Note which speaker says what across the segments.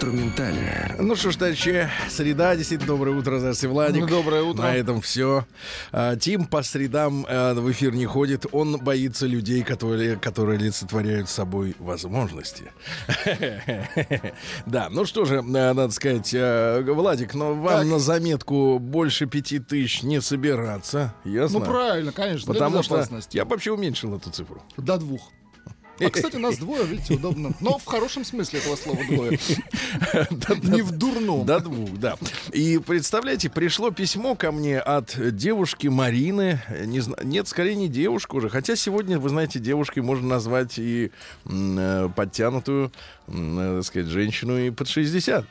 Speaker 1: Инструментальная.
Speaker 2: Ну что ж, товарищи, среда, действительно, доброе утро, здравствуйте, Владик.
Speaker 3: Ну, доброе утро.
Speaker 2: На этом все. Тим по средам а, в эфир не ходит, он боится людей, которые, которые олицетворяют собой возможности. Да, ну что же, а, надо сказать, а, Владик, но вам
Speaker 3: Так.
Speaker 2: на заметку больше пяти тысяч не собираться, ясно?
Speaker 3: Ну, правильно, конечно, для
Speaker 2: Потому что
Speaker 3: безопасности.
Speaker 2: я вообще уменьшил эту цифру.
Speaker 3: До двух. А, кстати, нас двое, видите, удобно. Но в хорошем смысле этого слова двое. Не в дурном.
Speaker 2: До двух, да. И представляете, пришло письмо ко мне от девушки Марины. Не зна- Нет, скорее не девушка уже. Хотя сегодня, вы знаете, девушкой можно назвать и э, подтянутую, э, так сказать, женщину и под 60.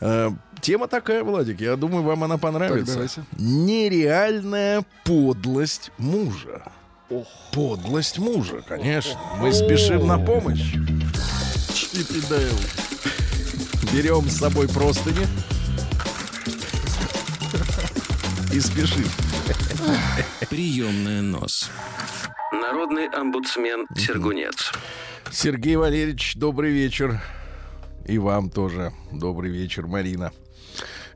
Speaker 2: Э, Тема такая, Владик, я думаю, вам она понравится.
Speaker 3: давайте.
Speaker 2: Нереальная подлость мужа. Подлость мужа, конечно. Мы спешим на помощь.
Speaker 3: И Пидайл.
Speaker 2: Берем с собой простыни и спешим.
Speaker 1: Приемная нос. Народный омбудсмен Сергунец.
Speaker 2: Сергей Валерьевич, добрый вечер. И вам тоже добрый вечер, Марина.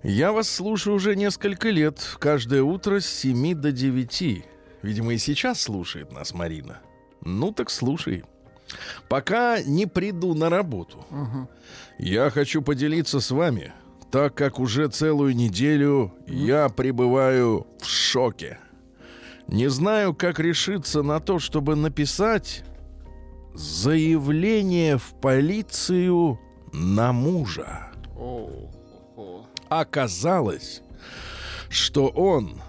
Speaker 2: Я вас слушаю уже несколько лет, каждое утро с 7 до 9. Видимо, и сейчас слушает нас Марина. Ну так слушай. Пока не приду на работу. Я хочу поделиться с вами, так как уже целую неделю я пребываю в шоке. Не знаю, как решиться на то, чтобы написать заявление в полицию на мужа. Оказалось, что он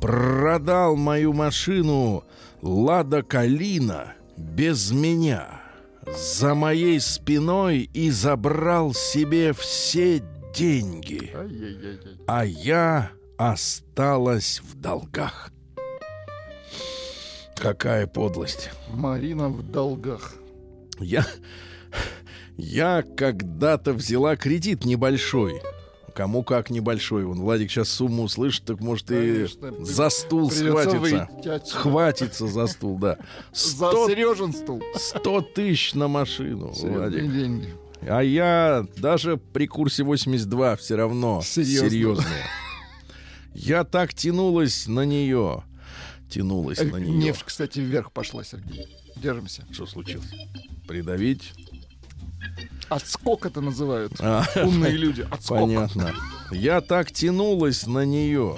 Speaker 2: продал мою машину Лада Калина без меня за моей спиной и забрал себе все деньги, а я осталась в долгах. Какая подлость.
Speaker 3: Марина в долгах.
Speaker 2: Я, я когда-то взяла кредит небольшой. Кому как небольшой. Вон, Владик сейчас сумму услышит, так может
Speaker 3: Конечно,
Speaker 2: и за стул схватится. Схватится за стул, да.
Speaker 3: За
Speaker 2: 100,
Speaker 3: Сережин стул.
Speaker 2: 100 тысяч на машину,
Speaker 3: Серьезные
Speaker 2: Владик.
Speaker 3: деньги.
Speaker 2: А я даже при курсе 82 все равно
Speaker 3: Серьезно.
Speaker 2: серьезная. Я так тянулась на нее. Тянулась на нее.
Speaker 3: Нефть, кстати, вверх пошла, Сергей. Держимся.
Speaker 2: Что случилось? Придавить?
Speaker 3: Отскок это называют.
Speaker 2: А,
Speaker 3: Умные люди. Отскок.
Speaker 2: Понятно. Я так тянулась на нее,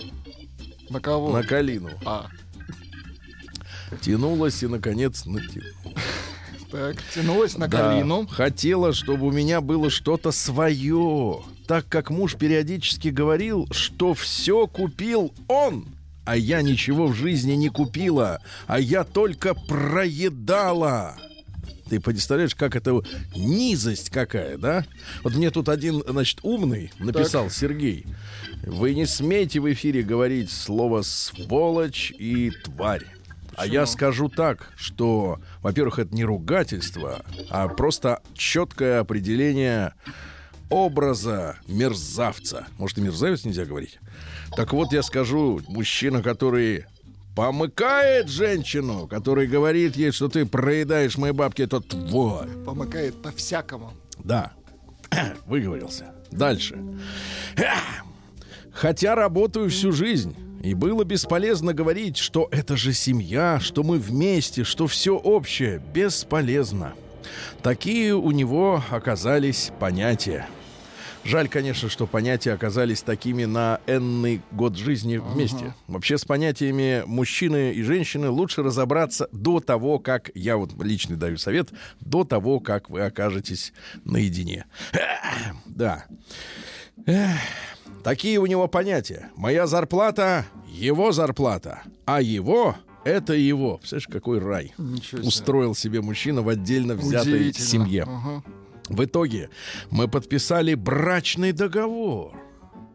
Speaker 3: На кого?
Speaker 2: на Калину.
Speaker 3: А,
Speaker 2: Тянулась и, наконец, натянула.
Speaker 3: так, тянулась на
Speaker 2: Да,
Speaker 3: Калину.
Speaker 2: хотела, чтобы у меня было что-то свое. Так как муж периодически говорил, что все купил он, а я ничего в жизни не купила, а я только проедала. Ты представляешь, как это низость какая, да? Вот мне тут один, значит, умный написал, Сергей. Вы не смейте в эфире говорить слово «сволочь» и «тварь». А я скажу так, что, во-первых, это не ругательство, а просто четкое определение образа мерзавца. Может, и мерзавец нельзя говорить? Так вот, я скажу, мужчина, который помыкает женщину, который говорит ей, что ты проедаешь моей бабки, это тварь.
Speaker 3: Помыкает по-всякому.
Speaker 2: Да, выговорился. Дальше. Хотя работаю всю жизнь, и было бесполезно говорить, что это же семья, что мы вместе, что все общее. Бесполезно. Такие у него оказались понятия. Жаль, конечно, что понятия оказались такими на энный год жизни вместе. Вообще с понятиями мужчины и женщины лучше разобраться до того, как, я вот лично даю совет, до того, как вы окажетесь наедине. Да. Такие у него понятия. Моя зарплата — его зарплата, а его — это его. Представляешь, какой рай устроил себе мужчина в отдельно взятой семье.
Speaker 3: Ага.
Speaker 2: В итоге мы подписали брачный договор.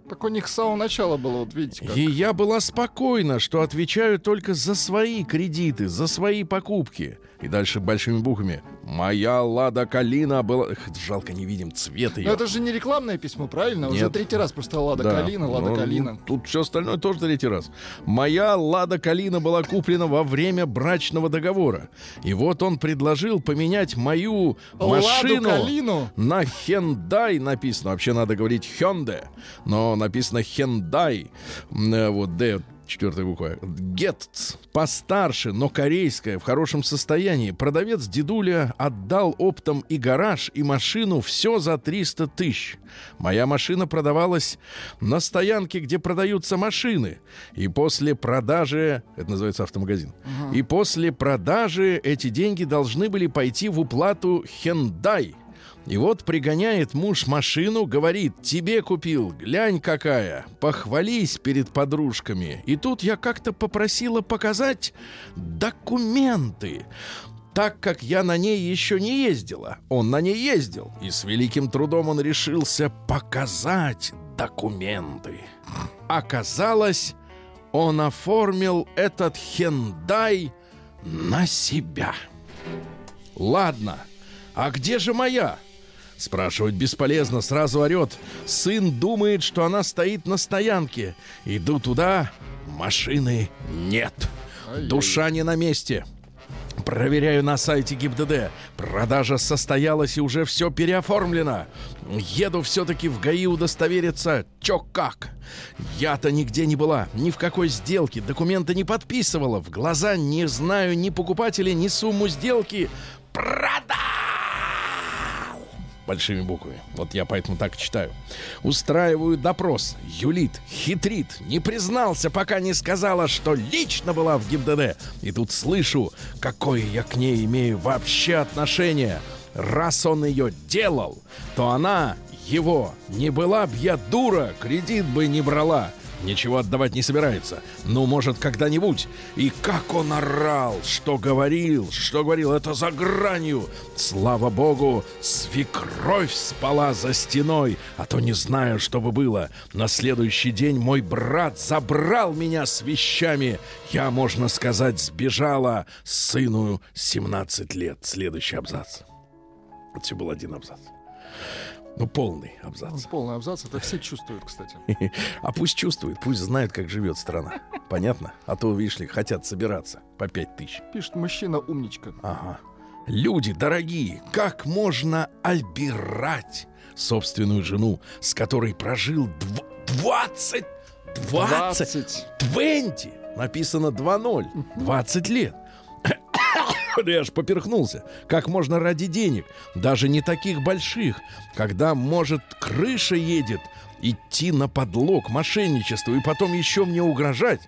Speaker 3: Так у них с самого начала было, вот видите, как.
Speaker 2: И я была спокойна, что отвечаю только за свои кредиты, за свои покупки. И дальше большими буквами. Моя Лада Калина была... Эх, жалко, не видим цвет ее.
Speaker 3: Но это же не рекламное письмо, правильно? Уже
Speaker 2: Нет.
Speaker 3: третий раз просто Лада
Speaker 2: Да.
Speaker 3: Калина, Лада
Speaker 2: Ну,
Speaker 3: Калина.
Speaker 2: ну, Тут все остальное тоже третий раз. Моя Лада Калина была куплена во время брачного договора. И вот он предложил поменять мою машину
Speaker 3: Ладу Калину.
Speaker 2: на Hyundai написано. Вообще надо говорить Hyundai, но написано. М, э, Вот D четвертая буква. Гетц. Постарше, но корейская, в хорошем состоянии. Продавец дедуля отдал оптом и гараж, и машину все за 300 тысяч. Моя машина продавалась на стоянке, где продаются машины. И после продажи... Это называется автомагазин. И после продажи эти деньги должны были пойти в уплату Hyundai. И вот пригоняет муж машину, говорит, тебе купил, глянь какая, похвались перед подружками. И тут я как-то попросила показать документы. Так как я на ней еще не ездила, он на ней ездил, и с великим трудом он решился показать документы. Оказалось, он оформил этот хендай на себя. Ладно, а где же моя? Спрашивать бесполезно, сразу орет. Сын думает, что она стоит на стоянке. Иду туда, машины нет. Душа не на месте. Проверяю на сайте ГИБДД. Продажа состоялась и уже все переоформлено. Еду все-таки в ГАИ удостовериться, чё как. Я-то нигде не была, ни в какой сделке, документы не подписывала. В глаза не знаю ни покупателя, ни сумму сделки. Продал! Большими буквами. Вот я поэтому так читаю. Устраиваю допрос. Юлит, хитрит, не признался, пока не сказала, что лично была в ГИБДД. И тут слышу, какое я к ней имею вообще отношение. Раз он ее делал, то она его. Не была б я дура, кредит бы не брала. Ничего отдавать не собирается. Ну, может, когда-нибудь. И как он орал, что говорил, что говорил, это за гранью. Слава богу, свекровь спала за стеной, а то не знаю, что бы было. На следующий день мой брат забрал меня с вещами. Я, можно сказать, сбежала сыну 17 лет. Следующий абзац. Вот все был один абзац. Ну, полный абзац.
Speaker 3: Ну, Полный абзац, это все чувствуют, кстати.
Speaker 2: А пусть чувствует, пусть знает, как живет страна. Понятно? А то, видишь ли, хотят собираться по пять тысяч.
Speaker 3: Пишет мужчина умничка.
Speaker 2: Ага. Люди дорогие, как можно обирать собственную жену, с которой прожил дв- 20, 20,
Speaker 3: 20.
Speaker 2: 20, написано 2-0, 20 лет. Я аж поперхнулся. Как можно ради денег, даже не таких больших, когда, может, крыша едет, идти на подлог, мошенничество и потом еще мне угрожать?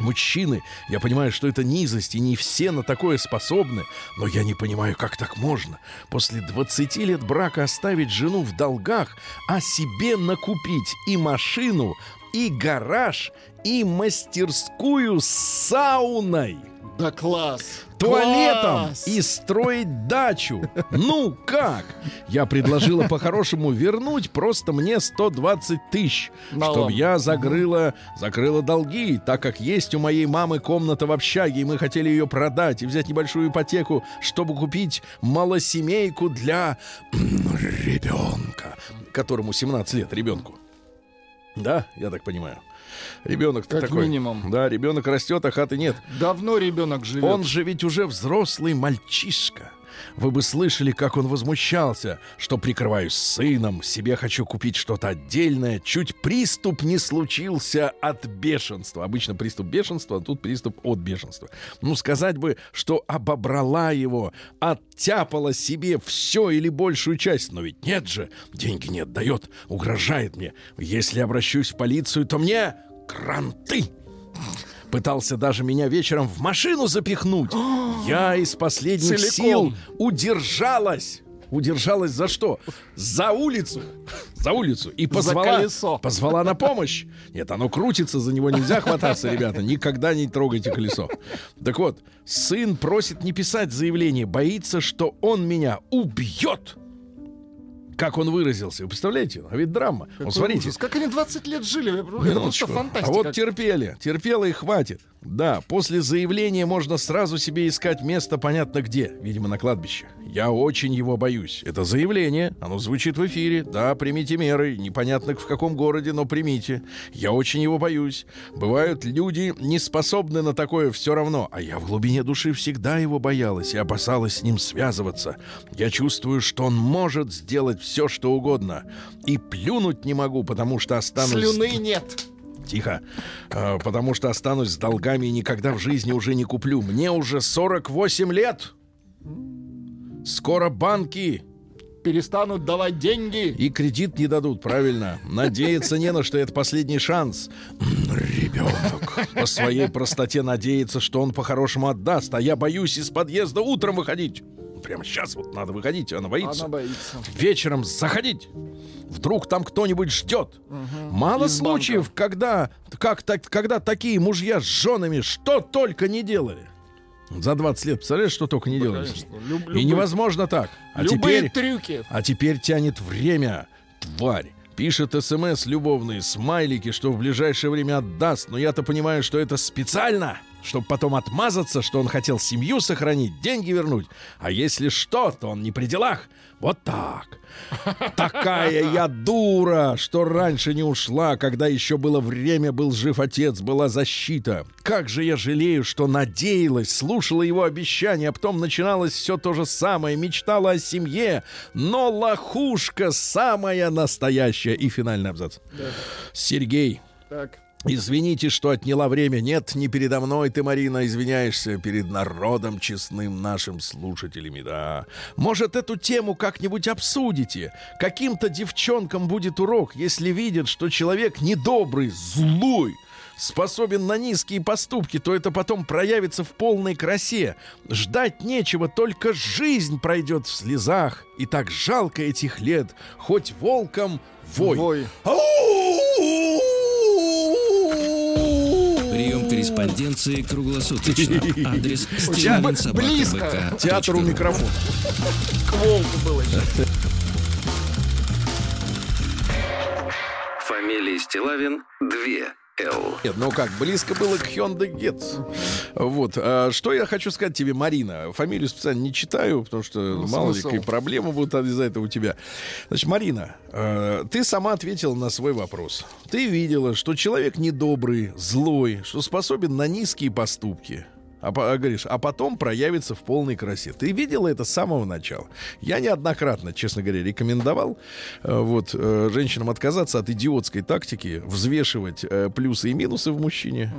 Speaker 2: Мужчины, я понимаю, что это низость, и не все на такое способны, но я не понимаю, как так можно. После 20 лет брака оставить жену в долгах, а себе накупить и машину, и гараж, и мастерскую с сауной
Speaker 3: Да класс!
Speaker 2: туалетом
Speaker 3: Класс!
Speaker 2: и строить дачу. Ну как? Я предложила по-хорошему вернуть просто мне 120 тысяч, чтобы я закрыла, закрыла долги, так как есть у моей мамы комната в общаге, и мы хотели ее продать и взять небольшую ипотеку, чтобы купить малосемейку для ребенка, которому 17 лет, ребенку. Да, я так понимаю. Ребенок
Speaker 3: Как
Speaker 2: такой.
Speaker 3: минимум.
Speaker 2: Да, ребенок растет, а хаты нет.
Speaker 3: Давно ребенок живет.
Speaker 2: Он же ведь уже взрослый мальчишка. Вы бы слышали, как он возмущался, что прикрываюсь сыном, себе хочу купить что-то отдельное. Чуть приступ не случился от бешенства. Обычно приступ бешенства, а тут приступ от бешенства. Ну, сказать бы, что обобрала его, оттяпала себе все или большую часть. Но ведь нет же, деньги не отдает, угрожает мне. Если обращусь в полицию, то мне кранты. Пытался даже меня вечером в машину запихнуть. Я из последних
Speaker 3: Целиком.
Speaker 2: сил удержалась. Удержалась за что? За улицу. За улицу. И позвала, позвала на помощь. Нет, оно крутится, за него нельзя хвататься, ребята. Никогда не трогайте колесо. Так вот, сын просит не писать заявление, боится, что он меня убьет. Как он выразился? Вы представляете? А ведь драма.
Speaker 3: Какой
Speaker 2: вот смотрите.
Speaker 3: ужас. Как они 20 лет жили? Это просто
Speaker 2: Минуточку.
Speaker 3: фантастика.
Speaker 2: А вот терпели, терпела и хватит. Да, после заявления можно сразу себе искать место понятно где, видимо, на кладбище. Я очень его боюсь. Это заявление, оно звучит в эфире. Да, примите меры, непонятно в каком городе, но примите. Я очень его боюсь. Бывают люди, не способны на такое все равно, а я в глубине души всегда его боялась и опасалась с ним связываться. Я чувствую, что он может сделать все, что угодно. И плюнуть не могу, потому что останусь...
Speaker 3: Слюны нет.
Speaker 2: Тихо. Э, потому что останусь с долгами и никогда в жизни уже не куплю. Мне уже 48 лет. Скоро банки
Speaker 3: Перестанут давать деньги.
Speaker 2: и кредит не дадут, правильно. Надеяться не на что, это последний шанс. Ребенок по своей простоте надеется, что он по-хорошему отдаст, а я боюсь из подъезда утром выходить. Прямо сейчас вот надо выходить, она боится.
Speaker 3: Она боится.
Speaker 2: вечером заходить. Вдруг там кто-нибудь ждет. Мало
Speaker 3: Из банка.
Speaker 2: случаев, когда, как, так, когда такие мужья с женами что только не делали. За 20 лет, представляешь, что только не делали?
Speaker 3: конечно. Люб-
Speaker 2: И невозможно так. А
Speaker 3: Любые
Speaker 2: теперь,
Speaker 3: трюки.
Speaker 2: а теперь тянет время. Тварь. Пишет СМС любовные, смайлики, что в ближайшее время отдаст. Но я-то понимаю, что это специально, чтобы потом отмазаться, что он хотел семью сохранить, деньги вернуть. А если что, то он не при делах. Вот так. Такая я дура, что раньше не ушла, когда еще было время, был жив отец, была защита. Как же я жалею, что надеялась, слушала его обещания, а потом начиналось все то же самое, мечтала о семье, но лохушка самая настоящая. И финальный абзац. Сергей,
Speaker 3: Так.
Speaker 2: Извините, что отняла время. Нет, не передо мной ты, Марина, извиняешься, перед народом честным нашим слушателями, да. Может, эту тему как-нибудь обсудите? Каким-то девчонкам будет урок, если видят, что человек недобрый, злой, способен на низкие поступки, то это потом проявится в полной красе. Ждать нечего, только жизнь пройдет в слезах. И так жалко этих лет, хоть волком вой.
Speaker 3: Вой.
Speaker 1: Корреспонденции круглосуточно. Адрес
Speaker 2: Очень
Speaker 3: близко.
Speaker 2: Театру микрофон.
Speaker 3: К волку было.
Speaker 1: Фамилия Стилавин 2 Л.
Speaker 2: Нет, ну как, близко было к Hyundai Getz. Вот. а что я хочу сказать тебе, Марина? Фамилию специально не читаю, потому что
Speaker 3: Ну,
Speaker 2: мало ли
Speaker 3: смысл?
Speaker 2: какие проблемы будут из-за этого у тебя. Значит, Марина, э, ты сама ответила на свой вопрос. Ты видела, что человек недобрый, злой, что способен на низкие поступки. А, а говоришь, а потом проявится в полной красе. Ты видела это с самого начала. Я неоднократно, честно говоря, рекомендовал э, вот, э, женщинам отказаться от идиотской тактики, взвешивать э, плюсы и минусы в мужчине,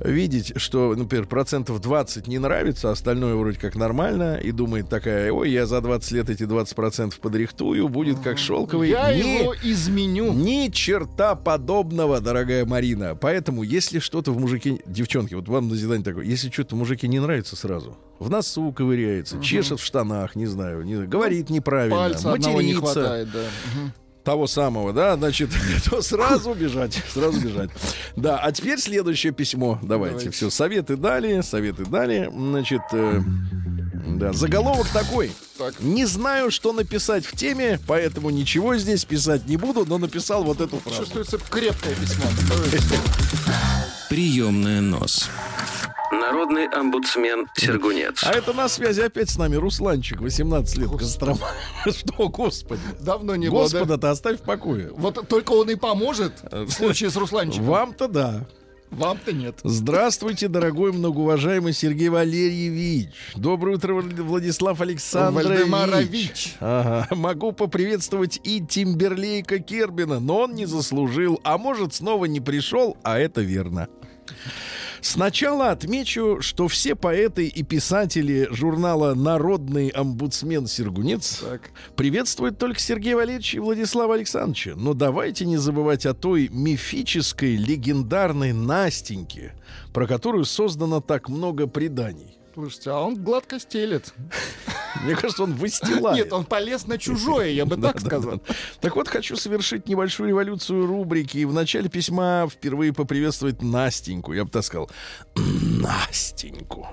Speaker 2: видеть, что, например, процентов 20 не нравится, а остальное вроде как нормально, и думает такая, ой, я за 20 лет эти 20 процентов подрихтую, будет как шелковый.
Speaker 3: Я
Speaker 2: Не-
Speaker 3: его изменю.
Speaker 2: ни черта подобного, дорогая Марина. Поэтому, если что-то в мужике... Девчонки, вот вам назидание такое. Если что-то в мужике не нравится сразу, в носу ковыряется, чешет в штанах, не знаю, не, говорит неправильно,
Speaker 3: Пальца одного не
Speaker 2: матерится,
Speaker 3: хватает, да. Мгм.
Speaker 2: того самого, да, значит, то сразу бежать, сразу бежать. Да, а теперь следующее письмо. Давайте,
Speaker 3: Давайте.
Speaker 2: все, советы дали, советы дали. Значит, э, да, заголовок такой.
Speaker 3: Так.
Speaker 2: Не знаю, что написать в теме, поэтому ничего здесь писать не буду, но написал вот эту фразу.
Speaker 3: Чувствуется крепкое письмо.
Speaker 1: Приемная нос. Народный омбудсмен Сергунец.
Speaker 2: А это на связи опять с нами Русланчик, 18 лет, Кострома. Что, господи?
Speaker 3: Давно не было, да?
Speaker 2: Господа-то оставь в покое.
Speaker 3: Вот только он и поможет в случае с Русланчиком.
Speaker 2: Вам-то да.
Speaker 3: Вам-то нет.
Speaker 2: Здравствуйте, дорогой многоуважаемый Сергей Валерьевич. Доброе утро, Влад- Владислав Александрович.
Speaker 3: Вальдемарович.
Speaker 2: Ага. Могу поприветствовать и Тимберлейка Кербина, но он не заслужил, а может снова не пришел, а это верно. Сначала отмечу, что все поэты и писатели журнала «Народный омбудсмен Сергунец»
Speaker 3: Так.
Speaker 2: приветствуют только Сергея Валерьевича и Владислава Александровича. Но давайте не забывать о той мифической, легендарной Настеньке, про которую создано так много преданий.
Speaker 3: Слушайте, а он гладко стелет.
Speaker 2: Мне кажется, он выстилает.
Speaker 3: Нет, он полез на чужое, я бы так сказал.
Speaker 2: Так вот, хочу совершить небольшую революцию рубрики. И в начале письма впервые поприветствовать Настеньку. Я бы так сказал. Настеньку.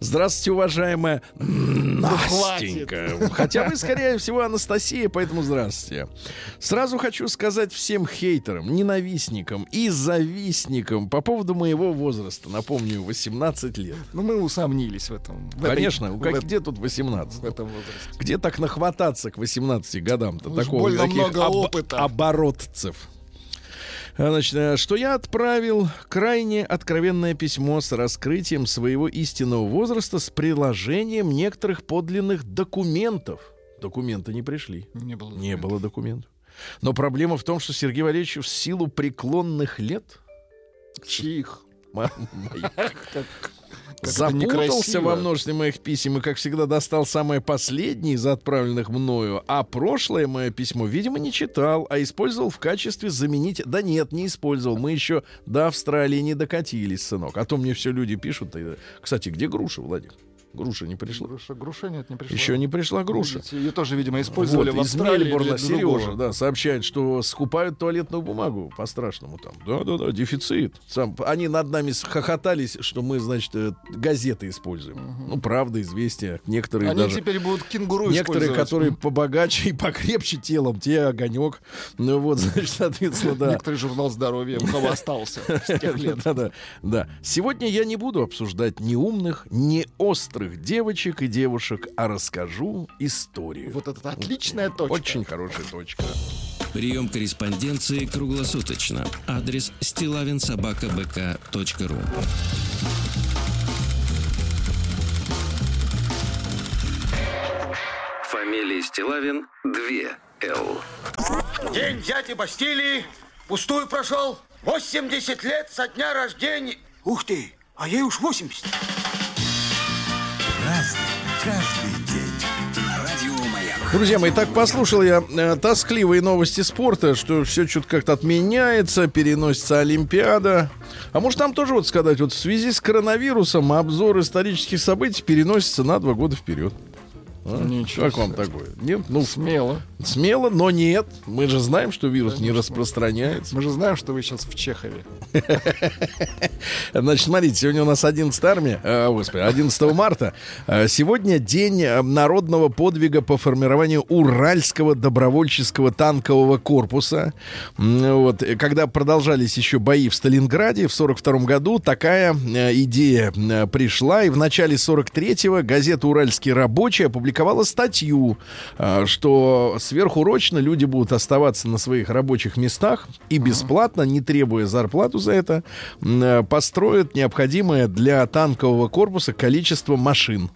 Speaker 2: Здравствуйте, уважаемая Настенька. Хотя вы, скорее всего, Анастасия, поэтому здравствуйте. Сразу хочу сказать всем хейтерам, ненавистникам и завистникам по поводу моего возраста. Напомню, 18 лет.
Speaker 3: Ну, мы усомнились в этом. в этой-
Speaker 2: Конечно,
Speaker 3: в
Speaker 2: как,
Speaker 3: эт-
Speaker 2: где тут 18?
Speaker 3: в этом возрасте.
Speaker 2: Где так нахвататься к 18 годам-то?
Speaker 3: Уж
Speaker 2: Такого, таких
Speaker 3: много
Speaker 2: об-
Speaker 3: опыта.
Speaker 2: оборотцев. Значит, э, что я отправил крайне откровенное письмо с раскрытием своего истинного возраста с приложением некоторых подлинных документов. Документы не пришли.
Speaker 3: Не было.
Speaker 2: Не было документов. Но проблема в том, что Сергей Валерьевич в силу преклонных лет
Speaker 3: Чьих?
Speaker 2: мо- моих,
Speaker 3: Как-
Speaker 2: запутался во множестве моих писем и, как всегда, достал самое последнее из отправленных мною, а прошлое мое письмо, видимо, не читал, а использовал в качестве заменить... Да нет, не использовал. Мы еще до Австралии не докатились, сынок. А то мне все люди пишут. Кстати, где груша, Владик? Груша не пришла.
Speaker 3: Груша, груша нет, не пришла.
Speaker 2: Еще не пришла груша.
Speaker 3: Видите, Ее тоже, видимо, использовали
Speaker 2: Вот,
Speaker 3: в
Speaker 2: из
Speaker 3: Австралии
Speaker 2: Мельбурна
Speaker 3: для другого.
Speaker 2: Сережа, да, сообщает, что скупают туалетную бумагу по-страшному там. Да-да-да, дефицит. Сам, они над нами хохотались, что мы, значит, э, газеты используем. Ну, правда, известия. Некоторые
Speaker 3: Они
Speaker 2: даже...
Speaker 3: теперь будут кенгуру
Speaker 2: Некоторые, которые побогаче и покрепче телом, те огонек. Ну вот, значит, соответственно, да.
Speaker 3: Некоторый журнал здоровья у остался с тех лет.
Speaker 2: Да, да, да. Сегодня я не буду обсуждать ни умных, ни острых девочек и девушек, а расскажу историю.
Speaker 3: Вот это отличная точка.
Speaker 2: Очень хорошая точка.
Speaker 1: Прием корреспонденции круглосуточно. Адрес стилавинсобакабк.ру Фамилия Стилавин 2 Л.
Speaker 4: День дяди Бастилии пустую прошел. 80 лет со дня рождения. Ух ты, а ей уж 80.
Speaker 2: Друзья мои, так послушал я э, тоскливые новости спорта, что все что-то как-то отменяется, переносится Олимпиада. А может там тоже вот сказать, вот в связи с коронавирусом обзор исторических событий переносится на два года вперед. А?
Speaker 3: Ничего
Speaker 2: Как вам такое? Нет? Ну,
Speaker 3: Смело.
Speaker 2: смело, но нет. Мы же знаем, что вирус не распространяется.
Speaker 3: Мы же знаем, что вы сейчас в Чехове.
Speaker 2: Значит, смотрите, сегодня у нас 11 армия, э, господи, 11 марта. Э, Сегодня день э, народного подвига по формированию Уральского добровольческого танкового корпуса. Вот, когда продолжались еще бои в Сталинграде в 42 году, такая э, идея э, пришла, и в начале 43-го газета «Уральский рабочий» опубликовала статью, э, что сверхурочно люди будут оставаться на своих рабочих местах и бесплатно, не требуя зарплату за это, э, построят необходимое для танкового корпуса количество машин.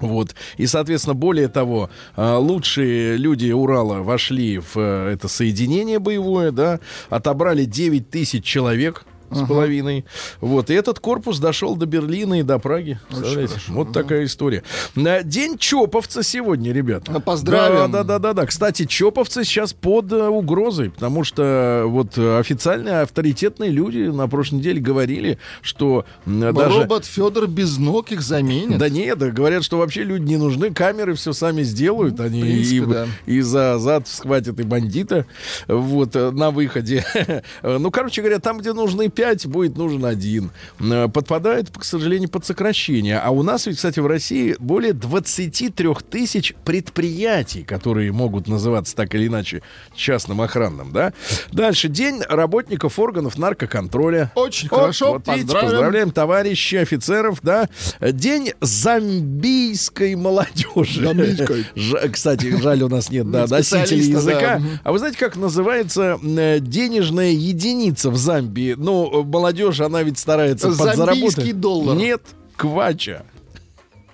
Speaker 2: Вот. И, соответственно, более того, э, лучшие люди Урала вошли в это соединение боевое, да, отобрали 9 тысяч человек с половиной. Вот. И этот корпус дошел до Берлина и до Праги. Представляете? вот такая история. День Чоповца сегодня, ребята.
Speaker 3: Ну, поздравим.
Speaker 2: Да, да, да, да, да. Кстати, Чоповцы сейчас под э, угрозой, потому что вот э, официальные авторитетные люди на прошлой неделе говорили, что даже...
Speaker 3: Робот Федор без ног их заменит.
Speaker 2: Да нет, говорят, что вообще люди не нужны, камеры все сами сделают, они
Speaker 3: Ну, принципе,
Speaker 2: и,
Speaker 3: да.
Speaker 2: и за зад схватят и бандита, вот, э, на выходе. Ну, короче говоря, там, где нужны пять, будет нужен один. Э, Подпадает, к сожалению, под сокращение. А у нас ведь, кстати, в России более 23 тысяч предприятий, которые могут называться так или иначе частным охранным, да? Дальше. День работников органов наркоконтроля.
Speaker 3: Очень
Speaker 2: Вот,
Speaker 3: хорошо,
Speaker 2: вот видите,
Speaker 3: поздравим.
Speaker 2: поздравляем товарищи офицеров, да. День замбийской молодежи.
Speaker 3: Замбийской.
Speaker 2: Жа- Кстати, жаль, у нас нет да, носителей
Speaker 3: да.
Speaker 2: языка. А вы знаете, как называется э, денежная единица в Замбии? Ну, молодежь, она ведь старается подзаработать.
Speaker 3: Доллар.
Speaker 2: Нет, квача.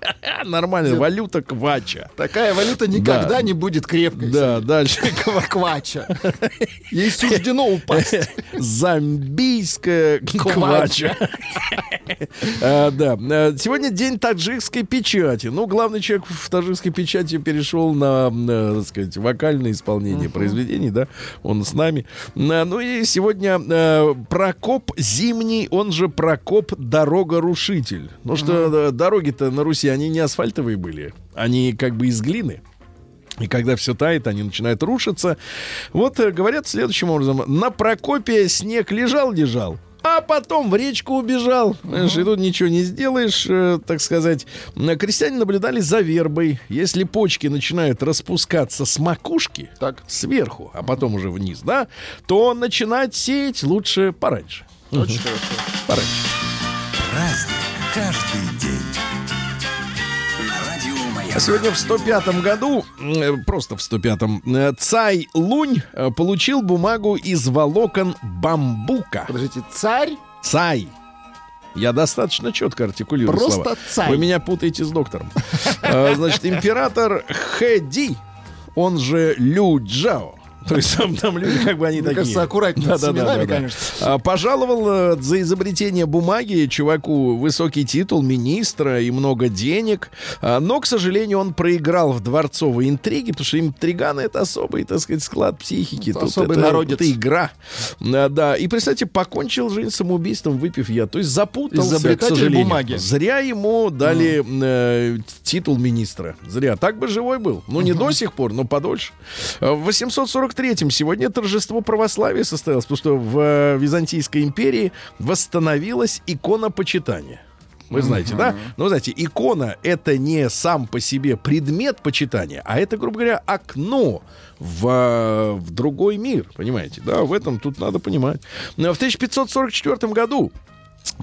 Speaker 2: Нормальная валюта квача.
Speaker 3: Такая валюта никогда
Speaker 2: Да.
Speaker 3: не будет крепкой.
Speaker 2: Да, дальше.
Speaker 3: Квача. Ей суждено упасть.
Speaker 2: Замбийская квача.
Speaker 3: Квача.
Speaker 2: А, Да. А, Сегодня день таджикской печати. Ну, главный человек в таджикской печати перешел на, э, так сказать, вокальное исполнение произведений, да. Он с нами. А, Ну и сегодня Прокоп Зимний, он же Прокоп Дорогорушитель. Ну что, дороги-то на Руси, они не асфальтовые были. Они как бы из глины. И когда все тает, они начинают рушиться. Вот э, говорят следующим образом. На Прокопе снег лежал-лежал. А потом в речку убежал. Знаешь, и тут ничего не сделаешь, э, так сказать. Крестьяне наблюдали за вербой. Если почки начинают распускаться с макушки,
Speaker 3: Так.
Speaker 2: сверху, а потом уже вниз, да, то начинать сеять лучше пораньше.
Speaker 3: Очень хорошо.
Speaker 2: Пораньше.
Speaker 5: Праздник каждый день.
Speaker 2: Сегодня в 105 году, э, просто в 105-м, э, Цай Лунь э, получил бумагу из волокон бамбука.
Speaker 3: Подождите, царь?
Speaker 2: Цай. Я достаточно четко артикулирую
Speaker 3: Просто
Speaker 2: слова.
Speaker 3: цай.
Speaker 2: Вы меня путаете с доктором. Значит, император Хэди, он же Лю Джао. То есть там, там люди, как бы они
Speaker 3: Мне
Speaker 2: такие.
Speaker 3: кажется, аккуратнее да, с именами, да, да, конечно.
Speaker 2: А, пожаловал э, за изобретение бумаги чуваку высокий титул министра и много денег. А, но, к сожалению, он проиграл в дворцовой интриге, потому что им триганы это особый, так сказать, склад психики.
Speaker 3: Ну,
Speaker 2: Тут
Speaker 3: особый
Speaker 2: это,
Speaker 3: народец.
Speaker 2: Это игра. А, да. И, представьте, покончил жизнь самоубийством, выпив я. То есть запутался,
Speaker 3: Изобретатель
Speaker 2: к сожалению.
Speaker 3: бумаги.
Speaker 2: Зря ему дали mm. э, титул министра. Зря. Так бы живой был. Ну, не mm-hmm. до сих пор, но подольше. 840 Петр III. Сегодня торжество православия состоялось, потому что в э, Византийской империи восстановилась икона почитания. Вы знаете, uh-huh. да? Но, знаете, икона — это не сам по себе предмет почитания, а это, грубо говоря, окно в, э, в другой мир, понимаете? Да, в этом тут надо понимать. Но в 1544 году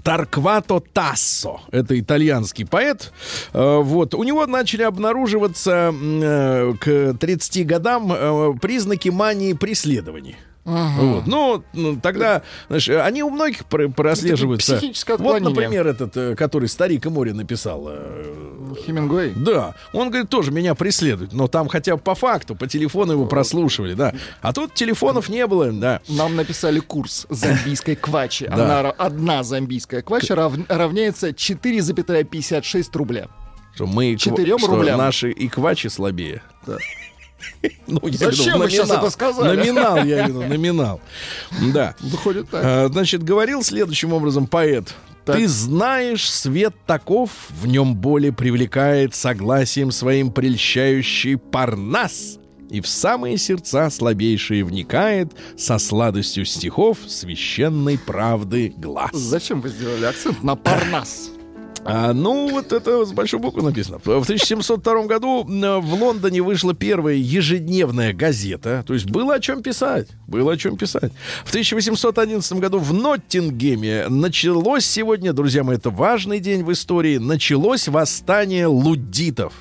Speaker 2: Тарквато Тассо, это итальянский поэт. Э, Вот. У него начали обнаруживаться э, к 30 годам э, признаки мании преследований. Вот. Ну, ну, тогда, знаешь, они у многих про- прослеживаются.
Speaker 3: психическое
Speaker 2: Вот, например, этот, э, который «Старик и море» написал. э,
Speaker 3: Хемингуэй.
Speaker 2: Да, он говорит, тоже меня преследует, но там хотя бы по факту, по телефону его прослушивали, да. А тут телефонов не было, да.
Speaker 3: Нам написали курс зомбийской квачи.
Speaker 2: Да.
Speaker 3: Она, одна зомбийская квача рав- равняется 4,56 рубля.
Speaker 2: Что мы
Speaker 3: Четырем
Speaker 2: что
Speaker 3: рублям.
Speaker 2: наши иквачи слабее. Ну,
Speaker 3: Зачем вы
Speaker 2: номинал.
Speaker 3: это сказали?
Speaker 2: Номинал, я имею в виду, номинал. Да.
Speaker 3: Выходит так.
Speaker 2: А, Значит, говорил следующим образом поэт. Ты знаешь, свет таков, в нем более привлекает согласием своим прельщающий парнас, и в самые сердца слабейшие вникает со сладостью стихов священной правды глаз.
Speaker 3: Зачем вы сделали акцент на Парнас?
Speaker 2: А, ну, вот это с большой буквы написано. В 1702 году в Лондоне вышла первая ежедневная газета. То есть было о чем писать. Было о чем писать. В 1811 году в Ноттингеме началось сегодня, друзья мои, это важный день в истории, началось восстание луддитов.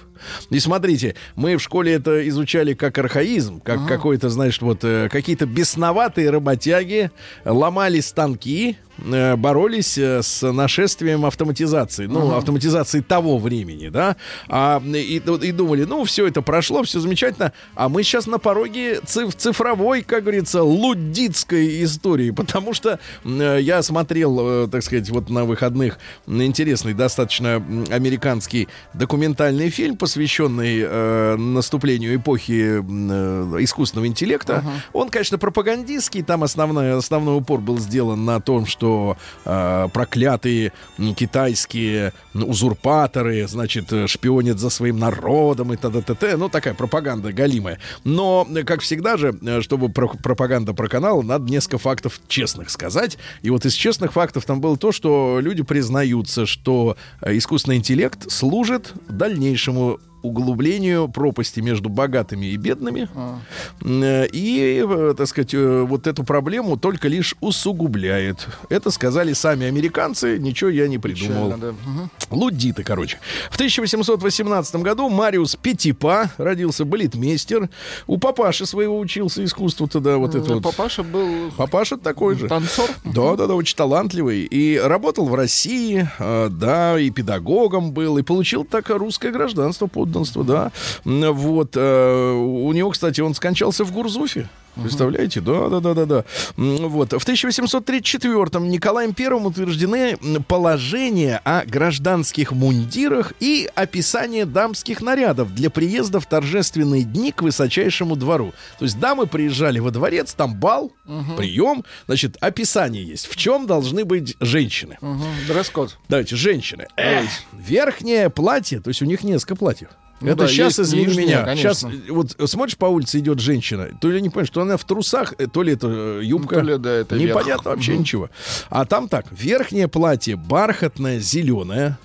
Speaker 2: И смотрите, мы в школе это изучали как архаизм, как какой-то, знаешь, вот э, какие-то бесноватые работяги ломали станки, боролись э, с нашествием автоматизации, ну, автоматизации того времени, да, а, и, и думали, ну, все это прошло, все замечательно, а мы сейчас на пороге циф- цифровой, как говорится, луддитской истории, потому что э, я смотрел, э, так сказать, вот на выходных интересный достаточно американский документальный фильм, посвященный э, наступлению эпохи э, искусственного интеллекта. Он, конечно, пропагандистский, там основной, основной упор был сделан на том, что э, проклятые китайские узурпаторы, значит, э, шпионят за своим народом и т.д. Ну, такая пропаганда галимая. Но, э, как всегда же, э, чтобы про- пропаганда про канал, надо несколько фактов честных сказать. И вот из честных фактов там было то, что люди признаются, что искусственный интеллект служит дальнейшему углублению пропасти между богатыми и бедными. Э, И, э, так сказать, э, вот эту проблему только лишь усугубляет. Это сказали сами американцы, ничего я не придумал.
Speaker 3: Печально, да. Мгм.
Speaker 2: Лудиты, короче. В 1818 году Мариус Петипа родился балетмейстер. У папаши своего учился искусству тогда вот это вот.
Speaker 3: Папаша был
Speaker 2: Папаша такой же.
Speaker 3: танцор.
Speaker 2: Да, да, да, очень талантливый. И работал в России, да, и педагогом был, и получил так русское гражданство, подданство, да. Вот. э, У него, кстати, он скончался в Гурзуфе. Представляете? Да, да, да, да, да. Вот. В 1834-м Николаем Первым утверждены положения о гражданских мундирах и описание дамских нарядов для приезда в торжественные дни к высочайшему двору. То есть дамы приезжали во дворец, там бал, прием, значит, описание есть. В чем должны быть женщины?
Speaker 3: Мгм. Дресс-код.
Speaker 2: Давайте, женщины. Эх, верхнее платье, то есть у них несколько платьев.
Speaker 3: Ну
Speaker 2: Это
Speaker 3: да,
Speaker 2: сейчас, извини меня,
Speaker 3: конечно.
Speaker 2: сейчас вот смотришь по улице идет женщина, то ли не понимаешь, что она в трусах, э, то ли это э, юбка,
Speaker 3: Ну, то ли, да, это
Speaker 2: непонятно
Speaker 3: верх.
Speaker 2: вообще
Speaker 3: Мгм.
Speaker 2: ничего. А там так, верхнее платье бархатное, зеленое,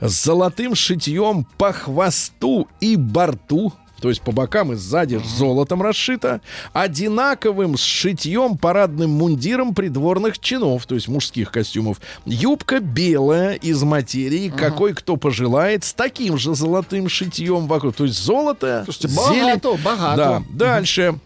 Speaker 2: с золотым шитьем по хвосту и борту. То есть по бокам и сзади золотом расшито, одинаковым с шитьем парадным мундиром придворных чинов, то есть мужских костюмов. Юбка белая из материи, какой кто пожелает, с таким же золотым шитьем вокруг. То есть золото,
Speaker 3: Слушайте,
Speaker 2: зелень.
Speaker 3: богато, богато.
Speaker 2: Да, дальше.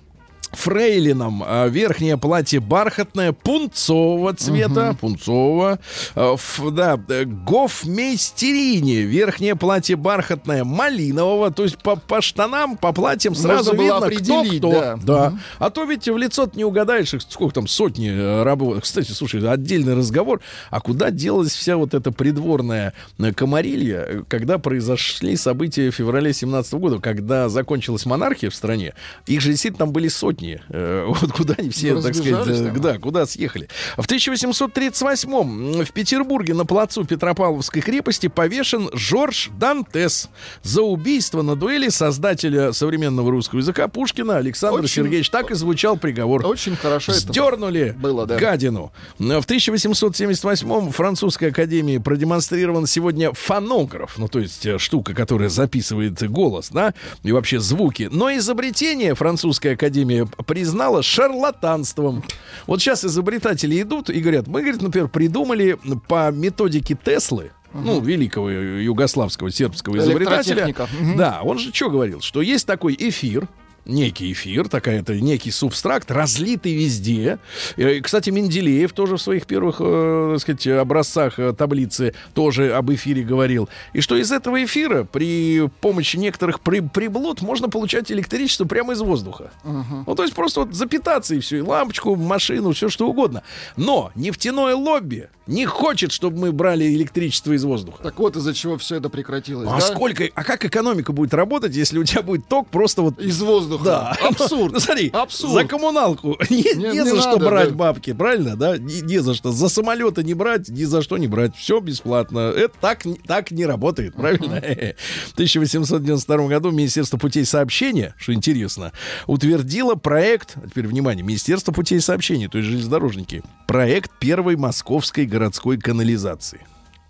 Speaker 2: Фрейлином а, верхнее платье бархатное пунцового цвета, пунцового. А, ф- да, э, гофмейстерине верхнее платье бархатное малинового. То есть по, по штанам, по платьям сразу
Speaker 3: Можно
Speaker 2: видно, кто кто.
Speaker 3: да.
Speaker 2: А то ведь в лицо не угадаешь, сколько там сотни э, рабов. Кстати, слушай, отдельный разговор. А куда делась вся вот эта придворная э, комарилья, когда произошли события в феврале 17 года, когда закончилась монархия в стране? Их же действительно там были сотни. Э, Вот куда они все,
Speaker 3: Ну,
Speaker 2: так сказать, э,
Speaker 3: там.
Speaker 2: да, куда съехали. В 1838 в Петербурге на плацу Петропавловской крепости повешен Жорж Дантес за убийство на дуэли создателя современного русского языка Пушкина Александра
Speaker 3: Очень-
Speaker 2: Сергеевича. Так и звучал приговор.
Speaker 3: Очень хорошо это
Speaker 2: Сдернули
Speaker 3: было, да.
Speaker 2: гадину. В 1878-м в Французской академии продемонстрирован сегодня фонограф, ну то есть э, штука, которая записывает голос, да, и вообще звуки. Но изобретение французская академия признала шарлатанством. Вот сейчас изобретатели идут и говорят, мы, говорит, например, придумали по методике Теслы, ну, великого югославского сербского изобретателя.
Speaker 3: Мгм.
Speaker 2: Да, он же что говорил, что есть такой эфир, некий эфир, такая это некий субстракт, разлитый везде. Э, и, Кстати, Менделеев тоже в своих первых, э, так сказать, образцах э, таблицы тоже об эфире говорил. И что из этого эфира при помощи некоторых при- приблуд можно получать электричество прямо из воздуха. Ну, то есть просто вот запитаться и все, и лампочку, машину, все что угодно. Но нефтяное лобби не хочет, чтобы мы брали электричество из воздуха.
Speaker 3: Так вот из-за чего все это прекратилось.
Speaker 2: А
Speaker 3: да?
Speaker 2: сколько, а как экономика будет работать, если у тебя будет ток просто вот
Speaker 3: Из воздуха.
Speaker 2: да.
Speaker 3: Абсурд.
Speaker 2: Ну, смотри,
Speaker 3: Абсурд.
Speaker 2: за коммуналку не,
Speaker 3: Не-
Speaker 2: не за что
Speaker 3: надо,
Speaker 2: брать
Speaker 3: да.
Speaker 2: бабки, правильно, да? Не, не за что. За самолеты не брать, ни за что не брать. Все бесплатно. Это так, так не работает, правильно? В 1892 году Министерство путей сообщения, что интересно, утвердило проект, теперь внимание, Министерство путей сообщения, то есть железнодорожники, проект первой московской городской канализации.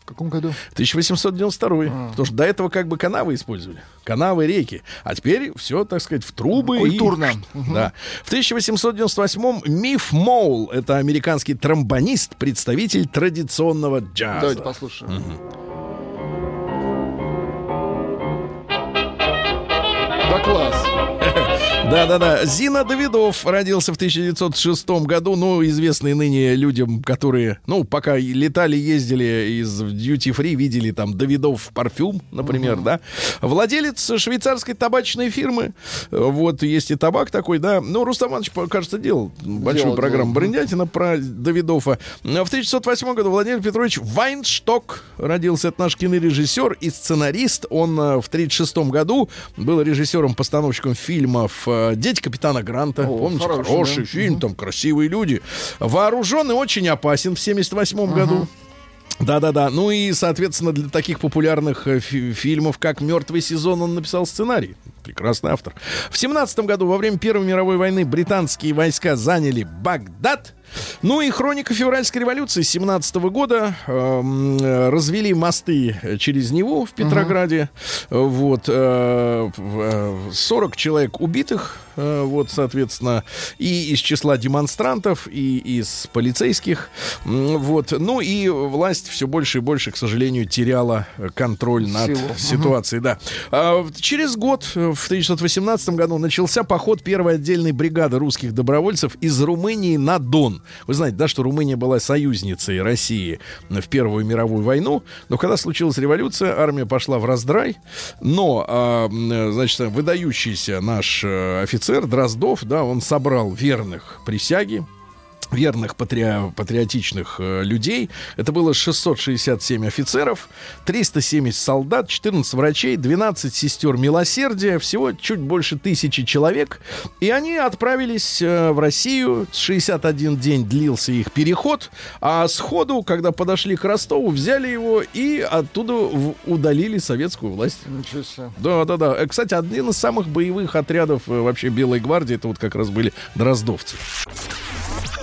Speaker 3: В каком году?
Speaker 2: 1892. Потому что до этого как бы канавы использовали. Канавы, реки. А теперь все, так сказать, в трубы. и-
Speaker 3: Культурно.
Speaker 2: Да. В 1898-м Миф Моул, это американский тромбонист, представитель традиционного джаза.
Speaker 3: Давайте послушаем. Да класс.
Speaker 2: Да-да-да. Зина Давидов родился в 1906 году, ну, известный ныне людям, которые, ну, пока летали, ездили из Duty Free, видели там Давидов парфюм, например, да. Владелец швейцарской табачной фирмы. Вот, есть и табак такой, да. Ну, Рустам Иванович, кажется, делал большую
Speaker 3: Делал,
Speaker 2: программу
Speaker 3: делал.
Speaker 2: Брендятина про Давидова. В 1908 году Владимир Петрович Вайншток родился. Это наш кинорежиссер и сценарист. Он э, в 1936 году был режиссером-постановщиком фильмов э, «Дети капитана Гранта».
Speaker 3: О,
Speaker 2: Помните,
Speaker 3: хороший,
Speaker 2: хороший,
Speaker 3: да.
Speaker 2: фильм, там красивые люди. Вооружен и очень опасен в 1978 году. Да-да-да. Ну и, соответственно, для таких популярных э, фи- фильмов, как «Мертвый сезон», он написал сценарий. Прекрасный автор. В 17 году, во время Первой мировой войны, британские войска заняли Багдад. Ну и хроника февральской революции 17 года. эм, э, развели мосты через Неву в Петрограде. Вот. э, э, 40 человек убитых. э, Вот, соответственно, и из числа демонстрантов, и из полицейских. Вот. Ну и власть все больше и больше, к сожалению, теряла э, контроль над
Speaker 3: Силу.
Speaker 2: ситуацией. Да. А, через год, э, в 1918 году, начался поход первой отдельной бригады русских добровольцев из Румынии на Дон. Вы знаете, да, что Румыния была союзницей России в Первую мировую войну, но когда случилась революция, армия пошла в раздрай, но, э, значит, выдающийся наш э, офицер Дроздов, да, он собрал верных присяги, верных патри... патриотичных э, людей. Это было 667 офицеров, 370 солдат, 14 врачей, 12 сестер милосердия, всего чуть больше тысячи человек. И они отправились э, в Россию. 61 день длился их переход, а сходу, когда подошли к Ростову, взяли его и оттуда в- удалили советскую власть.
Speaker 3: Ничего себе.
Speaker 2: Да, да, да. Кстати, один из самых боевых отрядов э, вообще Белой гвардии, это вот как раз были дроздовцы.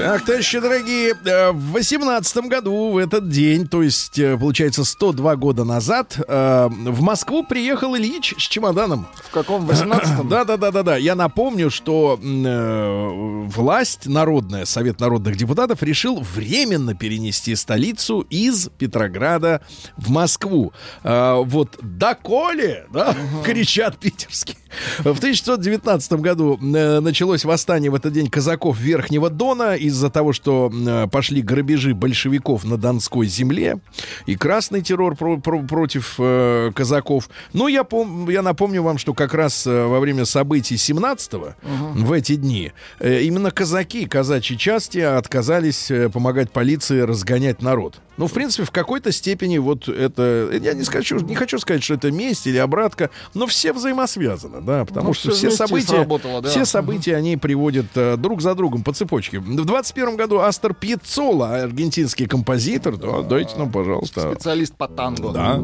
Speaker 2: Так, товарищи дорогие, э, в восемнадцатом году, в этот день, то есть, э, получается, 102 года назад, э, в Москву приехал Ильич с чемоданом.
Speaker 3: В каком 18-м?
Speaker 2: Да, да, да, да, да. Я напомню, что власть народная, Совет народных депутатов, решил временно перенести столицу из Петрограда в Москву. Вот доколе, да, кричат питерские. В 1919 году началось восстание в этот день казаков Верхнего Дона из-за того, что э, пошли грабежи большевиков на Донской земле и красный террор про- про- против э, казаков. Ну, я, пом- я напомню вам, что как раз э, во время событий 17-го, в эти дни, э, именно казаки, казачьи части отказались э, помогать полиции разгонять народ. Ну, в принципе, в какой-то степени вот это... Я не, скажу, не хочу сказать, что это месть или обратка, но все взаимосвязано, да, потому
Speaker 3: Ну,
Speaker 2: что все события...
Speaker 3: сработало, да.
Speaker 2: Все события, они приводят э, друг за другом по цепочке. В 21 году Астер Пьецола, аргентинский композитор, да, дайте нам, пожалуйста.
Speaker 3: Специалист по танго.
Speaker 2: Да.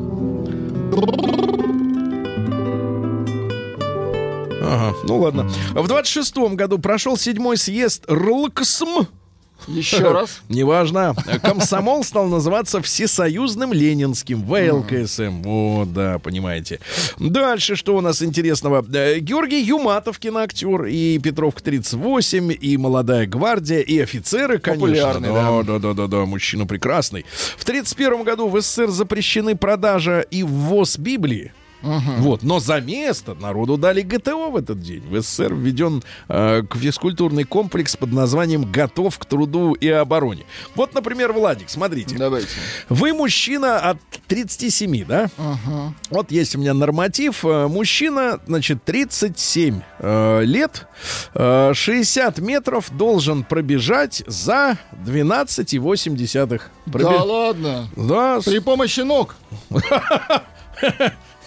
Speaker 2: Ага, ну ладно. В 26-м году прошел седьмой съезд РЛКСМ.
Speaker 3: Еще раз.
Speaker 2: Неважно. Комсомол стал называться Всесоюзным Ленинским ВЛКСМ. Вот, да, понимаете. Дальше, что у нас интересного? Э, Георгий Юматов, киноактер, и Петровка 38, и Молодая гвардия, и офицеры, конечно.
Speaker 3: Да.
Speaker 2: да, да, да, да, мужчина прекрасный. В 31 году в СССР запрещены продажа и ввоз Библии. Вот, но за место народу дали ГТО в этот день. В СССР введен э, к- физкультурный комплекс под названием «Готов к труду и обороне». Вот, например, Владик, смотрите.
Speaker 3: Давайте.
Speaker 2: Вы мужчина от 37, да? Вот есть у меня норматив. Э, Мужчина, значит, 37 э, лет, э, 60 метров должен пробежать за 12,8. Пробе-
Speaker 3: Да ладно.
Speaker 2: Да,
Speaker 3: При помощи ног.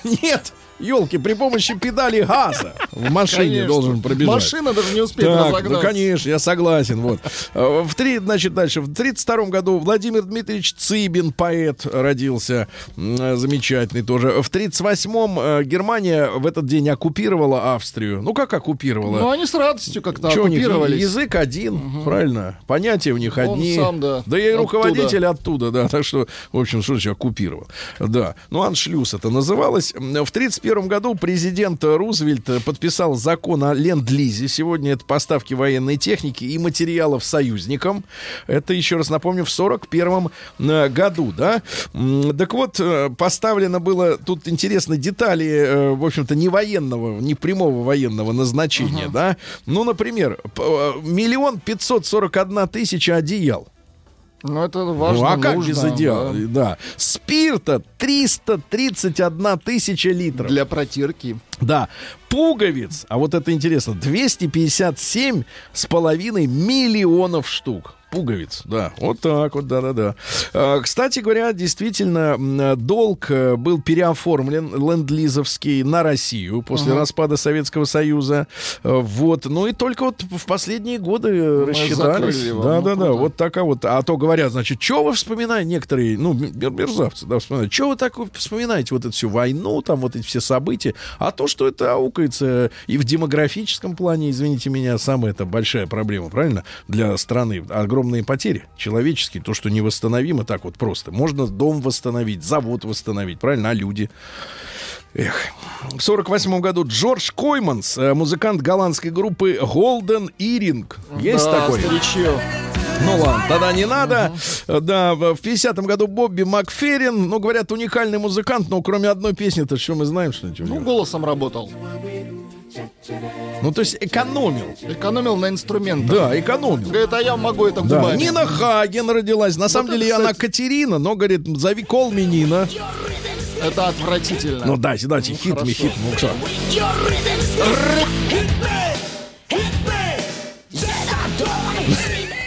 Speaker 2: Нет, елки, при помощи педали газа в машине
Speaker 3: Конечно.
Speaker 2: должен пробежать.
Speaker 3: Машина даже не успеет
Speaker 2: Так,
Speaker 3: разогнаться.
Speaker 2: ну, конечно, я согласен. Вот. Э, В три, значит, дальше. В 32 году Владимир Дмитриевич Цыбин, поэт, родился. Э, Замечательный тоже. В 38-м э, Германия в этот день оккупировала Австрию. Ну, как оккупировала?
Speaker 3: Ну, они с радостью как-то
Speaker 2: Чё у них?
Speaker 3: оккупировались.
Speaker 2: Язык один, правильно? Понятия у них
Speaker 3: Он
Speaker 2: одни.
Speaker 3: сам, да,
Speaker 2: и
Speaker 3: оттуда.
Speaker 2: руководитель оттуда, да. Так что, в общем, что значит оккупировал? Да. Ну, аншлюз это называлось. В 31 году президент Рузвельт подписал закон о ленд-лизе. Сегодня это поставки военной техники и материалов союзникам. Это, еще раз напомню, в 41 году, да. Так вот, э, поставлено было, тут интересно, детали, э, в общем-то, не военного, не прямого военного назначения, да. Ну, например, э, миллион пятьсот сорок одна тысяча одеял.
Speaker 3: Ну, это важно,
Speaker 2: ну, а как
Speaker 3: нужно,
Speaker 2: без идеала?
Speaker 3: да.
Speaker 2: Да. Спирта 331 тысяча литров.
Speaker 3: Для протирки.
Speaker 2: Да. Пуговиц, а вот это интересно, 257 с половиной миллионов штук. Пуговиц, да, вот так вот, да-да-да. А, Кстати говоря, действительно, долг э, был переоформлен ленд-лизовский на Россию после распада Советского Союза. Э, Вот, ну и только вот в последние годы э, рассчитались.
Speaker 3: закрыли его, ну,
Speaker 2: Да-да-да, вот такая вот. А то говорят, значит, что вы вспоминаете, некоторые, ну, мер- мерзавцы, да, вспоминают, что вы так вспоминаете? Вот эту всю войну, там вот эти все события, а то, что это аукается и в демографическом плане, извините меня, самая это большая проблема, правильно, для страны, огромные потери человеческие, то, что невосстановимо так вот просто. Можно дом восстановить, завод восстановить, правильно, а люди... Эх. В сорок восьмом году Джордж Койманс, э, музыкант голландской группы Golden Earring. Есть
Speaker 3: да,
Speaker 2: такой?
Speaker 3: старичье.
Speaker 2: Ну ладно, тогда не надо. Да, в 50-м году Бобби Макферрин, ну, говорят, уникальный музыкант, но кроме одной песни-то что мы знаем, что ничего.
Speaker 3: Ну, голосом работал.
Speaker 2: Ну, то есть экономил.
Speaker 3: Экономил на инструментах.
Speaker 2: Да, экономил.
Speaker 3: Говорит, а я могу это
Speaker 2: Да.
Speaker 3: губами.
Speaker 2: Нина Хаген родилась. На самом
Speaker 3: это,
Speaker 2: деле она
Speaker 3: кстати-
Speaker 2: Катерина, но, говорит, зови кол me Нина.
Speaker 3: Это отвратительно.
Speaker 2: Ну, дайте, дайте, хит
Speaker 3: хорошо.
Speaker 2: хит. Ну,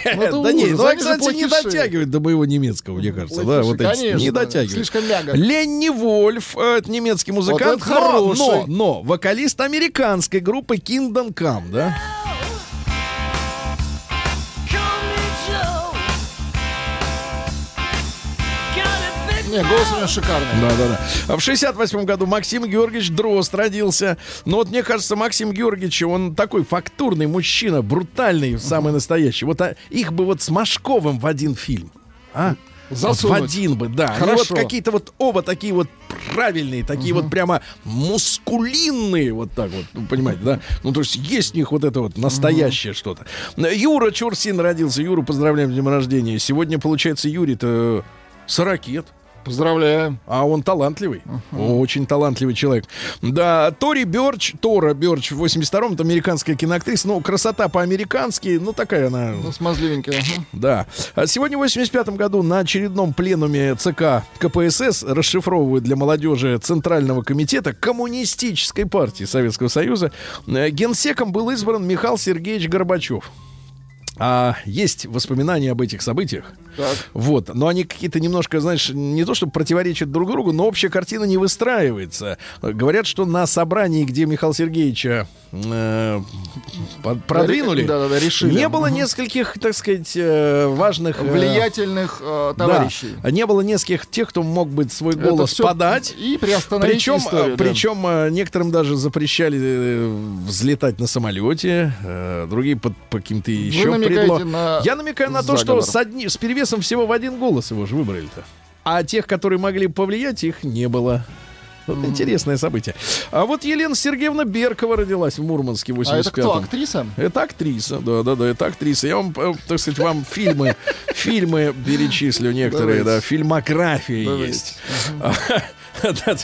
Speaker 2: да не,
Speaker 3: ужас.
Speaker 2: ну, кстати, не
Speaker 3: плохиши.
Speaker 2: дотягивает до моего немецкого, мне кажется. Да, вот эти, не дотягивает.
Speaker 3: Слишком мягко.
Speaker 2: Ленни Вольф, э, это немецкий музыкант, но, но вокалист американской группы Kingdom Come, да?
Speaker 3: Не, голос у него шикарный.
Speaker 2: Да, да, да. В 68 году Максим Георгиевич Дрозд родился. Но вот мне кажется, Максим Георгиевич, он такой фактурный мужчина, брутальный, самый настоящий. Вот а, их бы вот с Машковым в один фильм. А? Вот в
Speaker 3: Засунуть.
Speaker 2: один бы, да. Они
Speaker 3: Хорошо.
Speaker 2: вот какие-то вот оба такие вот правильные, такие вот прямо мускулинные, вот так вот, ну, понимаете, да? Ну, то есть есть в них вот это вот настоящее что-то. Юра Чурсин родился. Юру поздравляем с днем рождения. Сегодня, получается, Юрий-то с ракет.
Speaker 3: Поздравляем.
Speaker 2: А он талантливый. Очень талантливый человек. Да, Тори Бёрч, Тора Бёрч в 82-м, это американская киноактриса. Ну, красота по-американски, ну, такая она...
Speaker 3: Ну, смазливенький. ага.
Speaker 2: Да. А сегодня, в 85 году, на очередном пленуме ЦК КПСС расшифровывают для молодежи Центрального комитета Коммунистической партии Советского Союза. э, Генсеком был избран Михаил Сергеевич Горбачев. А есть воспоминания об этих событиях.
Speaker 3: Так.
Speaker 2: Вот, но они какие-то немножко, знаешь, не то чтобы противоречат друг другу, но общая картина не выстраивается. Говорят, что на собрании, где Михаила Сергеевича э, продвинули,
Speaker 3: Да-да-да, решили.
Speaker 2: не было нескольких, так сказать, э, важных... э,
Speaker 3: Влиятельных э,
Speaker 2: да,
Speaker 3: товарищей.
Speaker 2: не было нескольких тех, кто мог бы свой голос подать.
Speaker 3: И приостановить
Speaker 2: Причем,
Speaker 3: историю. да.
Speaker 2: причем э, некоторым даже запрещали взлетать на самолете, э, другие под по каким-то еще предлогам.
Speaker 3: на
Speaker 2: Я намекаю на то, что с, одни- с перевесом всего в один голос его же выбрали-то. А тех, которые могли повлиять, их не было. Вот интересное событие. А вот Елена Сергеевна Беркова родилась в Мурманске в
Speaker 3: А это
Speaker 2: 85
Speaker 3: кто, актриса?
Speaker 2: это актриса, да, да, да, это актриса. Я вам, э, так сказать, вам фильмы, фильмы перечислю некоторые,
Speaker 3: Давайте.
Speaker 2: да, фильмография
Speaker 3: Давайте.
Speaker 2: есть.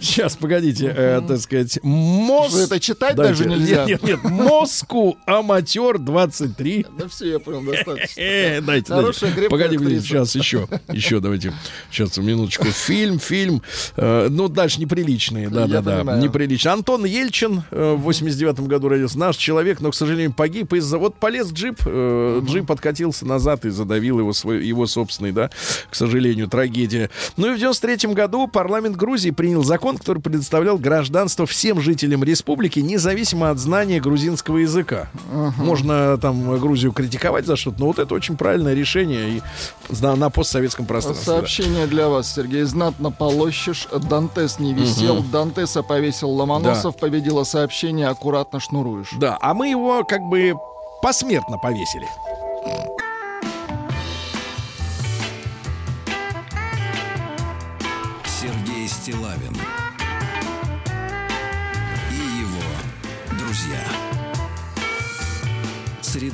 Speaker 2: Сейчас, погодите, э, так сказать.
Speaker 3: Что, это читать
Speaker 2: Дайте.
Speaker 3: даже нельзя?
Speaker 2: Нет, нет, нет, Моску Аматер 23.
Speaker 3: Да все, я понял, достаточно.
Speaker 2: Э, дайте,
Speaker 3: Хорошая,
Speaker 2: дайте. Погоди,
Speaker 3: актриса.
Speaker 2: сейчас еще, еще давайте, сейчас минуточку. Фильм, фильм, э, ну дальше неприличные, да,
Speaker 3: Я
Speaker 2: да, да,
Speaker 3: понимаю.
Speaker 2: неприличные. Антон Ельчин э, в 89 году родился, наш человек, но, к сожалению, погиб из-за, вот полез джип, э, джип откатился назад и задавил его, свой, его собственный, да, к сожалению, трагедия. Ну и в 93 году парламент Грузии принял закон, который предоставлял гражданство всем жителям республики, независимо от знания грузинского языка. Можно там Грузию критиковать за что-то, но вот это очень правильное решение и на, на постсоветском пространстве. да.
Speaker 3: Сообщение для вас, Сергей. Знатно полощешь. Дантес не висел. Дантеса повесил Ломоносов. Победило сообщение. Аккуратно шнуруешь.
Speaker 2: Да, а мы его как бы посмертно повесили.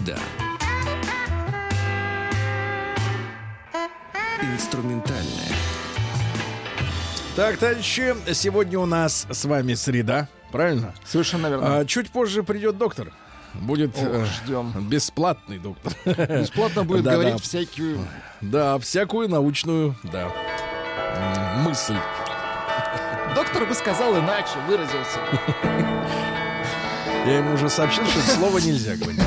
Speaker 1: Среда. Инструментальная.
Speaker 2: Так, товарищи, сегодня у нас с вами среда, правильно?
Speaker 3: Совершенно верно.
Speaker 2: А, чуть позже придет доктор. Будет
Speaker 3: Ох,
Speaker 2: э,
Speaker 3: ждем.
Speaker 2: бесплатный доктор.
Speaker 3: Бесплатно будет
Speaker 2: Да,
Speaker 3: говорить
Speaker 2: да.
Speaker 3: всякую...
Speaker 2: Да, всякую научную, да, мысль.
Speaker 3: Доктор бы сказал иначе, выразился.
Speaker 2: Я ему уже сообщил, что это слово нельзя говорить.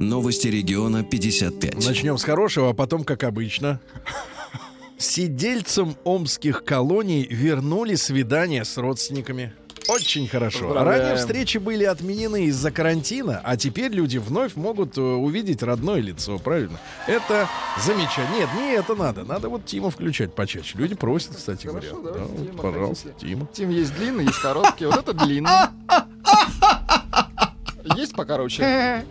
Speaker 1: Новости региона 55.
Speaker 2: Начнем с хорошего, а потом, как обычно. Сидельцам омских колоний вернули свидания с родственниками. Очень хорошо. Ранее встречи были отменены из-за карантина, а теперь люди вновь могут э, увидеть родное лицо, правильно? Это замечательно. Нет, не это надо. Надо вот Тима включать почаще. Люди просят, кстати
Speaker 3: Хорошо,
Speaker 2: говоря.
Speaker 3: давайте
Speaker 2: Да, вот,
Speaker 3: Тима,
Speaker 2: пожалуйста,
Speaker 3: хотите.
Speaker 2: Тима.
Speaker 3: Тим есть длинный, есть короткий. Вот это длинный. Есть покороче?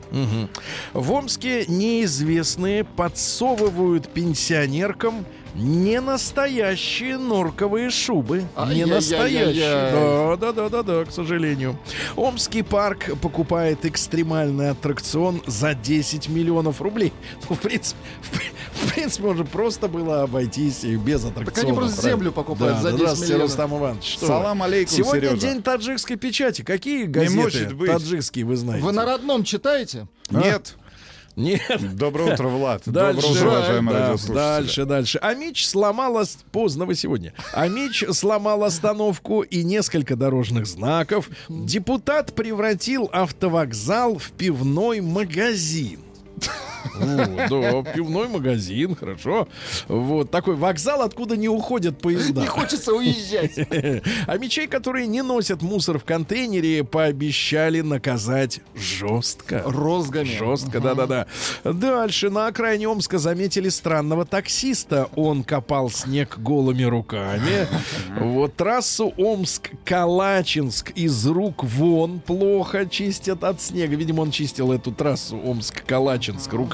Speaker 2: В Омске неизвестные подсовывают пенсионеркам не настоящие норковые шубы. Не
Speaker 3: Ай-яй-яй-яй-яй.
Speaker 2: настоящие. Да, да, да, да, да, к сожалению. Омский парк покупает экстремальный аттракцион за 10 миллионов рублей. Ну, в принципе, в, в принципе, можно просто было обойтись и без аттракциона.
Speaker 3: они просто
Speaker 2: правильно?
Speaker 3: землю покупают
Speaker 2: да,
Speaker 3: за 10
Speaker 2: здравствуйте,
Speaker 3: миллионов.
Speaker 2: Рустам Иванович. Что
Speaker 6: Салам алейкум,
Speaker 2: Сегодня
Speaker 6: Сережа.
Speaker 2: день таджикской печати. Какие газеты таджикские вы знаете?
Speaker 3: Вы на родном читаете?
Speaker 6: Нет.
Speaker 2: Нет.
Speaker 6: Доброе утро, Влад.
Speaker 2: Дальше,
Speaker 6: Доброе утро, уважаемые
Speaker 2: да,
Speaker 6: радиослушатели.
Speaker 2: дальше, дальше. Амич сломала... с- Поздно вы сегодня. Амич сломал остановку и несколько дорожных знаков. Депутат превратил автовокзал в пивной магазин. Да, пивной магазин, хорошо. Вот такой вокзал, откуда не уходят поезда.
Speaker 3: Не хочется уезжать.
Speaker 2: А мечей, которые не носят мусор в контейнере, пообещали наказать жестко.
Speaker 3: Розгами.
Speaker 2: Жестко, да-да-да. Дальше на окраине Омска заметили странного таксиста. Он копал снег голыми руками. Вот трассу Омск-Калачинск из рук вон плохо чистят от снега. Видимо, он чистил эту трассу Омск-Калачинск руками.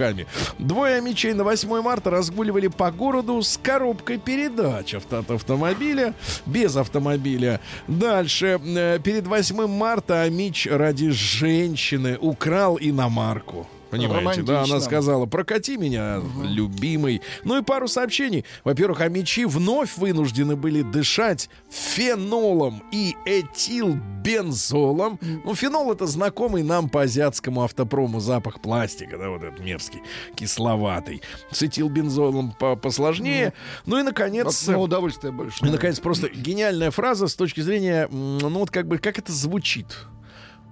Speaker 2: Двое мечей на 8 марта разгуливали по городу с коробкой передач от автомобиля, без автомобиля. Дальше, э, перед 8 марта Амич ради женщины украл иномарку. Понимаете, да, она сказала, прокати меня, любимый. Ну и пару сообщений. Во-первых, амичи вновь вынуждены были дышать фенолом и этилбензолом. Ну, фенол это знакомый нам по азиатскому автопрому запах пластика, да, вот этот мерзкий, кисловатый. С этилбензолом по- посложнее. Ну и, наконец...
Speaker 3: На удовольствие больше.
Speaker 2: И, наконец, просто гениальная фраза с точки зрения, ну вот как бы, как это звучит?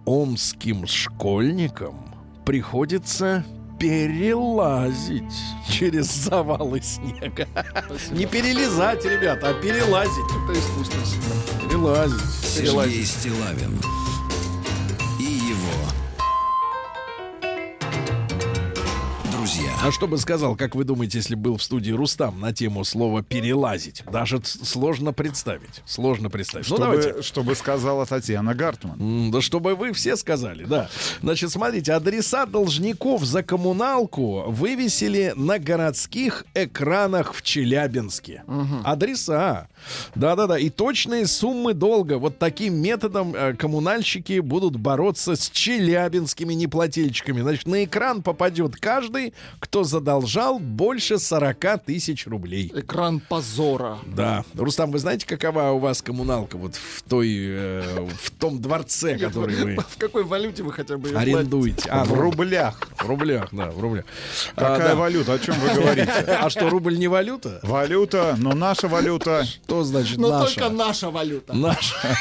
Speaker 2: Омским школьникам приходится перелазить через завалы снега. Не перелезать, ребята, а перелазить.
Speaker 3: Это искусство.
Speaker 2: Перелазить.
Speaker 1: Сергей
Speaker 2: перелазить.
Speaker 1: Стилавин друзья.
Speaker 2: А что бы сказал, как вы думаете, если был в студии Рустам на тему слова «перелазить»? Даже сложно представить. Сложно представить. Ну, давайте.
Speaker 6: Чтобы, чтобы сказала Татьяна Гартман.
Speaker 2: Да чтобы вы все сказали, да. Значит, смотрите, адреса должников за коммуналку вывесили на городских экранах в Челябинске. Адреса. Да-да-да. И точные суммы долга. Вот таким методом э, коммунальщики будут бороться с челябинскими неплательщиками. Значит, на экран попадет каждый, кто задолжал больше 40 тысяч рублей.
Speaker 3: Экран позора.
Speaker 2: Да. Рустам, вы знаете, какова у вас коммуналка вот в той, э, в том дворце, который вы
Speaker 3: В какой валюте вы хотя бы
Speaker 2: арендуете? А,
Speaker 6: в рублях.
Speaker 2: в рублях, да, в рублях. А,
Speaker 6: Какая валюта? О чем вы говорите?
Speaker 2: А что, рубль не валюта?
Speaker 6: Валюта, но наша валюта.
Speaker 2: Что значит
Speaker 3: Но
Speaker 2: наша?
Speaker 3: только наша валюта.
Speaker 2: Наша.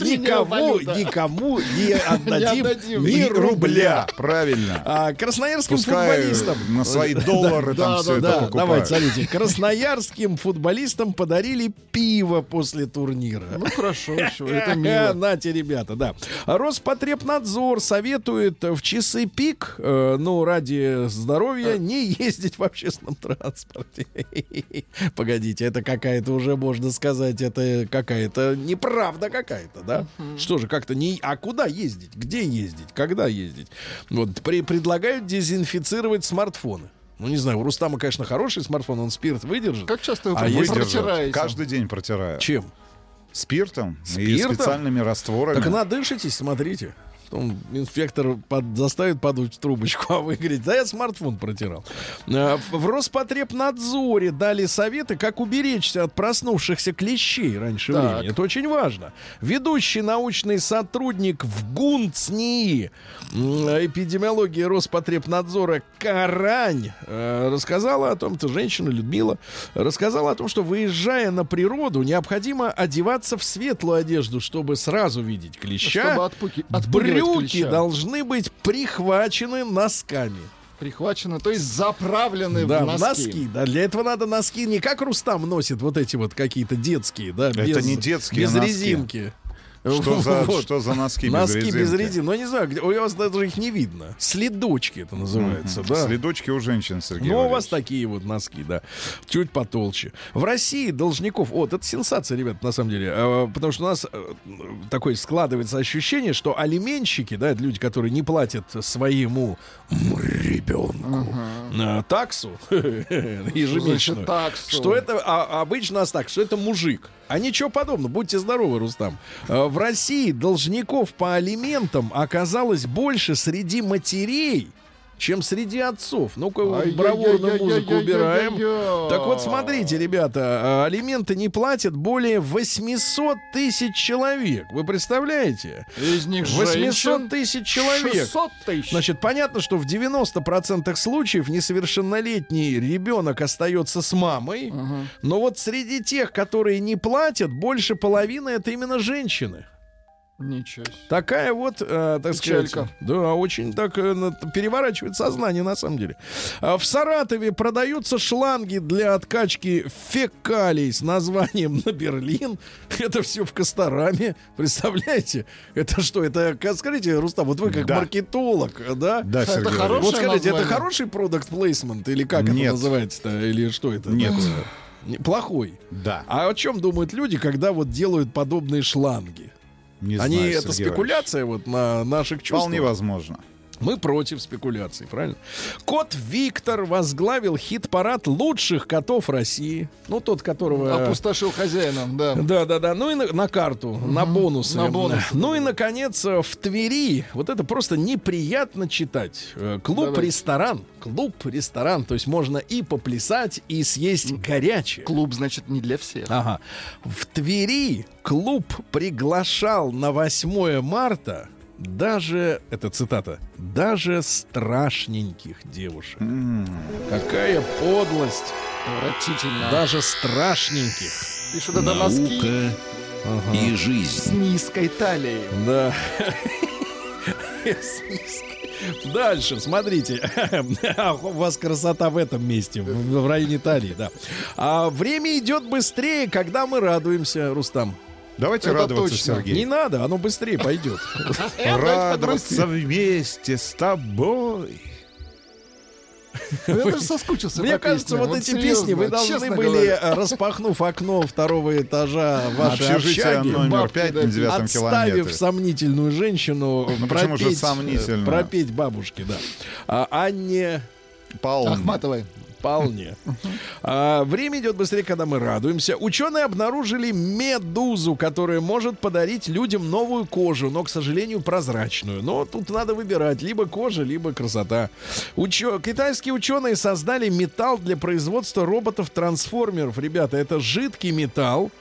Speaker 2: Никому,
Speaker 3: валюта.
Speaker 2: никому не отдадим,
Speaker 3: отдадим.
Speaker 2: ни
Speaker 6: Ни
Speaker 2: рубля.
Speaker 6: рубля. Правильно.
Speaker 2: А, красноярским
Speaker 6: Пускай
Speaker 2: футболистам...
Speaker 6: на свои доллары там
Speaker 3: да,
Speaker 6: все
Speaker 3: да,
Speaker 6: это
Speaker 2: Да,
Speaker 6: покупают.
Speaker 2: давайте, смотрите. Красноярским футболистам подарили пиво после турнира.
Speaker 3: Ну хорошо, это
Speaker 2: Э,
Speaker 3: мило.
Speaker 2: Нате, ребята, да. Роспотребнадзор советует в часы пик, э, ну, ради здоровья, не ездить в общественном транспорте. Погодите, это какая-то уже, можно сказать, это какая-то неправда какая-то, да? Что же, как-то не... А куда ездить? Где ездить? Когда ездить? Вот, при- предлагают дезинфицировать смартфоны. Ну, не знаю, у Рустама, конечно, хороший смартфон, он спирт выдержит.
Speaker 3: Как часто вы
Speaker 2: А
Speaker 3: протираете?
Speaker 6: Каждый день протираю.
Speaker 2: Чем?
Speaker 6: Спиртом, и
Speaker 2: Спиртом?
Speaker 6: специальными растворами.
Speaker 2: Так надышитесь, смотрите. Потом инспектор под- заставит подуть трубочку, а вы говорите, да я смартфон протирал. А, В Роспотребнадзоре дали советы, как уберечься от проснувшихся клещей раньше
Speaker 3: Так.
Speaker 2: времени. Это очень важно. Ведущий научный сотрудник в ГУНЦНИИ эпидемиологии Роспотребнадзора Карань э, рассказала о том, это женщина Людмила, рассказала о том, что выезжая на природу, необходимо одеваться в светлую одежду, чтобы сразу видеть клеща.
Speaker 3: Чтобы отпуки- отпугивать
Speaker 2: Брюки
Speaker 3: клеща.
Speaker 2: должны быть прихвачены носками.
Speaker 3: Прихвачены, то есть заправлены
Speaker 2: да,
Speaker 3: в носки.
Speaker 2: Да, для этого надо носки не как Рустам носит вот эти вот какие-то детские, да,
Speaker 6: Это
Speaker 2: без,
Speaker 6: не детские
Speaker 2: без
Speaker 6: носки.
Speaker 2: резинки.
Speaker 6: Что за,
Speaker 2: Вот.
Speaker 6: что за носки,
Speaker 2: Носки
Speaker 6: без резинки?
Speaker 2: без резинки. Ну, я не знаю, где, у вас даже их не видно. Следочки это называется, да.
Speaker 6: Следочки у женщин, Сергей
Speaker 2: Ну, у вас такие вот носки, да. Чуть потолще. В России должников... Вот, это сенсация, ребят, на самом деле. э, Потому что у нас э, такое складывается ощущение, что алименщики, да, это люди, которые не платят своему ребенку, э, таксу ежемесячную,
Speaker 3: Значит, таксу.
Speaker 2: что это а, обычно у нас так, что это мужик. А ничего подобного. Будьте здоровы, Рустам. В России должников по алиментам оказалось больше среди матерей, чем среди отцов. Ну-ка, вот бравурную музыку убираем. Так вот, смотрите, ребята, э, алименты не платят более 800 тысяч человек. Вы представляете?
Speaker 3: Из них
Speaker 2: 800
Speaker 3: женщин
Speaker 2: тысяч человек.
Speaker 3: 600 тысяч.
Speaker 2: Значит, понятно, что в 90% случаев несовершеннолетний ребенок остается с мамой, но вот среди тех, которые не платят, больше половины это именно женщины.
Speaker 3: Ничего себе.
Speaker 2: Такая вот, э, так
Speaker 3: Печалька.
Speaker 2: сказать, да, очень так э, переворачивает сознание на самом деле. А В Саратове продаются шланги для откачки фекалий с названием на Берлин. Это все в Костораме. Представляете? Это что? Это, скажите, Рустам, вот вы как
Speaker 6: Да.
Speaker 2: маркетолог, да?
Speaker 6: Да,
Speaker 3: Это
Speaker 6: Сергей
Speaker 3: хорошо.
Speaker 6: Валерьевич.
Speaker 2: Вот скажите, это
Speaker 3: название.
Speaker 2: хороший продукт плейсмент или как это
Speaker 6: Нет.
Speaker 2: называется-то? Или что это?
Speaker 6: Нет.
Speaker 2: Плохой.
Speaker 6: Да.
Speaker 2: А о чем думают люди, когда вот делают подобные шланги?
Speaker 6: Не
Speaker 2: Они
Speaker 6: знаю,
Speaker 2: это
Speaker 6: Сергей
Speaker 2: спекуляция вот на наших чувствах.
Speaker 6: Вполне возможно.
Speaker 2: Мы против спекуляций, правильно? Кот Виктор возглавил хит-парад лучших котов России. Ну, тот, которого...
Speaker 3: Опустошил хозяина, да.
Speaker 2: Да, да, да. Ну и на, на карту, на бонусы.
Speaker 3: на бонусы,
Speaker 2: Ну и, наконец, в Твери, вот это просто неприятно читать. Э, Клуб-ресторан. Клуб-ресторан. То есть можно и поплясать, и съесть горячее.
Speaker 3: Клуб, значит, не для всех.
Speaker 2: Ага. В Твери клуб приглашал на 8 марта даже, это цитата, даже страшненьких девушек. Какая подлость.
Speaker 3: Отвратительно.
Speaker 2: Даже страшненьких.
Speaker 3: Пишут это носки
Speaker 1: Наука и жизнь.
Speaker 3: с низкой талией.
Speaker 2: Да. Дальше, смотрите. А, У вас красота в этом месте, в, в районе талии, да. А время идет быстрее, когда мы радуемся, Рустам.
Speaker 6: Давайте
Speaker 3: Это
Speaker 6: радоваться,
Speaker 3: точно.
Speaker 6: Сергей.
Speaker 2: Не надо, оно быстрее пойдет.
Speaker 6: Радоваться вместе с тобой.
Speaker 3: Я даже соскучился
Speaker 2: Мне кажется, вот эти
Speaker 3: серьезно,
Speaker 2: песни вы должны были,
Speaker 3: говоря.
Speaker 2: э, распахнув окно второго этажа вашей общаги,
Speaker 6: номер
Speaker 3: бабки,
Speaker 6: 5
Speaker 3: да,
Speaker 6: на девятом
Speaker 2: отставив
Speaker 6: километре.
Speaker 2: сомнительную женщину,
Speaker 6: Ну, же
Speaker 2: пропеть, бабушке, да. А Анне.
Speaker 3: Ахматовой.
Speaker 2: Вполне. А, время идет быстрее, когда мы радуемся. Ученые обнаружили медузу, которая может подарить людям новую кожу, но, к сожалению, прозрачную. Но тут надо выбирать либо кожа, либо красота. Учё- Китайские ученые создали металл для производства роботов-трансформеров. Ребята, это жидкий металл.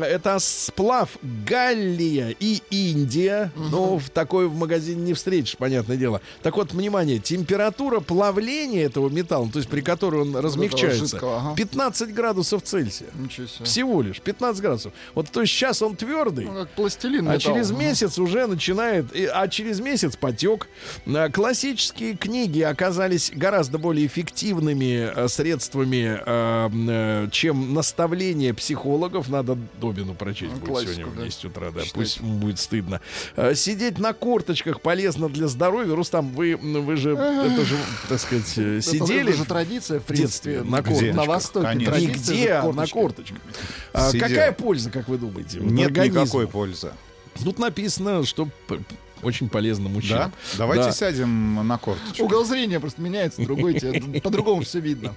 Speaker 2: Это сплав Галлия и Индия. Но в такой в магазине не встретишь, понятное дело. Так вот, внимание, температура плавления этого металла, то есть при которой он размягчается,
Speaker 3: ага.
Speaker 2: 15 градусов Цельсия.
Speaker 3: Ничего себе.
Speaker 2: Всего лишь 15 градусов. Вот то есть сейчас он твердый.
Speaker 3: Ну, как пластилин
Speaker 2: А
Speaker 3: металл.
Speaker 2: через месяц уже начинает, а через месяц потек. А, Классические книги оказались гораздо более эффективными э, средствами, э, м, э, чем наставления психологов. Надо Добину прочесть
Speaker 3: Ну,
Speaker 2: будет сегодня в
Speaker 3: да.
Speaker 2: 10 утра, да,
Speaker 3: Читайте.
Speaker 2: пусть будет стыдно. Э, Сидеть на корточках полезно для здоровья. Рустам, вы, вы же, это же, так сказать, э,
Speaker 3: Это
Speaker 2: сидели
Speaker 3: же традиция, в принципе.
Speaker 2: на корточках.
Speaker 3: На Востоке
Speaker 6: Конечно.
Speaker 3: традиция
Speaker 2: Нигде, а на корточках. А какая польза, как вы думаете?
Speaker 6: Нет
Speaker 2: организму?
Speaker 6: никакой пользы.
Speaker 2: Тут написано, что очень полезно
Speaker 6: Да?
Speaker 2: мужчинам.
Speaker 6: Давайте
Speaker 2: Да.
Speaker 6: сядем на корточку.
Speaker 3: Угол зрения просто меняется, другой тебе по-другому все видно.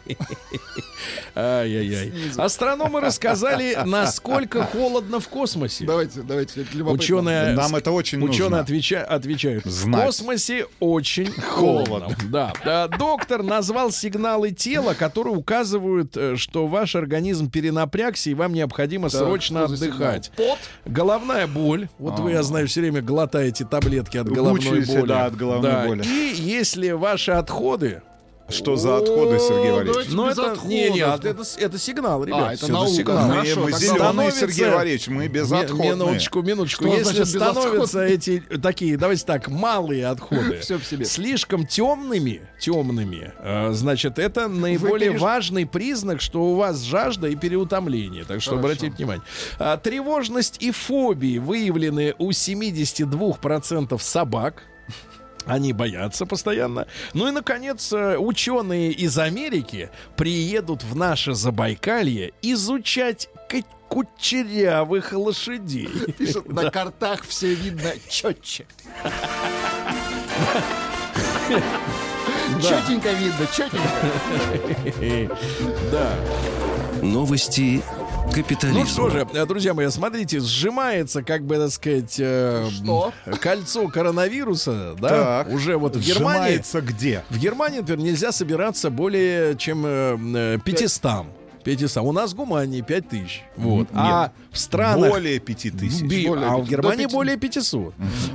Speaker 2: Ай-яй-яй. Астрономы рассказали, насколько холодно в космосе.
Speaker 3: Давайте, давайте.
Speaker 2: Ученые,
Speaker 6: Нам это очень
Speaker 2: ученые
Speaker 6: нужно.
Speaker 2: отвеча- отвечают. В
Speaker 6: Знать.
Speaker 2: космосе очень холодно. Да. А, Доктор назвал сигналы тела, которые указывают, э, что ваш организм перенапрягся и вам необходимо
Speaker 3: Так,
Speaker 2: срочно отдыхать.
Speaker 3: Пот?
Speaker 2: Головная боль. Вот вы, я знаю, все время глотаете таблетки от головной
Speaker 6: Мучаетесь,
Speaker 2: боли.
Speaker 6: да, от головной
Speaker 2: Да.
Speaker 6: боли.
Speaker 2: И если ваши отходы
Speaker 6: Что за отходы, Сергей Валерьевич?
Speaker 2: Ну,
Speaker 3: без
Speaker 2: это,
Speaker 3: отходов.
Speaker 2: не, не, это, это сигнал, ребят.
Speaker 3: А, это наука.
Speaker 2: сигнал.
Speaker 3: Хорошо,
Speaker 6: мы мы зеленые,
Speaker 2: становится-
Speaker 6: Сергей Валерьевич, мы
Speaker 2: Ми-
Speaker 6: безотходные.
Speaker 2: Минуточку, минуточку.
Speaker 3: Что
Speaker 2: Если
Speaker 3: значит
Speaker 2: становятся эти такие, давайте так, малые отходы,
Speaker 3: Всё в себе.
Speaker 2: слишком темными, темными, э, значит, это наиболее
Speaker 3: переж-
Speaker 2: важный признак, что у вас жажда и переутомление. Так что
Speaker 3: Хорошо.
Speaker 2: обратите внимание. А, тревожность и фобии выявлены у 72% собак. Они боятся постоянно. Ну и, наконец, э, ученые из Америки приедут в наше Забайкалье изучать кучерявых лошадей.
Speaker 3: Пишут, на картах все видно четче. Четенько видно, четенько.
Speaker 2: Да.
Speaker 1: Новости капитализма.
Speaker 2: Ну что же, э, друзья мои, смотрите, сжимается, как бы, так сказать, э,
Speaker 3: Что?
Speaker 2: кольцо коронавируса, да,
Speaker 6: Так.
Speaker 2: уже вот в Германии.
Speaker 6: Сжимается где?
Speaker 2: В Германии, например, нельзя собираться более чем э, э, 500. 500. У нас в Гумании 5000. Вот. А в странах...
Speaker 6: Более пяти тысяч.
Speaker 2: Би-
Speaker 3: Более
Speaker 2: а в Германии
Speaker 3: до пяти.
Speaker 2: более 500.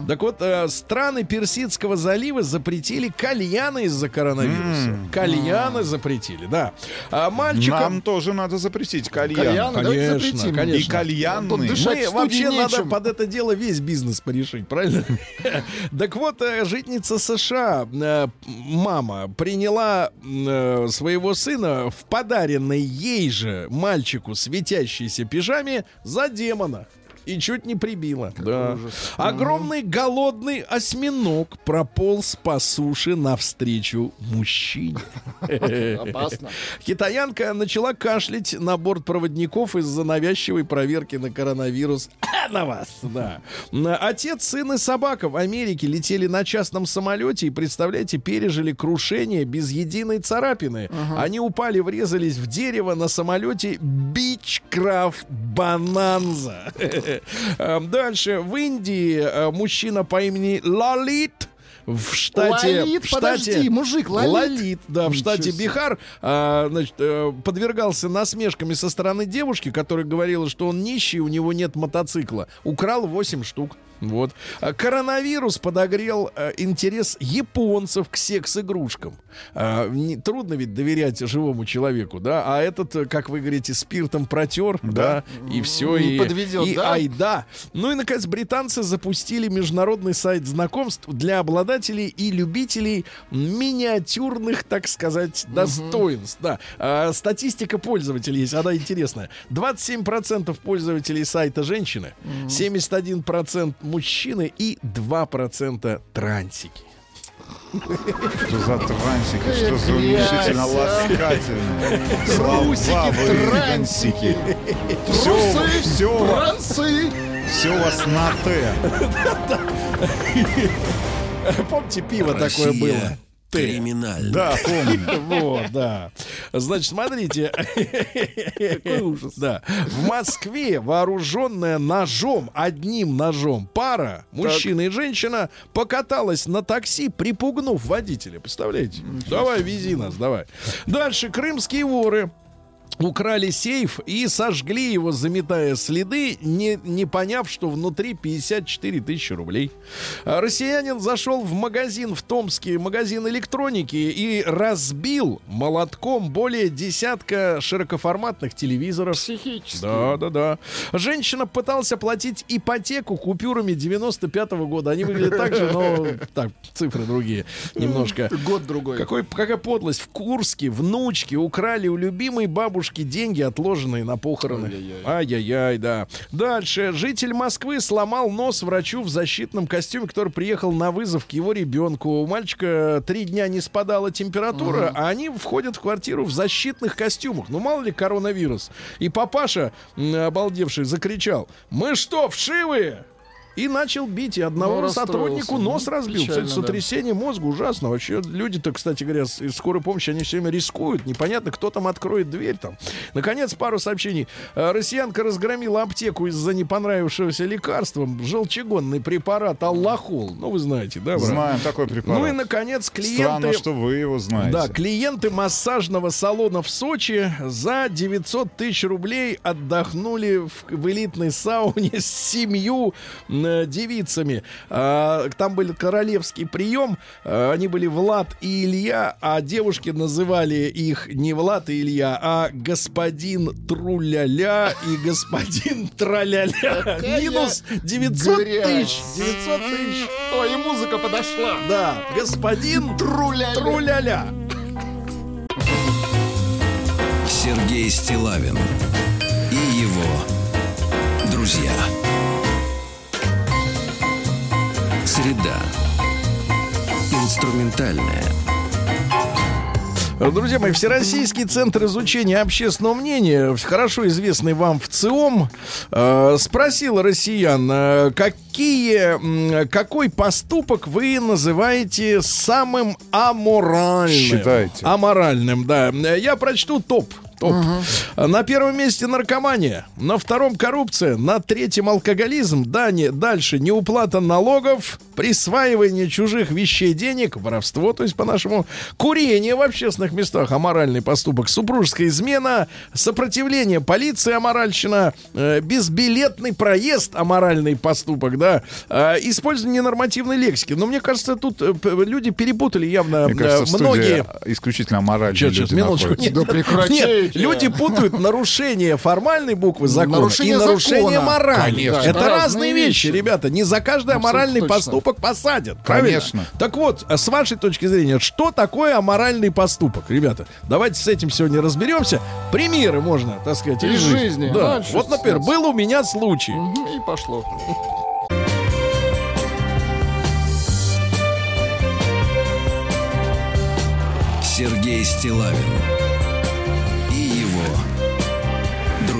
Speaker 2: Так вот, э, страны Персидского залива запретили кальяны из-за коронавируса. Кальяны запретили, да. А мальчикам...
Speaker 6: Нам тоже надо запретить кальян.
Speaker 3: Кальян, давайте
Speaker 2: Конечно,
Speaker 3: запретим.
Speaker 2: конечно.
Speaker 6: И
Speaker 3: дышать
Speaker 2: Мы вообще надо
Speaker 3: нечем.
Speaker 2: под это дело весь бизнес порешить, правильно? Так вот, э, житница США, э, мама, приняла э, своего сына в подаренной ей же мальчику светящейся пижаме за демона. И чуть не прибила. Да. Огромный голодный осьминог прополз по суше навстречу мужчине.
Speaker 3: Опасно.
Speaker 2: Китаянка начала кашлять на борт проводников из-за навязчивой проверки на коронавирус. на вас, да. Отец, сын и собака в Америке летели на частном самолете и, представляете, пережили крушение без единой царапины. Они упали, врезались в дерево на самолете Бичкрафт Бананза. Эм, Дальше. В Индии э, мужчина по имени Лалит в штате...
Speaker 3: Лолит,
Speaker 2: в штате
Speaker 3: подожди, мужик, лолит.
Speaker 2: Лолит, да, в
Speaker 3: Ничего
Speaker 2: штате
Speaker 3: себе.
Speaker 2: Бихар, а, значит, э, подвергался насмешками со стороны девушки, которая говорила, что он нищий, у него нет мотоцикла. Украл 8 штук. Вот. А Коронавирус подогрел э, интерес японцев к секс-игрушкам. А, трудно ведь доверять живому человеку, да? А этот, э, как вы говорите, спиртом протер, да, и все,
Speaker 3: Не
Speaker 2: и,
Speaker 3: подведет,
Speaker 2: и
Speaker 3: да?
Speaker 2: ай да. Ну и, наконец, британцы запустили международный сайт знакомств для обладателей и любителей миниатюрных, так сказать, достоинств. Да. А, статистика пользователей есть, она интересная. 27% пользователей сайта женщины, 71% мужчины и 2% трансики.
Speaker 6: Что за трансики, что за уменьшительно ласкательные.
Speaker 3: Трусики,
Speaker 6: Слова вы,
Speaker 3: трансики.
Speaker 6: Все,
Speaker 3: Трусы,
Speaker 6: все,
Speaker 3: трансы.
Speaker 6: все у вас на Т.
Speaker 2: Помните, пиво такое было? Т.
Speaker 1: криминальная.
Speaker 6: Да, помню.
Speaker 2: Вот, да. Значит, смотрите. Да. В Москве вооруженная ножом, одним ножом, пара, мужчина и женщина, покаталась на такси, припугнув водителя. Представляете? Давай, вези нас, давай. Дальше. Крымские воры украли сейф и сожгли его, заметая следы, не, не поняв, что внутри 54 тысячи рублей. А Россиянин зашел в магазин в Томске, магазин электроники, и разбил молотком более десятка широкоформатных телевизоров.
Speaker 3: Психически.
Speaker 2: Да, да, да. Женщина пытался платить ипотеку купюрами 95-го года. Они выглядят так же, но так, цифры другие немножко.
Speaker 3: Год другой.
Speaker 2: Какой, какая подлость. В Курске внучки украли у любимой бабушки деньги, отложенные на похороны. Ай-яй-яй, да. Дальше. Житель Москвы сломал нос врачу в защитном костюме, который приехал на вызов к его ребенку. У мальчика три дня не спадала температура, а они входят в квартиру в защитных костюмах. Ну, мало ли коронавирус. И папаша, обалдевший, закричал, мы что, вшивые? И начал бить, и одного
Speaker 3: Ну,
Speaker 2: сотруднику нос разбил.
Speaker 3: Печально,
Speaker 2: Кстати,
Speaker 3: да.
Speaker 2: сотрясение мозга ужасно. Вообще люди-то, кстати говоря, из скорой помощи, они все время рискуют. Непонятно, кто там откроет дверь там. Наконец, пару сообщений. Э, Россиянка разгромила аптеку из-за не понравившегося лекарства. Желчегонный препарат Аллахол. Ну, вы знаете, да, брат?
Speaker 6: Знаем такой препарат.
Speaker 2: Ну и, наконец, клиенты...
Speaker 6: Странно, что вы его знаете.
Speaker 2: Да, клиенты массажного салона в Сочи за 900 тысяч рублей отдохнули в, в элитной сауне с семью девицами. А, там был королевский прием. а, они были Влад и Илья, а девушки называли их не Влад и Илья, а господин Труляля и господин Траляля. Минус 900
Speaker 3: грязь.
Speaker 2: тысяч. 900 тысяч.
Speaker 3: Ой, и музыка подошла.
Speaker 2: Да, господин
Speaker 3: Труляля.
Speaker 2: Труляля.
Speaker 1: Сергей Стилавин и его друзья. Среда. Инструментальная.
Speaker 2: Друзья мои, Всероссийский центр изучения общественного мнения, хорошо известный вам в ЦИОМ, э, спросил россиян, э, какие, какой поступок вы называете самым аморальным?
Speaker 6: Считаете.
Speaker 2: Аморальным, да. Я прочту топ. Топ. На первом месте наркомания, на втором коррупция, на третьем алкоголизм, да, не, дальше неуплата налогов, присваивание чужих вещей денег, воровство, то есть по-нашему, курение в общественных местах, аморальный поступок, супружеская измена, сопротивление полиции, аморальщина, э, безбилетный проезд, аморальный поступок, да, э, использование нормативной лексики. Но мне кажется, тут э, люди перепутали явно
Speaker 6: Мне кажется,
Speaker 2: э, многие...
Speaker 6: исключительно моральные
Speaker 2: Сейчас, сейчас,
Speaker 6: люди
Speaker 2: минуточку.
Speaker 6: находятся.
Speaker 2: Нет,
Speaker 3: Да прекратите.
Speaker 2: Нет, люди путают нарушение формальной буквы закона
Speaker 3: Нарушение
Speaker 2: и нарушение
Speaker 3: закона.
Speaker 2: морали.
Speaker 6: Конечно.
Speaker 2: Это разные
Speaker 3: разные
Speaker 2: вещи,
Speaker 3: вещи.
Speaker 2: ребята. Не за каждый
Speaker 3: Абсолютно
Speaker 2: аморальный
Speaker 3: точно.
Speaker 2: поступок посадят. Правильно?
Speaker 6: Конечно.
Speaker 2: Так вот, с вашей точки зрения, что такое аморальный поступок, ребята? Давайте с этим сегодня разберемся. Примеры можно, так сказать,
Speaker 3: Из
Speaker 2: из
Speaker 3: жизни.
Speaker 2: Да.
Speaker 3: Что
Speaker 2: вот, например, был у меня случай.
Speaker 3: Мгм, И пошло.
Speaker 1: Сергей Стилавин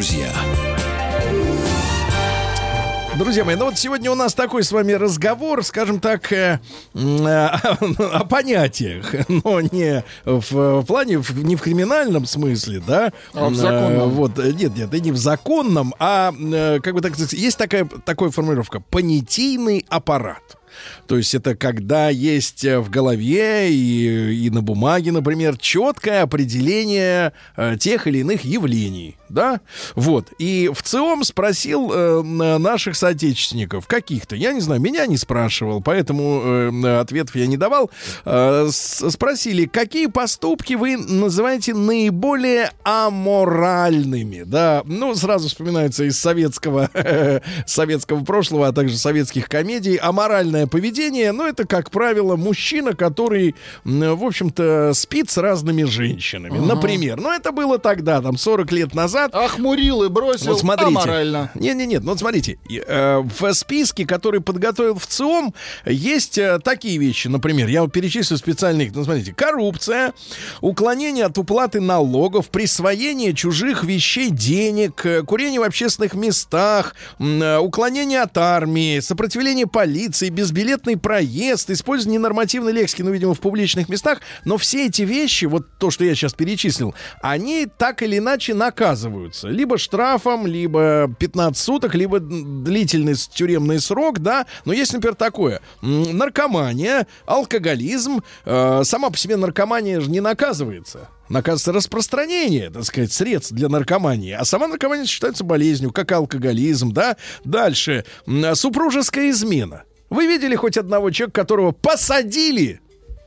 Speaker 1: друзья.
Speaker 2: Друзья мои, ну вот сегодня у нас такой с вами разговор, скажем так, э, э, о понятиях, но не в, в плане, в- не в криминальном смысле, да?
Speaker 3: А в законном.
Speaker 2: э, Вот, э, нет, нет, и не в законном, а, э, как бы так сказать, есть такая, такая формулировка, понятийный аппарат. То есть это когда есть в голове и, и на бумаге, например, четкое определение э, тех или иных явлений, да? Вот. И в ЦИОМ спросил э, на- наших соотечественников, каких-то, я не знаю, меня не спрашивал, поэтому э, ответов я не давал. Э, спросили, какие поступки вы называете наиболее аморальными, да? Ну, сразу вспоминается из советского, советского прошлого, а также советских комедий, аморальное поведение, ну, это, как правило, мужчина, который, в общем-то, спит с разными женщинами. Например, ну, это было тогда, там, 40 лет назад.
Speaker 3: Охмурил и бросил
Speaker 2: Вот смотрите.
Speaker 3: аморально.
Speaker 2: Не-не-нет, ну вот смотрите, э, в списке, который подготовил в ЦИОМ, есть э, такие вещи, например, я перечислю специально их, ну смотрите, коррупция, уклонение от уплаты налогов, присвоение чужих вещей денег, э, курение в общественных местах, уклонение от армии, сопротивление полиции, безбилетный проезд, использование ненормативной лексики, ну, видимо, в публичных местах, но все эти вещи, вот то, что я сейчас перечислил, они так или иначе наказываются. Либо штрафом, либо 15 суток, либо длительный тюремный срок, да. Но есть, например, такое. Наркомания, алкоголизм. э, сама по себе наркомания же не наказывается. Наказывается распространение, так сказать, средств для наркомании. А сама наркомания считается болезнью, как алкоголизм, да. Дальше. Супружеская измена. Вы видели хоть одного человека, которого посадили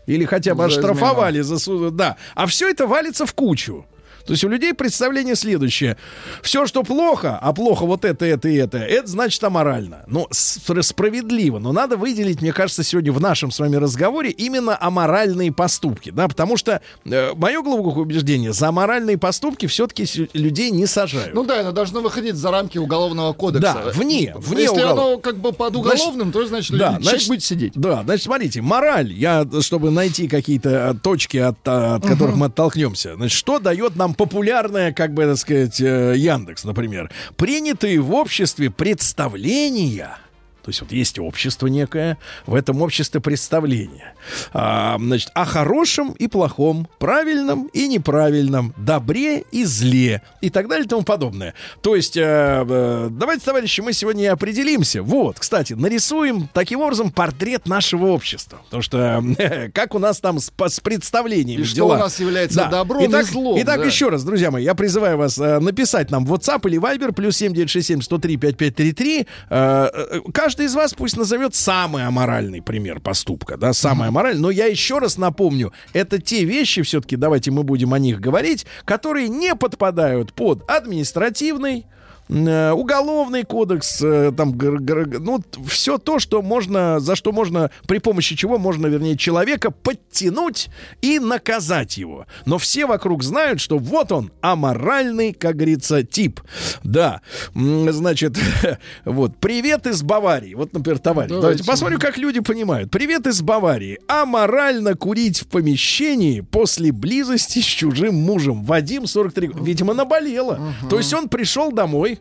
Speaker 2: или хотя бы
Speaker 3: За
Speaker 2: оштрафовали за суд, да. А все это валится в кучу. То есть у людей представление следующее. Все, что плохо, а плохо вот это, это и это, это значит аморально. Ну, справедливо. Но надо выделить, мне кажется, сегодня в нашем с вами разговоре именно аморальные поступки. Да, потому что э, мое глубокое убеждение, за аморальные поступки все-таки людей не сажают.
Speaker 3: Ну да, оно должно выходить за рамки уголовного кодекса.
Speaker 2: Да, вне, вне
Speaker 3: Если
Speaker 2: уголов-
Speaker 3: оно как бы под уголовным, то значит,
Speaker 2: да,
Speaker 3: человек
Speaker 2: значит,
Speaker 3: будет сидеть.
Speaker 2: Да, значит, смотрите, мораль, я, чтобы найти какие-то а, точки, от, а, от которых мы оттолкнемся, значит, что дает нам популярная, как бы, так сказать, э, Яндекс, например, принятые в обществе представления, то есть вот есть общество некое, в этом обществе представление. А, значит, о хорошем и плохом, правильном и неправильном, добре и зле и так далее и тому подобное. То есть, э, э, давайте, товарищи, мы сегодня и определимся. Вот, кстати, нарисуем таким образом портрет нашего общества. Потому что э, как у нас там с, с представлениями
Speaker 3: И что
Speaker 2: дела.
Speaker 3: у нас является добром и
Speaker 2: итак,
Speaker 3: злом,
Speaker 2: Итак,
Speaker 3: да.
Speaker 2: еще раз, друзья мои, я призываю вас э, написать нам в WhatsApp или Viber плюс 7967 103 5533. Э, э, каждый из вас пусть назовет самый аморальный пример поступка, да, самый аморальный. Но я еще раз напомню, это те вещи, все-таки давайте мы будем о них говорить, которые не подпадают под административный, уголовный кодекс, э, там, ну, все то, что можно, за что можно, при помощи чего можно, вернее, человека подтянуть и наказать его. Но все вокруг знают, что вот он, аморальный, как говорится, тип. Да, значит, вот, привет из Баварии. Вот, например, товарищ. Давайте,
Speaker 3: Давайте.
Speaker 2: посмотрим, как люди понимают. Привет из Баварии. Аморально курить в помещении после близости с чужим мужем. Вадим, 43 года. Видимо, наболело. То есть он пришел домой,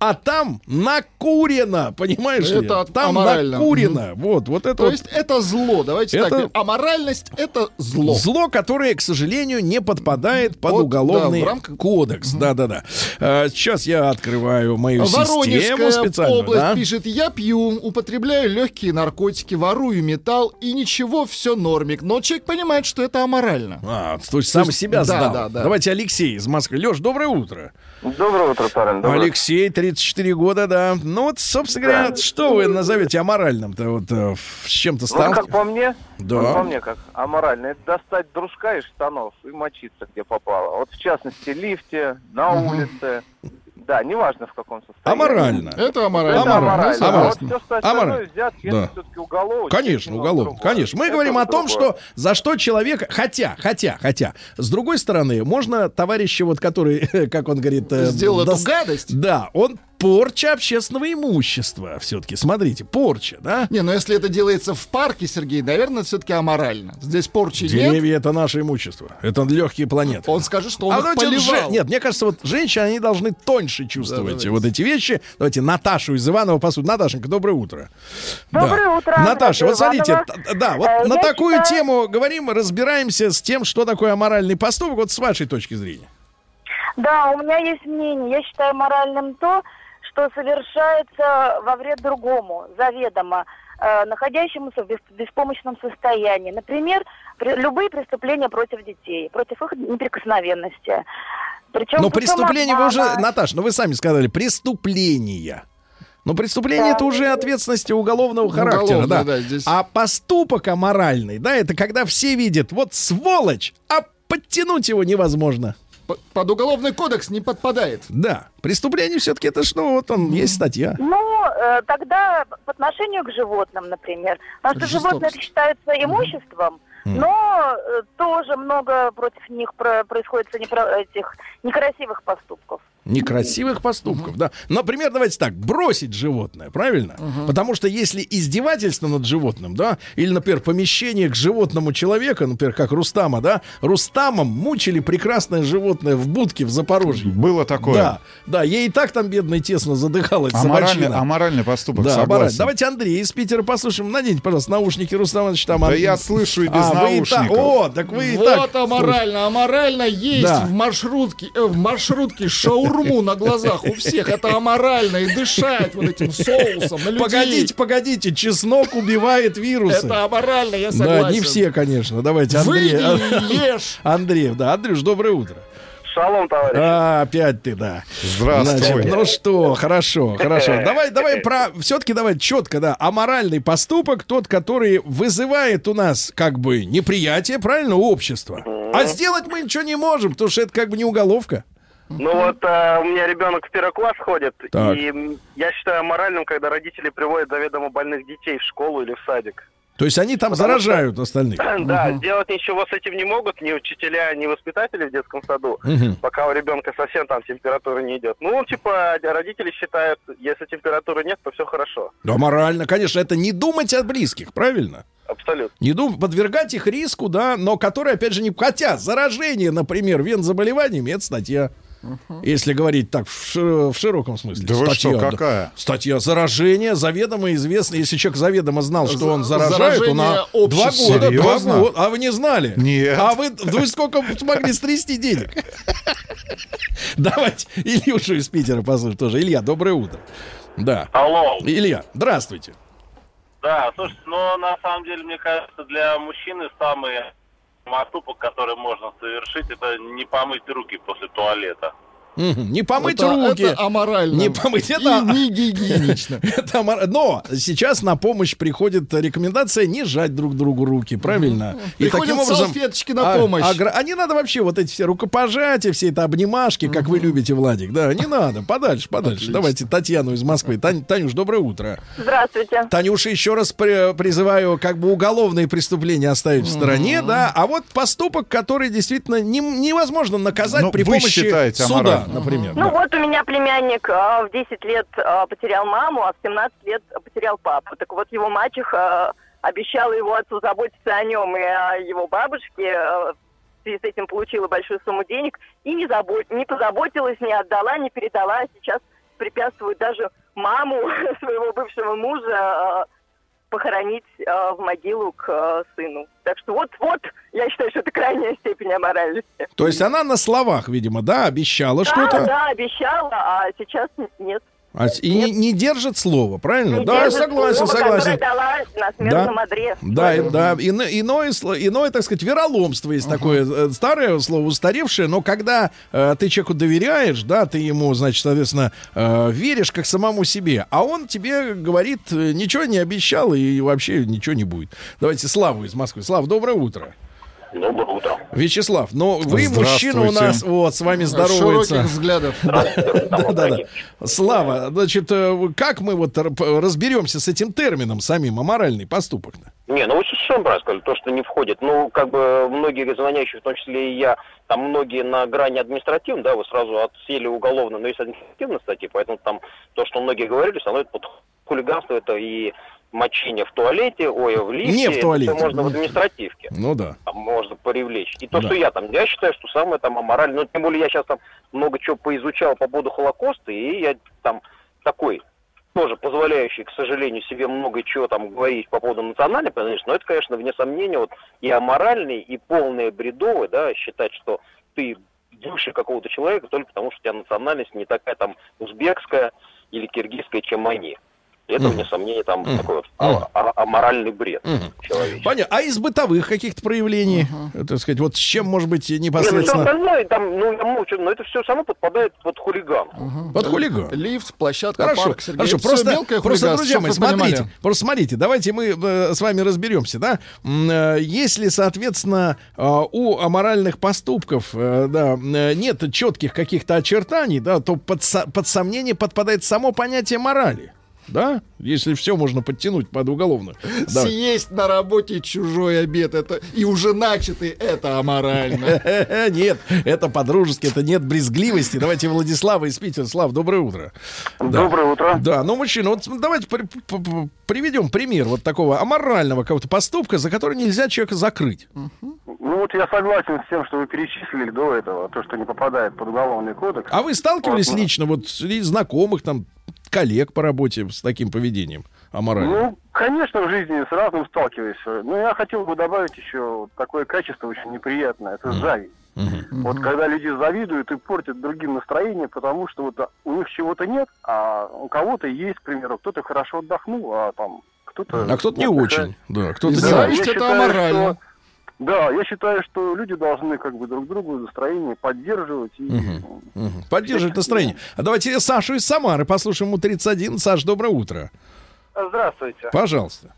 Speaker 2: а там накурено, понимаешь ли?
Speaker 3: Это
Speaker 2: Там
Speaker 3: аморально.
Speaker 2: накурено. Вот, вот это
Speaker 3: То
Speaker 2: вот
Speaker 3: есть это зло. Давайте
Speaker 2: Это-
Speaker 3: так. Аморальность — это зло.
Speaker 2: Зло, которое, к сожалению, не подпадает под
Speaker 3: Под-
Speaker 2: уголовный
Speaker 3: да, рамках-
Speaker 2: кодекс. Да-да-да. А, сейчас я открываю мою систему
Speaker 3: Воронежская
Speaker 2: специально.
Speaker 3: область
Speaker 2: да.
Speaker 3: пишет, я пью, употребляю легкие наркотики, ворую металл, и ничего, все нормик. Но человек понимает, что это аморально.
Speaker 2: А, то есть сам
Speaker 3: есть-
Speaker 2: себя
Speaker 3: да,
Speaker 2: сдал.
Speaker 3: да, да.
Speaker 2: Давайте Алексей из Москвы. Леш, доброе утро.
Speaker 7: Доброе утро, парень. Доброе.
Speaker 2: Алексей, 34 года, да. Ну вот, собственно говоря, что вы назовете аморальным-то? Вот э, с чем-то
Speaker 7: Ну, как
Speaker 2: стал?
Speaker 7: по мне,
Speaker 2: Да.
Speaker 7: ну, по мне как аморально, это достать дружка из штанов и мочиться, где попало. Вот в частности, лифте, на улице. Да, неважно в каком состоянии.
Speaker 2: Аморально.
Speaker 3: Это
Speaker 7: Это
Speaker 3: аморально.
Speaker 2: Аморально.
Speaker 7: аморально. А вот
Speaker 2: Аморально.
Speaker 7: все остальное
Speaker 2: Аморально.
Speaker 7: взятки,
Speaker 2: Да.
Speaker 7: это все-таки уголовно.
Speaker 2: Конечно, уголовно. Конечно. Мы говорим о том, что за что человека... Хотя, хотя, хотя. С другой стороны, можно товарища, вот который, как он говорит... э,
Speaker 3: Сделал эту
Speaker 2: дос-
Speaker 3: гадость.
Speaker 2: Да, он порча общественного имущества все-таки. Смотрите, порча, да?
Speaker 3: Не, но если это делается в парке, Сергей, наверное, все-таки аморально. Здесь порчи нет.
Speaker 2: Деревья — это наше имущество. Это легкие планеты.
Speaker 3: Он скажет, что он
Speaker 2: А
Speaker 3: их
Speaker 2: вот
Speaker 3: поливал.
Speaker 2: же- Нет, мне кажется, вот женщины, они должны тоньше чувствовать
Speaker 3: давайте.
Speaker 2: вот эти вещи. Давайте Наташу из Иванова посуд. Наташенька, доброе утро.
Speaker 8: Доброе утро,
Speaker 2: Наташа, вот смотрите, да, вот
Speaker 8: Э,
Speaker 2: на такую
Speaker 8: считаю-
Speaker 2: тему говорим, разбираемся с тем, что такое аморальный поступок, вот с вашей точки зрения.
Speaker 8: Да, у меня есть мнение. Я считаю моральным то, что совершается во вред другому, заведомо, э, находящемуся в бес- беспомощном состоянии. Например, при- любые преступления против детей, против их неприкосновенности. Причем
Speaker 2: Но
Speaker 8: путем
Speaker 2: преступление вы уже. Наташ, ну вы сами сказали, преступления. Но преступление
Speaker 8: Да.
Speaker 2: это уже ответственности уголовного характера,
Speaker 3: Уголовное,
Speaker 2: да.
Speaker 3: да, здесь-
Speaker 2: А поступок аморальный, да, это когда все видят, вот сволочь, а подтянуть его невозможно.
Speaker 3: Под уголовный кодекс не подпадает.
Speaker 2: Да, преступление все-таки это что, вот он, есть статья.
Speaker 8: Ну, э, тогда по отношению к животным, например. Потому что животные считаются имуществом, но э, тоже много против них про- происходит этих некрасивых поступков.
Speaker 2: Некрасивых поступков, да. Например, давайте так, бросить животное, правильно? Потому что если издевательство над животным, да, или, например, помещение к животному человека, например, как Рустама, да, Рустамом мучили прекрасное животное в будке в Запорожье.
Speaker 6: Было такое.
Speaker 2: Да, да, ей и так там бедной тесно задыхалась
Speaker 6: Аморальный, аморальный поступок,
Speaker 2: Да,
Speaker 6: согласен.
Speaker 2: аморально. Давайте Андрей из Питера послушаем. Наденьте, пожалуйста, наушники Рустам Иванович, там.
Speaker 6: Да я слышу и без
Speaker 2: А, вы и так-
Speaker 6: наушников.
Speaker 2: О, так вы и
Speaker 3: вот
Speaker 2: так.
Speaker 3: аморально. Аморально есть
Speaker 2: Да.
Speaker 3: в маршрутке, э, в маршрутке шаурму на глазах у всех. Это аморально. И дышать вот этим соусом на людей.
Speaker 2: Погодите, погодите, чеснок убивает вирусы.
Speaker 3: Это аморально, я согласен.
Speaker 2: Да, не все, конечно. Давайте, Андрей.
Speaker 3: Выйди ешь.
Speaker 2: Андрей, да, Андрюш, доброе утро.
Speaker 7: Шалом, товарищ.
Speaker 2: А, опять ты, да.
Speaker 6: Здравствуй.
Speaker 2: Значит, ну что, хорошо, хорошо. Давай, давай про, все-таки давай четко, да, аморальный поступок, тот, который вызывает у нас как бы неприятие, правильно, общества. А сделать мы ничего не можем, потому что это как бы не уголовка.
Speaker 7: Ну вот э, у меня ребенок в первый класс ходит,
Speaker 2: Так.
Speaker 7: и я считаю моральным, когда родители приводят заведомо больных детей в школу или в садик.
Speaker 2: То есть они там
Speaker 7: Потому
Speaker 2: заражают остальных.
Speaker 7: Да, сделать ничего с этим не могут ни учителя, ни воспитатели в детском саду,
Speaker 2: Мгм.
Speaker 7: пока у ребенка совсем там температура не идет. Ну, типа, родители считают, если температуры нет, то все хорошо.
Speaker 2: Да, морально, конечно, это не думать о близких, правильно?
Speaker 7: Абсолютно.
Speaker 2: Не дум... подвергать их риску, да, но который, опять же, не... Хотя заражение, например, вен заболеваниями, это статья. Если говорить так в, в широком смысле.
Speaker 6: Да вы
Speaker 2: статья,
Speaker 6: что,
Speaker 2: да.
Speaker 6: какая?
Speaker 2: Статья заражение, заведомо известно. Если человек заведомо знал, что он
Speaker 3: За-
Speaker 2: заражает, он на два года, два года. А вы не знали?
Speaker 6: Нет.
Speaker 2: А вы, вы сколько смогли стрясти денег? Давайте Ильюшу из Питера послушаем тоже. Илья, доброе утро. Да.
Speaker 9: Алло.
Speaker 2: Илья, здравствуйте.
Speaker 9: Да, слушайте, ну на самом деле, мне кажется, для мужчины самый поступок, который можно совершить, это не помыть руки после туалета.
Speaker 2: Не помыть
Speaker 3: это,
Speaker 2: руки.
Speaker 3: это аморально.
Speaker 2: Не помыть,
Speaker 3: И
Speaker 2: это-
Speaker 3: не гигиенично.
Speaker 2: Это омар- Но сейчас на помощь приходит рекомендация не жать друг другу руки, правильно?
Speaker 3: Приходят салфеточки на
Speaker 2: а-
Speaker 3: помощь.
Speaker 2: агро- А не надо вообще вот эти все рукопожатия, все это обнимашки, как вы любите, Владик. Да, не надо. Подальше, подальше. Давайте Татьяну из Москвы. Тань- Танюш, доброе утро.
Speaker 8: Здравствуйте.
Speaker 2: Танюша, еще раз при- призываю как бы уголовные преступления оставить в стороне, да, а вот поступок, который действительно не- невозможно наказать
Speaker 6: Ну,
Speaker 2: при
Speaker 6: вы
Speaker 2: помощи
Speaker 6: считаете
Speaker 2: суда. Например.
Speaker 8: Ну
Speaker 2: да.
Speaker 8: вот у меня племянник а, в 10 лет а, потерял маму, а в 17 лет потерял папу. Так вот его мачеха обещала его отцу заботиться о нем и о его бабушке. а, в связи с этим получила большую сумму денег и не, забо- не позаботилась, не отдала, не передала. Сейчас препятствует даже маму своего бывшего мужа а, похоронить а, в могилу к а, сыну. Так что вот-вот, я считаю, что это крайняя степень аморальности.
Speaker 2: То есть она на словах, видимо, да, обещала
Speaker 8: Да,
Speaker 2: что-то.
Speaker 8: да, обещала, а сейчас нет.
Speaker 2: А и не, не держит слово, правильно?
Speaker 8: Не
Speaker 2: да,
Speaker 8: держит
Speaker 2: согласен,
Speaker 8: слово,
Speaker 2: согласен.
Speaker 8: на смертном одре.
Speaker 2: Да, и- да, ино- иное, иное, так сказать, вероломство есть такое э, старое слово, устаревшее, но когда э, ты человеку доверяешь, да, ты ему, значит, соответственно, э, веришь как самому себе, а он тебе говорит, э, ничего не обещал и вообще ничего не будет. Давайте Славу из Москвы. Слав, доброе утро.
Speaker 9: Доброе утро.
Speaker 2: Вячеслав, но вы мужчина у нас, вот, с вами здоровается.
Speaker 3: Широких взглядов.
Speaker 2: Слава, значит, э, как мы вот разберемся с этим термином самим, аморальный поступок?
Speaker 9: Не, ну вы совершенно правильно сказали, то, что не входит. Ну, как бы многие звонящие, в том числе и я, там многие на грани административной, да, вы сразу отсели уголовно, но есть административные статьи, поэтому там то, что многие говорили, становится под хулиганство, это и мочение в туалете, ой, в лифте.
Speaker 2: Не в
Speaker 9: это
Speaker 2: туалете.
Speaker 9: всё можно в административке.
Speaker 2: Ну да.
Speaker 9: Там можно привлечь. И то,
Speaker 2: Да.
Speaker 9: что я там, я считаю, что самое там аморальное, ну, тем более я сейчас там много чего поизучал по поводу Холокоста, и я там такой тоже позволяющий, к сожалению, себе много чего там говорить по поводу национальной принадлежности, но это, конечно, вне сомнения, вот и аморальный, и полное бредовое, да, считать, что ты выше какого-то человека только потому, что у тебя национальность не такая там узбекская или киргизская, чем они. И это, вне сомнения, там такой вот а- а- аморальный бред человеческий.
Speaker 2: Понятно. А из бытовых каких-то проявлений, так сказать, вот с чем, может быть,
Speaker 9: Не, ну,
Speaker 2: непосредственно?
Speaker 9: остальное, там, ну, я молчу, но это все само подпадает под хулиган.
Speaker 2: под хулиган?
Speaker 3: Лифт, площадка,
Speaker 2: Хорошо,
Speaker 3: парк, Сергей.
Speaker 2: хорошо, просто, просто, друзья мои, смотрите, просто смотрите, давайте мы э, с вами разберемся, да, э, если, соответственно, э, у аморальных поступков, да, нет четких каких-то очертаний, да, то под, со- под сомнение подпадает само понятие морали, да, если все можно подтянуть под уголовную. Да.
Speaker 3: Съесть на работе чужой обед, это и уже начатый, это аморально.
Speaker 2: Нет, это по-дружески, это нет брезгливости. Давайте Владислава из Питера. Слав, доброе утро. Да.
Speaker 7: Доброе утро.
Speaker 2: Да, ну, мужчина, вот давайте при- приведем пример вот такого аморального какого-то поступка, за который нельзя человека закрыть.
Speaker 7: Ну вот я согласен с тем, что вы перечислили до этого, то, что не попадает под уголовный кодекс.
Speaker 2: А вы сталкивались
Speaker 7: Вот, ну.
Speaker 2: лично, вот, среди знакомых, там, коллег по работе с таким поведением аморальным?
Speaker 7: Ну, конечно, в жизни с разным сталкиваешься. Но я хотел бы добавить еще такое качество очень неприятное. Это зависть. Вот когда люди завидуют и портят другим настроение, потому что вот у них чего-то нет, а у кого-то есть, к примеру, кто-то хорошо отдохнул, а там кто-то...
Speaker 2: а кто-то не
Speaker 7: отдыхает.
Speaker 2: очень. Да, кто-то не
Speaker 3: зависть
Speaker 2: очень.
Speaker 3: это
Speaker 7: считаю,
Speaker 3: аморально.
Speaker 7: что- Да, я считаю, что люди должны как бы друг другу настроение поддерживать и
Speaker 2: Мгм. Поддерживать настроение. А давайте Сашу из Самары послушаем. Ему 31. Саш, доброе утро.
Speaker 10: Здравствуйте.
Speaker 2: Пожалуйста.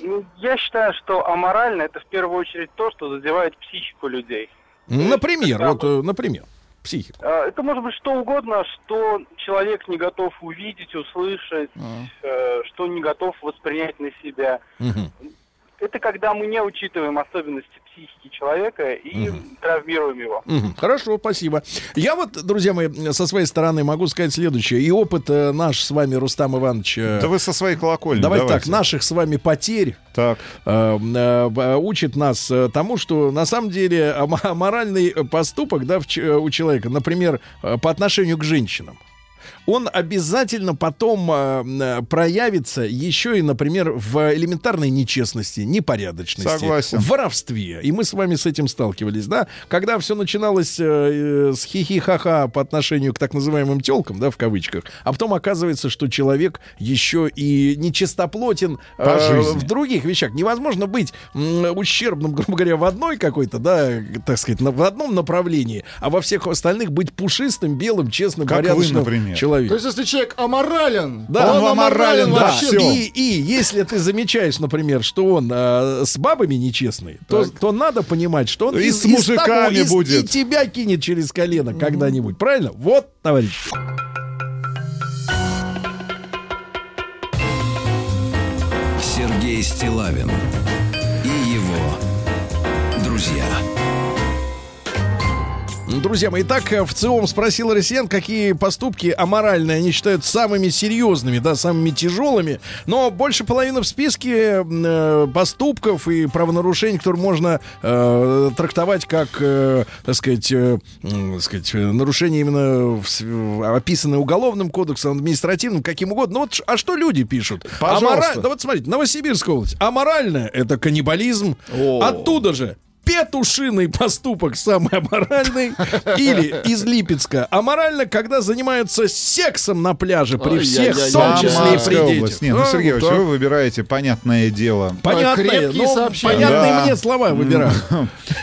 Speaker 10: Ну, Я считаю, что аморально это в первую очередь то, что задевает психику людей.
Speaker 2: Например,
Speaker 10: когда
Speaker 2: вот, э, например, психику.
Speaker 10: А, Это может быть что угодно, что человек не готов увидеть, услышать, э, что не готов воспринять на себя.
Speaker 2: Мгм.
Speaker 10: Это когда мы не учитываем особенности психики человека и травмируем его.
Speaker 2: Мгм. Хорошо, спасибо. Я вот, друзья мои, со своей стороны могу сказать следующее. И опыт э, наш с вами, Рустам Иванович... э,
Speaker 6: Да вы со своей колокольни.
Speaker 2: Давайте,
Speaker 6: давайте.
Speaker 2: так, наших с вами потерь
Speaker 6: Так.
Speaker 2: э, э, б- учит нас э, тому, что на самом деле аморальный поступок да, э, у человека, например, э, по отношению к женщинам, он обязательно потом э, э, проявится еще и, например, в элементарной нечестности, непорядочности,
Speaker 6: Согласен.
Speaker 2: в воровстве. И мы с вами с этим сталкивались, да? Когда все начиналось э, э, с хихи-ха-ха по отношению к так называемым телкам, да, в кавычках, а потом оказывается, что человек еще и нечистоплотен э, в других вещах. Невозможно быть м, ущербным, грубо говоря, в одной какой-то, да, так сказать, в одном направлении, а во всех остальных быть пушистым, белым, честным,
Speaker 6: Как вы,
Speaker 2: порядочным
Speaker 6: например.
Speaker 2: человеком.
Speaker 3: То есть, если человек аморален,
Speaker 2: Да,
Speaker 3: то
Speaker 6: он аморален, да,
Speaker 3: вообще.
Speaker 2: И, и если ты замечаешь, например, что он э, с бабами нечестный, то, то надо понимать, что он
Speaker 6: И
Speaker 2: из-
Speaker 6: с мужиками
Speaker 2: из-
Speaker 6: будет.
Speaker 2: и тебя кинет через колено когда-нибудь. Правильно? Вот, товарищ.
Speaker 1: Сергей Стилавин и его друзья.
Speaker 2: Друзья мои, итак, э, в ЦИОМ спросил россиян, какие поступки аморальные они считают самыми серьезными, да, самыми тяжелыми. Но больше половины в списке э, поступков и правонарушений, которые можно э, трактовать как, э, так сказать, э, так сказать, э, нарушение именно в описанное уголовным кодексом, административным, каким угодно. Ну вот, а что люди пишут?
Speaker 6: Пожалуйста.
Speaker 2: Амора- Да вот смотрите, Новосибирская область. Аморальное — это каннибализм. Оттуда же петушиный поступок самый аморальный. Или из Липецка. Аморально, когда занимаются сексом на пляже при всех, в том числе и при детях.
Speaker 6: Нет, ну,
Speaker 2: А,
Speaker 6: Сергей Ильич, вы выбираете понятное дело.
Speaker 2: Понятные,
Speaker 3: крепкие
Speaker 2: ну,
Speaker 3: сообщения.
Speaker 2: понятные
Speaker 6: Да.
Speaker 2: мне слова выбираю.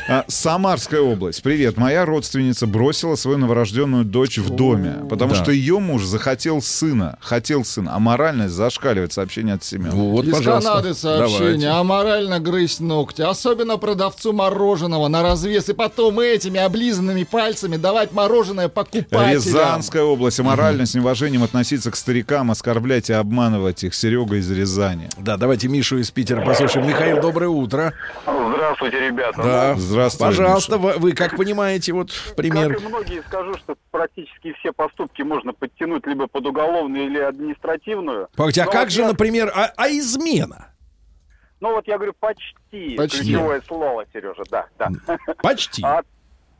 Speaker 6: А, Самарская область. Привет. Моя родственница бросила свою новорожденную дочь в доме, потому что ее муж захотел сына. Хотел сына. А моральность зашкаливает. Сообщение от Семена.
Speaker 2: Вот,
Speaker 3: Из. Канады сообщение. Аморально грызть ногти. Особенно продавцу мороженого на развес. И потом этими облизанными пальцами давать мороженое покупателям.
Speaker 6: Рязанская область. Аморально с неуважением относиться к старикам, оскорблять и обманывать их. Серега из Рязани.
Speaker 2: Да, давайте Мишу из Питера послушаем. Михаил, доброе утро.
Speaker 7: Здравствуйте, ребята.
Speaker 2: Да.
Speaker 6: Здравствуй,
Speaker 2: Пожалуйста, вы, вы как понимаете, вот пример.
Speaker 10: Как и многие скажу, что практически все поступки можно подтянуть либо под уголовную или административную.
Speaker 2: Погодите, а как
Speaker 10: вот
Speaker 2: же,
Speaker 10: я-
Speaker 2: например, а, а измена?
Speaker 10: Ну вот я говорю почти.
Speaker 3: Почти.
Speaker 10: Ключевое слово, Сережа, да, да.
Speaker 2: Почти.
Speaker 10: А,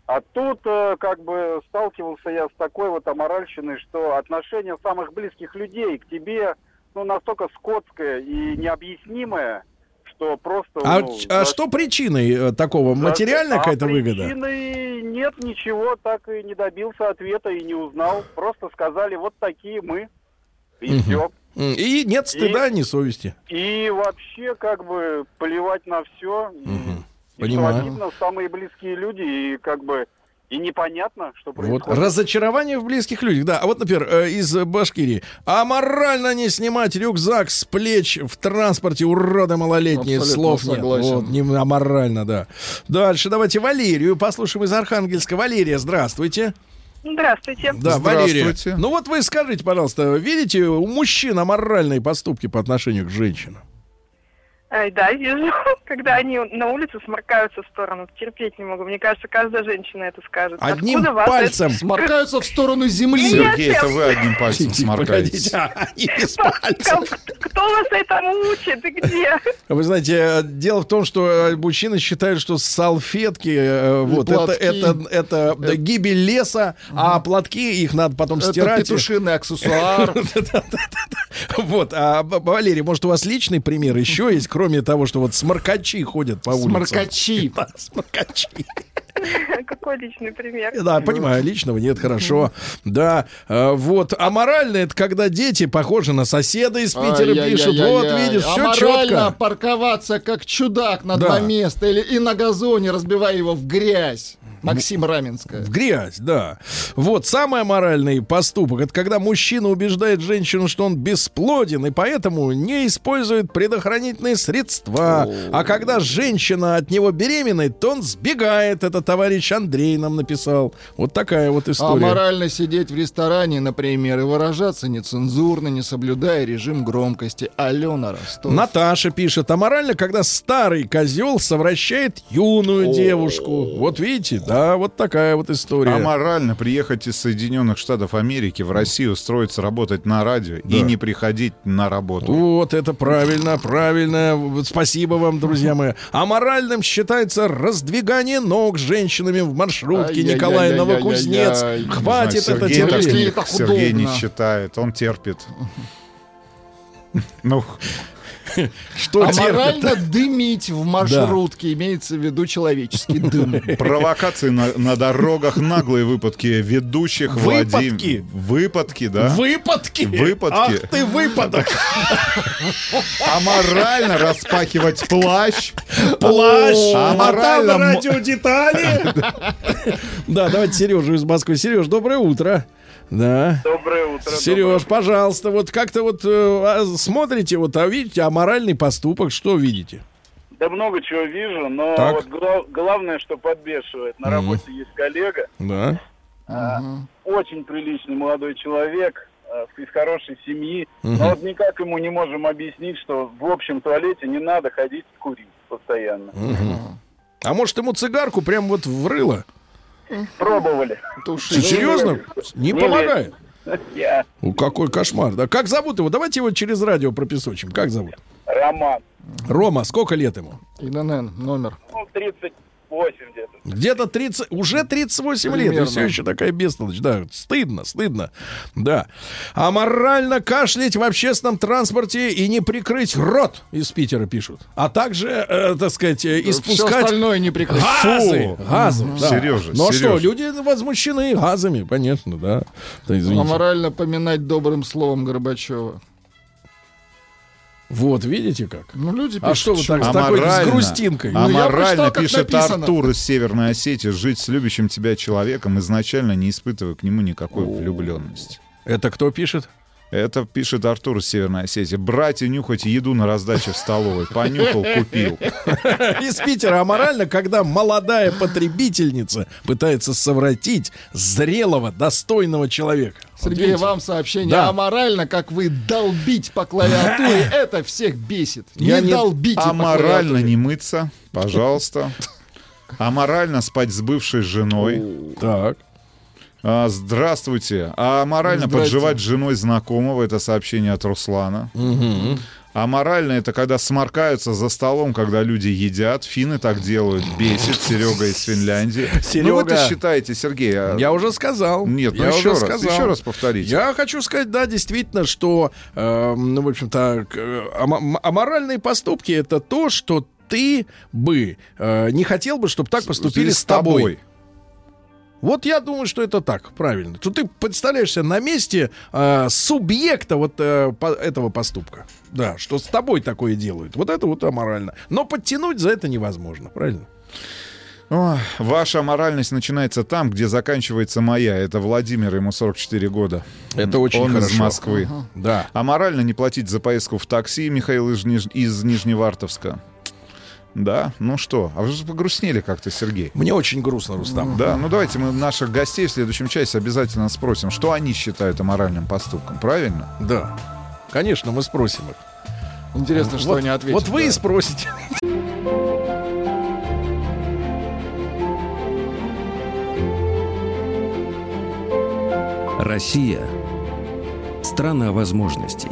Speaker 10: а тут э, как бы сталкивался я с такой вот аморальщиной, что отношение самых близких людей к тебе ну настолько скотское и необъяснимое, что просто...
Speaker 2: А,
Speaker 10: ну,
Speaker 2: а
Speaker 10: за-
Speaker 2: что причиной э, такого? Материальная
Speaker 10: а
Speaker 2: какая-то выгода?
Speaker 10: причины нет ничего, так и не добился ответа и не узнал. Просто сказали, вот такие мы. И
Speaker 2: Мгм.
Speaker 10: все.
Speaker 2: И нет стыда, ни совести.
Speaker 10: И вообще, как бы, плевать на все. И,
Speaker 2: Понимаю.
Speaker 10: что обидно, самые близкие люди, и как бы, и непонятно, что
Speaker 2: Вот
Speaker 10: происходит.
Speaker 2: разочарование в близких людях. Да, а вот, например, э, из Башкирии. А морально не снимать рюкзак с плеч в транспорте урода малолетние.
Speaker 3: Абсолютно
Speaker 2: Слов нет.
Speaker 3: согласен.
Speaker 2: Вот, не аморально, да. Дальше давайте Валерию послушаем из Архангельска. Валерия, здравствуйте.
Speaker 8: Здравствуйте.
Speaker 2: Да, Валерия.
Speaker 6: Здравствуйте.
Speaker 2: Ну вот вы скажите, пожалуйста, видите у мужчин аморальные поступки по отношению к женщинам?
Speaker 8: Ай, да, вижу, когда они на улице сморкаются в сторону. Терпеть не могу. Мне кажется, каждая женщина это скажет.
Speaker 2: Одним
Speaker 8: Откуда вас
Speaker 2: пальцем.
Speaker 3: Сморкаются в сторону земли.
Speaker 6: Сергей, это вы одним пальцем сморкаетесь.
Speaker 2: а
Speaker 8: это-
Speaker 2: пальцев.
Speaker 8: Кто вас этому учит и где?
Speaker 2: Вы знаете, э, дело в том, что э, мужчины считают, что салфетки, э, вот это, это, это гибель леса, а платки их надо потом
Speaker 3: Это
Speaker 2: стирать.
Speaker 3: петушиный аксессуар.
Speaker 2: Вот, а Валерий, может, у вас личный пример еще есть, кроме того, что вот сморкачи ходят по улицам?
Speaker 3: Сморкачи.
Speaker 2: Да, сморкачи.
Speaker 8: Какой личный пример?
Speaker 2: Да, понимаю, личного нет, хорошо. Да, э, вот. А морально это когда дети похожи на соседа из Питера пишут. Вот, видишь, все
Speaker 3: Аморально
Speaker 2: четко.
Speaker 3: парковаться как чудак на два места или и на газоне, разбивая его в грязь. Максим Раменская.
Speaker 2: В грязь, да. Вот, самый моральный поступок, это когда мужчина убеждает женщину, что он бесплоден, и поэтому не использует предохранительные средства. А когда женщина от него беременна, то он сбегает. Это товарищ Андрей нам написал. Вот такая вот
Speaker 3: А
Speaker 2: история.
Speaker 3: морально сидеть в ресторане, например, и выражаться нецензурно, не соблюдая режим громкости. Алена Ростов.
Speaker 2: Наташа пишет, а морально, когда старый козел совращает юную девушку. Вот видите, Да, вот такая вот история.
Speaker 6: Аморально приехать из Соединенных Штатов Америки в Россию, устроиться работать на радио и не приходить на работу.
Speaker 2: Вот это правильно, правильно. Спасибо вам, друзья мои. Аморальным считается раздвигание ног с женщинами в маршрутке. Николай Новокузнец. Хватит
Speaker 6: А
Speaker 2: это терпеть.
Speaker 6: Сергей не считает, он терпит. Ну,
Speaker 2: Что?
Speaker 3: Аморально дымить в маршрутке, имеется в виду человеческий дым.
Speaker 6: провокации на, на дорогах, наглые выпадки ведущих, Владим-
Speaker 2: Выпадки?
Speaker 6: Выпадки, да?
Speaker 2: Выпадки.
Speaker 6: Выпадки.
Speaker 2: Ах ты выпадок.
Speaker 6: Аморально распахивать плащ.
Speaker 2: Плащ.
Speaker 6: А
Speaker 2: А там
Speaker 6: аморально м-
Speaker 2: радиодетали. Да, давайте Сережу из Москвы. Сереж, доброе утро. Да.
Speaker 10: Доброе утро.
Speaker 2: Сереж, пожалуйста, вот как-то вот э, а, смотрите, вот, а видите, аморальный поступок, что видите?
Speaker 10: Да много чего вижу, но
Speaker 2: Так.
Speaker 10: вот гла- главное, что подбешивает. На
Speaker 2: Мгм.
Speaker 10: работе есть коллега,
Speaker 2: Да.
Speaker 10: а, очень приличный молодой человек, а, из хорошей семьи,
Speaker 2: Мгм.
Speaker 10: но вот никак ему не можем объяснить, что в общем туалете не надо ходить курить постоянно.
Speaker 2: Мгм. А может ему цигарку прям вот врыло?
Speaker 10: Пробовали.
Speaker 2: Ты серьезно? Не
Speaker 10: Не
Speaker 2: помогает?
Speaker 10: Я
Speaker 2: Ну, какой кошмар. Да как зовут его? Давайте его через радио пропесочим. Как зовут?
Speaker 10: Роман.
Speaker 2: Рома, сколько лет ему?
Speaker 3: ИНН, номер.
Speaker 10: Ну, 38 где-то.
Speaker 2: Где-то 30, уже 38 лет, и
Speaker 3: Примерно.
Speaker 2: все еще такая бестолочь. Да, стыдно, стыдно. Да. А морально кашлять в общественном транспорте и не прикрыть рот, из Питера пишут. А также, э, так сказать, э,
Speaker 3: Все
Speaker 2: испускать
Speaker 3: остальное не прикрыть.
Speaker 2: газы.
Speaker 6: Фу.
Speaker 2: Газы, да.
Speaker 6: Сережа,
Speaker 2: Ну а что, люди возмущены газами, конечно, да. Да, извините.
Speaker 3: Аморально поминать добрым словом Горбачева.
Speaker 2: Вот, видите как?
Speaker 3: Ну, люди
Speaker 2: А
Speaker 3: пишут,
Speaker 2: что вы так с такой с грустинкой?
Speaker 3: Ну, я
Speaker 6: Аморально
Speaker 3: прочитал,
Speaker 6: пишет
Speaker 3: написано.
Speaker 6: Артур из Северной Осетии. Жить с любящим тебя человеком, изначально не испытывая к нему никакой влюбленности.
Speaker 2: Это кто пишет?
Speaker 6: Это пишет Артур из Северной Осетии. Брать и нюхать еду на раздаче в столовой. Понюхал, купил.
Speaker 2: Из Питера аморально, когда молодая потребительница пытается совратить зрелого, достойного человека.
Speaker 3: Сергей, вам сообщение.
Speaker 2: Да.
Speaker 3: Аморально, как вы долбить по клавиатуре, это всех бесит.
Speaker 2: Я
Speaker 3: не
Speaker 2: не-
Speaker 3: долбите
Speaker 6: Аморально
Speaker 3: клавиатуре.
Speaker 6: не мыться, пожалуйста. Аморально спать с бывшей женой.
Speaker 2: Так.
Speaker 6: А, здравствуйте. А морально
Speaker 3: Здрасте.
Speaker 6: подживать с женой знакомого. Это сообщение от Руслана. А морально это когда сморкаются за столом, когда люди едят. Финны так делают. Бесит. Серега из Финляндии. Ну
Speaker 2: Серега.
Speaker 6: считаете, Сергей. а-
Speaker 2: Я уже сказал.
Speaker 6: Нет, ну
Speaker 2: я
Speaker 6: еще раз,
Speaker 2: сказал.
Speaker 6: еще раз повторите.
Speaker 2: Я хочу сказать, да, действительно, что, э, ну, в общем-то, э, аморальные поступки это то, что ты бы э, не хотел бы, чтобы так поступили с тобой. Вот я думаю, что это так, правильно. Что ты представляешься на месте э, субъекта вот э, по- этого поступка. Да, что с тобой такое делают. Вот это вот аморально. Но подтянуть за это невозможно, правильно?
Speaker 6: Ой, ваша моральность начинается там, где заканчивается моя. Это Владимир, ему 44 года.
Speaker 2: Это очень
Speaker 6: Он из
Speaker 2: хорошо.
Speaker 6: Москвы.
Speaker 2: Да.
Speaker 6: А морально не платить за поездку в такси, Михаил из, Ниж- из Нижневартовска. Да, ну что, а вы же погрустнели как-то, Сергей.
Speaker 2: Мне очень грустно, Рустам.
Speaker 6: Да, ну давайте мы наших гостей в следующем часе обязательно спросим, что они считают аморальным поступком, правильно?
Speaker 2: Да. Конечно, мы спросим их.
Speaker 3: Интересно, что
Speaker 2: вот,
Speaker 3: они ответят.
Speaker 2: Вот вы и
Speaker 3: да.
Speaker 2: спросите.
Speaker 1: Россия – страна возможностей.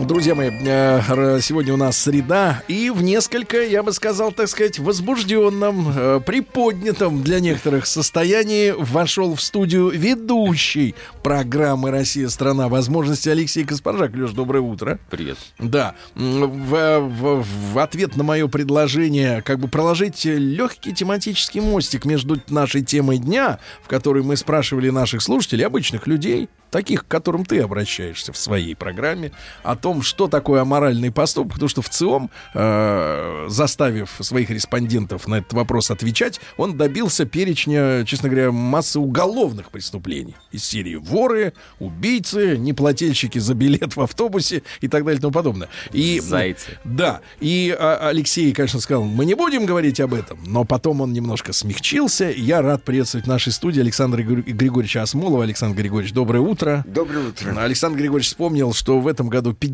Speaker 2: Друзья мои, э, сегодня у нас среда, и в несколько, я бы сказал, так сказать, возбужденном, э, приподнятом для некоторых состоянии вошел в студию ведущий программы «Россия. Страна возможностей» Алексей Каспаржак. Леш, доброе утро.
Speaker 11: Привет.
Speaker 2: Да, в, в- в ответ на мое предложение как бы проложить легкий тематический мостик между нашей темой дня, в которой мы спрашивали наших слушателей, обычных людей, таких, к которым ты обращаешься в своей программе, о том, что такое аморальный поступок, потому что в ЦИОМ, э, заставив своих респондентов на этот вопрос отвечать, он добился перечня, честно говоря, массы уголовных преступлений из серии воры, убийцы, неплательщики за билет в автобусе и так далее и тому подобное. И,
Speaker 11: Зайцы.
Speaker 2: Да, и а, Алексей, конечно, сказал, мы не будем говорить об этом, но потом он немножко смягчился. Я рад приветствовать в нашей студии Александра Гри- Григорьевича Осмолова. Александр Григорьевич, доброе утро.
Speaker 12: Доброе утро.
Speaker 2: Александр Григорьевич вспомнил, что в этом году 50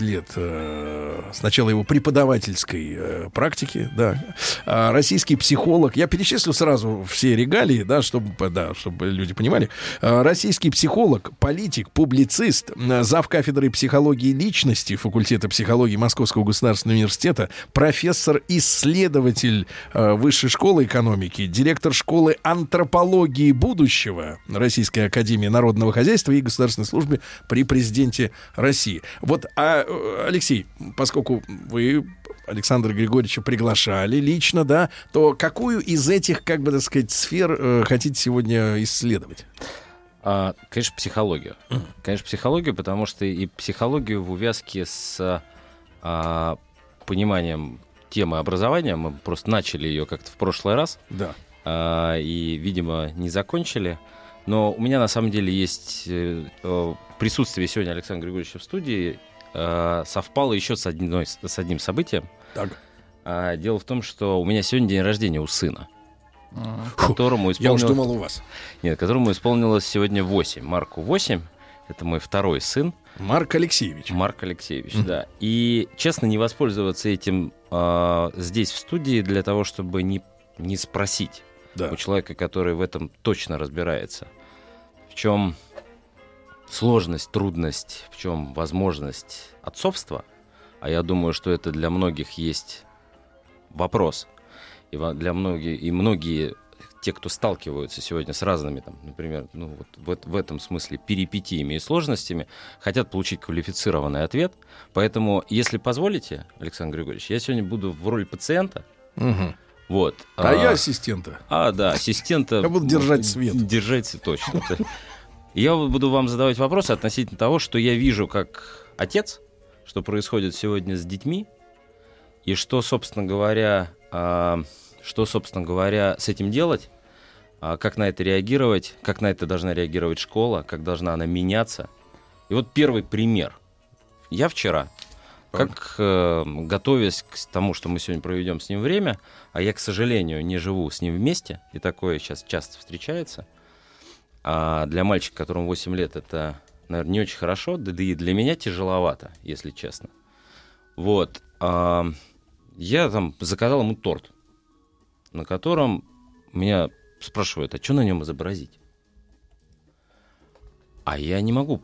Speaker 2: лет э, сначала его преподавательской э, практики, да. А, российский психолог. Я перечислю сразу все регалии, да, чтобы, да, чтобы люди понимали. А, российский психолог, политик, публицист, зав кафедры психологии личности факультета психологии Московского государственного университета, профессор, исследователь э, Высшей школы экономики, директор школы антропологии будущего Российской академии народного хозяйства и государственной службы при президенте России. Вот, а, э, Алексей, поскольку вы Александра Григорьевича приглашали лично, да, то какую из этих, как бы так сказать, сфер э, хотите сегодня исследовать?
Speaker 11: А, конечно, психологию. Конечно, психологию, потому что и психологию в увязке с а, пониманием темы образования, мы просто начали ее как-то в прошлый раз.
Speaker 2: Да.
Speaker 11: А, и, видимо, не закончили. Но у меня на самом деле есть э, присутствие сегодня Александра Григорьевича в студии э, совпало еще с, одной, с одним событием.
Speaker 2: Так.
Speaker 11: А, дело в том, что у меня сегодня день рождения у сына.
Speaker 2: Фу,
Speaker 11: которому
Speaker 2: Я уж
Speaker 11: исполнилось...
Speaker 2: думал у вас.
Speaker 11: Нет, которому исполнилось сегодня 8. Марку 8. Это мой второй сын.
Speaker 2: Марк Алексеевич.
Speaker 11: Марк Алексеевич, да. И, честно, не воспользоваться этим э, здесь, в студии, для того, чтобы не, не спросить
Speaker 2: Да.
Speaker 11: у человека, который в этом точно разбирается, чем сложность, трудность, в чем возможность отцовства, а я думаю, что это для многих есть вопрос, и для многих, и многие те, кто сталкиваются сегодня с разными, там, например, ну, вот в, в этом смысле перипетиями и сложностями, хотят получить квалифицированный ответ. Поэтому, если позволите, Александр Григорьевич, я сегодня буду в роли пациента.
Speaker 2: Мгм.
Speaker 11: Вот.
Speaker 2: А, я ассистента.
Speaker 11: А, да, ассистента.
Speaker 2: Я буду держать свет.
Speaker 11: Держать точно. Я буду вам задавать вопросы относительно того, что я вижу как отец, что происходит сегодня с детьми, и что, собственно говоря, а, что, собственно говоря, с этим делать, а, как на это реагировать, как на это должна реагировать школа, как должна она меняться. И вот первый пример. Я вчера, как э, готовясь к тому, что мы сегодня проведем с ним время, а я, к сожалению, не живу с ним вместе, и такое сейчас часто встречается, а для мальчика, которому 8 лет, это, наверное, не очень хорошо, да, да и для меня тяжеловато, если честно. Вот. а, я там заказал ему торт, на котором меня спрашивают, а что на нем изобразить? А я не могу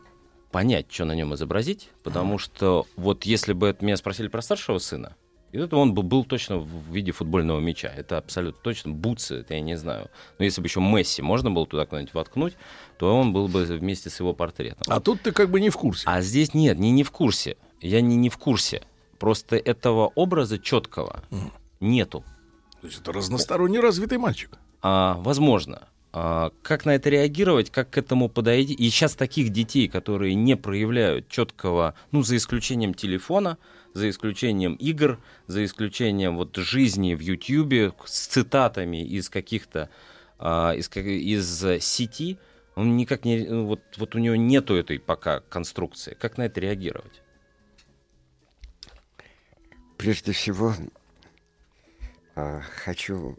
Speaker 11: понять, что на нем изобразить, потому что вот если бы меня спросили про старшего сына, и это он был, был точно в виде футбольного мяча. Это абсолютно точно. Бутсы, это я не знаю. Но если бы еще Месси можно было туда куда-нибудь воткнуть, то он был бы вместе с его портретом.
Speaker 2: А тут ты как бы не в курсе.
Speaker 11: А здесь нет, не, не в курсе. Я не, не в курсе. Просто этого образа четкого нету.
Speaker 2: То есть это разносторонне развитый мальчик.
Speaker 11: А, возможно. А, как на это реагировать, как к этому подойти? И сейчас таких детей, которые не проявляют четкого, ну, за исключением телефона, за исключением игр, за исключением вот жизни в Ютьюбе с цитатами из каких-то, а, из, из сети, он никак не, ну, вот, вот у него нету этой пока конструкции. Как на это реагировать?
Speaker 12: Прежде всего, а, хочу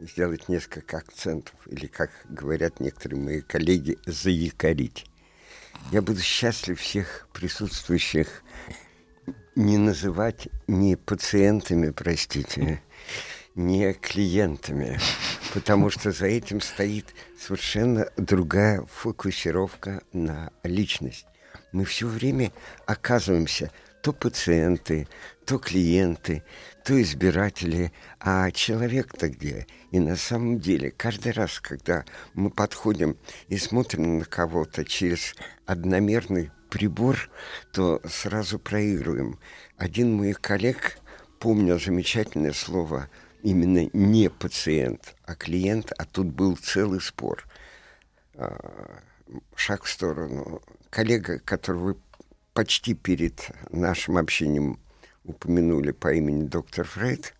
Speaker 12: сделать несколько акцентов, или, как говорят некоторые мои коллеги, заякорить. Я буду счастлив всех присутствующих не называть не пациентами, простите, не клиентами, потому что за этим стоит совершенно другая фокусировка на личность. Мы все время оказываемся то пациенты, то клиенты, то избиратели, а человек-то где? И на самом деле, каждый раз, когда мы подходим и смотрим на кого-то через одномерный прибор, то сразу проигрываем. Один мой коллег помнил замечательное слово именно не пациент, а клиент, а тут был целый спор. А, Шаг в сторону. Коллега, которого почти перед нашим общением упомянули по имени доктор Фрейд,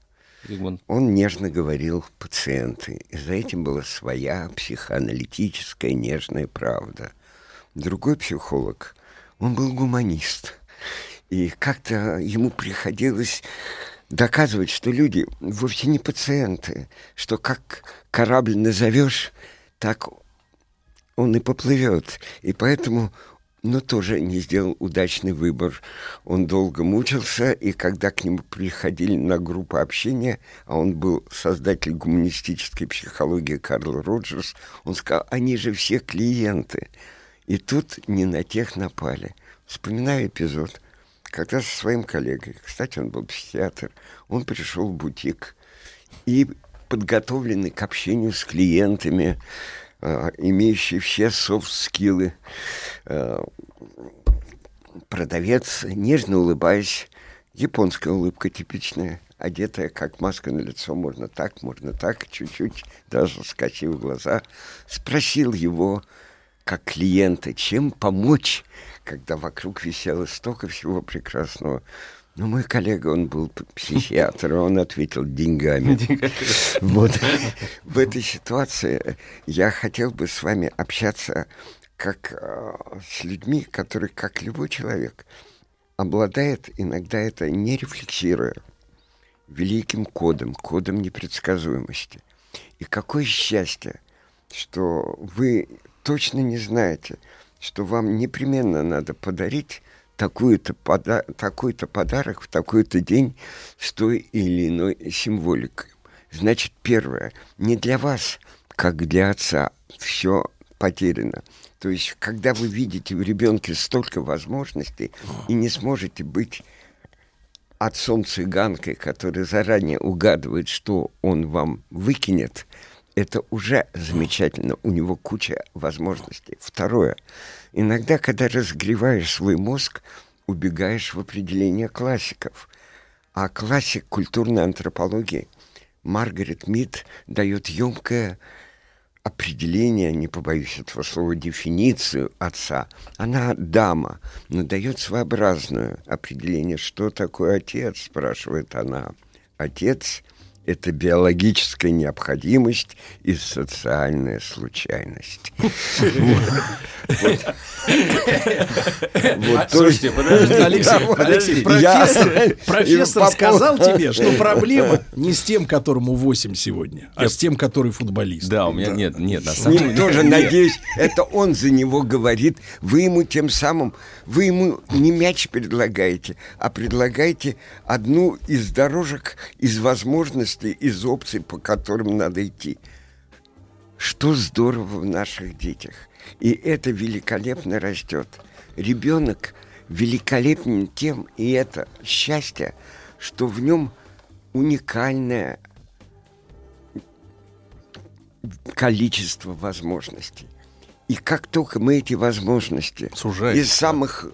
Speaker 11: Зигмунд.
Speaker 12: он нежно говорил пациенты. И за этим была своя психоаналитическая нежная правда. Другой психолог, он был гуманист. И как-то ему приходилось доказывать, что люди вовсе не пациенты, что как корабль назовешь, так он и поплывет. И поэтому но тоже не сделал удачный выбор. Он долго мучился, и когда к нему приходили на группу общения, а он был создатель гуманистической психологии Карл Роджерс, он сказал, они же все клиенты. И тут не на тех напали. Вспоминаю эпизод, когда со своим коллегой, кстати, он был психиатр, он пришел в бутик и подготовленный к общению с клиентами, имеющий все софт-скиллы, э, продавец, нежно улыбаясь, японская улыбка типичная, одетая как маска на лицо, можно так, можно так, чуть-чуть, даже скосив глаза, спросил его, как клиента, чем помочь, когда вокруг висело столько всего прекрасного. Ну, мой коллега, он был психиатр, он ответил деньгами. Вот в этой ситуации я хотел бы с вами общаться как э, с людьми, которые, как любой человек, обладает, иногда это не рефлексируя, великим кодом, кодом непредсказуемости. И какое счастье, что вы точно не знаете, что вам непременно надо подарить такой-то пода такой-то подарок в такой-то день с той или иной символикой. Значит, первое, не для вас, как для отца, все потеряно. То есть, когда вы видите в ребенке столько возможностей и не сможете быть отцом-цыганкой, который заранее угадывает, что он вам выкинет, это уже замечательно. У него куча возможностей. Второе. Иногда, когда разгреваешь свой мозг, убегаешь в определение классиков. А классик культурной антропологии Маргарет Мид дает емкое определение, не побоюсь этого слова, дефиницию отца. Она дама, но дает своеобразное определение, что такое отец, спрашивает она. Отец — это биологическая необходимость и социальная случайность.
Speaker 2: Слушайте, Алексей, профессор сказал тебе, что проблема не с тем, которому 8 сегодня, а с тем, который футболист.
Speaker 11: Да, у меня нет, нет, на
Speaker 12: самом деле. тоже, надеюсь, это он за него говорит. Вы ему тем самым, вы ему не мяч предлагаете, а предлагаете одну из дорожек, из возможностей возможностей, из опций, по которым надо идти. Что здорово в наших детях. И это великолепно растет. Ребенок великолепен тем, и это счастье, что в нем уникальное количество возможностей. И как только мы эти возможности
Speaker 2: Сужаете,
Speaker 12: из самых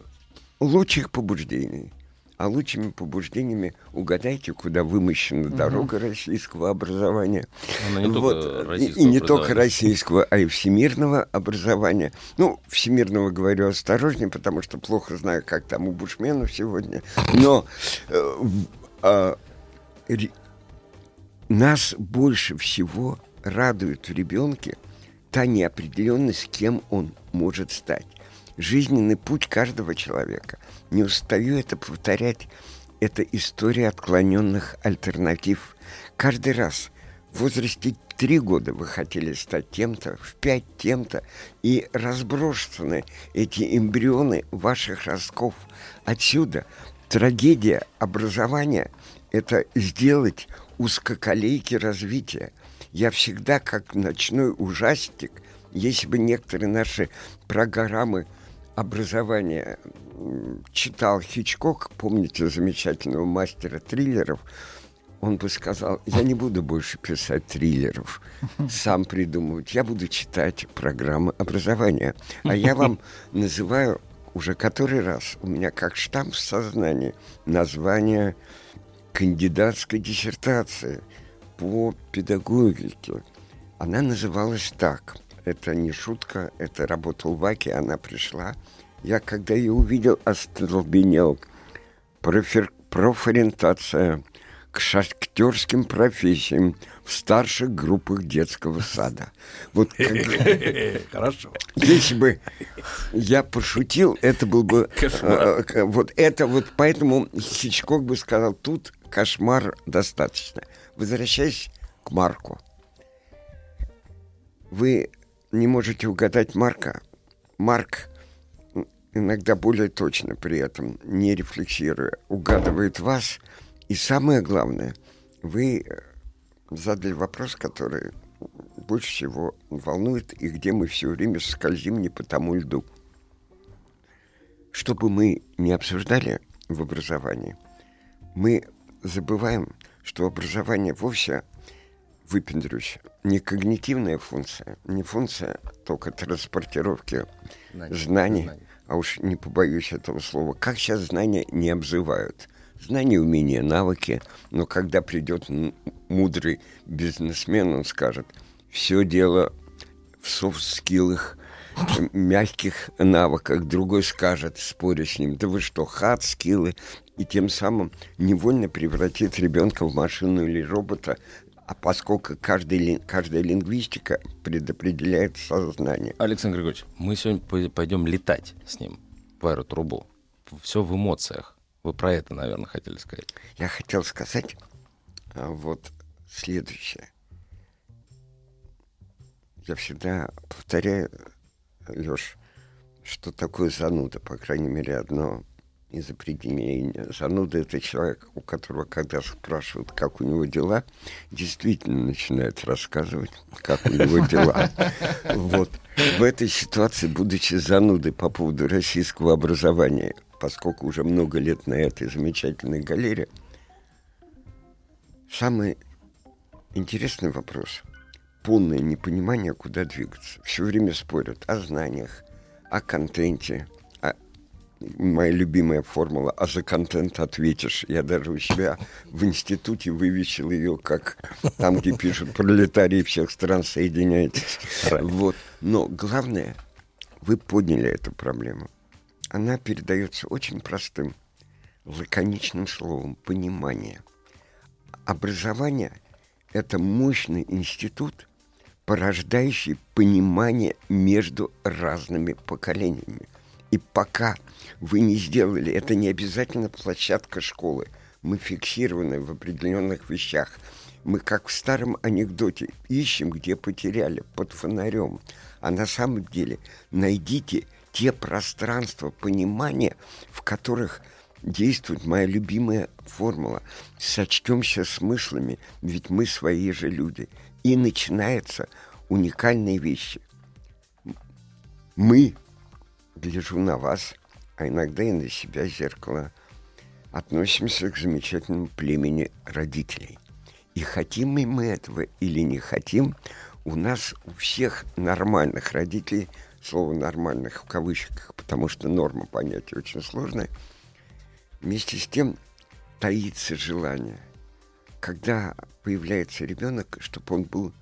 Speaker 12: лучших побуждений а лучшими побуждениями угадайте, куда вымощена угу. дорога российского образования.
Speaker 11: Она не вот. только российского
Speaker 12: и, и не только российского, а и всемирного образования. Ну, всемирного говорю осторожнее, потому что плохо знаю, как там у бушменов сегодня. Но э, э, нас больше всего радует в ребенке та неопределенность, кем он может стать жизненный путь каждого человека. Не устаю это повторять. Это история отклоненных альтернатив. Каждый раз в возрасте три года вы хотели стать тем-то, в пять тем-то, и разброшены эти эмбрионы ваших ростков. Отсюда трагедия образования – это сделать узкоколейки развития. Я всегда, как ночной ужастик, если бы некоторые наши программы – образования читал Хичкок, помните замечательного мастера триллеров, он бы сказал, я не буду больше писать триллеров, сам придумывать, я буду читать программы образования. А я вам называю уже который раз, у меня как штамп в сознании, название кандидатской диссертации по педагогике. Она называлась так это не шутка, это работал Ваки, она пришла. Я, когда ее увидел, остолбенел. Профер, профориентация к шахтерским профессиям в старших группах детского сада. Вот
Speaker 2: Хорошо.
Speaker 12: Если бы я пошутил, это был бы... Кошмар. Э, вот это вот, поэтому Хичкок бы сказал, тут кошмар достаточно. Возвращаясь к Марку. Вы не можете угадать Марка. Марк иногда более точно при этом, не рефлексируя, угадывает вас. И самое главное, вы э, задали вопрос, который больше всего волнует и где мы все время скользим не по тому льду. Что бы мы не обсуждали в образовании, мы забываем, что образование вовсе выпендрюсь. Не когнитивная функция, не функция только транспортировки знаний, знаний, знаний, а уж не побоюсь этого слова. Как сейчас знания не обзывают? Знания, умения, навыки. Но когда придет мудрый бизнесмен, он скажет, все дело в софт-скиллах, мягких навыках. Другой скажет, споря с ним, да вы что, хат, скиллы, и тем самым невольно превратит ребенка в машину или робота, а поскольку каждый, каждая лингвистика предопределяет сознание.
Speaker 11: Александр Григорьевич, мы сегодня пойдем летать с ним по аэротрубу. Все в эмоциях. Вы про это, наверное, хотели сказать.
Speaker 12: Я хотел сказать а, вот следующее. Я всегда повторяю, Леш, что такое зануда, по крайней мере, одно из определений. Зануда — это человек, у которого, когда спрашивают, как у него дела, действительно начинает рассказывать, как у него дела. Вот. В этой ситуации, будучи занудой по поводу российского образования, поскольку уже много лет на этой замечательной галере, самый интересный вопрос — полное непонимание, куда двигаться. Все время спорят о знаниях, о контенте — моя любимая формула, а за контент ответишь. Я даже у себя в институте вывесил ее, как там, где пишут пролетарии всех стран, соединяйтесь. Вот. Но главное, вы подняли эту проблему. Она передается очень простым, лаконичным словом – понимание. Образование – это мощный институт, порождающий понимание между разными поколениями. И пока вы не сделали, это не обязательно площадка школы. Мы фиксированы в определенных вещах. Мы, как в старом анекдоте, ищем, где потеряли, под фонарем. А на самом деле найдите те пространства понимания, в которых действует моя любимая формула. Сочтемся смыслами, ведь мы свои же люди. И начинаются уникальные вещи. Мы гляжу на вас, а иногда и на себя зеркало, относимся к замечательному племени родителей. И хотим мы этого или не хотим, у нас у всех нормальных родителей, слово «нормальных» в кавычках, потому что норма понятия очень сложная, вместе с тем таится желание, когда появляется ребенок, чтобы он был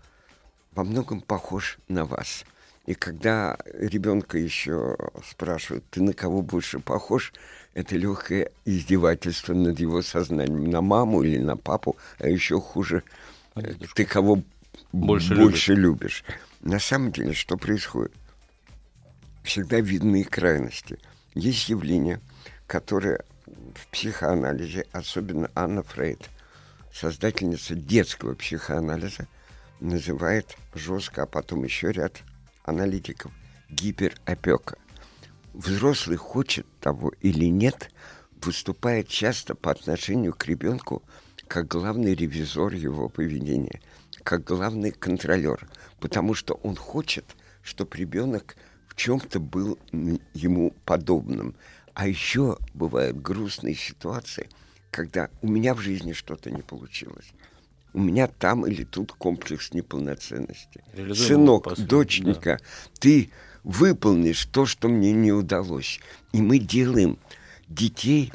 Speaker 12: во многом похож на вас – и когда ребенка еще спрашивают, ты на кого больше похож, это легкое издевательство над его сознанием. На маму или на папу, а еще хуже, а ты кого больше, больше любишь. На самом деле, что происходит? Всегда видны крайности. Есть явления, которые в психоанализе, особенно Анна Фрейд, создательница детского психоанализа, называет жестко, а потом еще ряд аналитиков гиперопека. Взрослый хочет того или нет, выступает часто по отношению к ребенку как главный ревизор его поведения, как главный контролер, потому что он хочет, чтобы ребенок в чем-то был ему подобным. А еще бывают грустные ситуации, когда у меня в жизни что-то не получилось у меня там или тут комплекс неполноценности. Сынок, доченька, да. ты выполнишь то, что мне не удалось. И мы делаем детей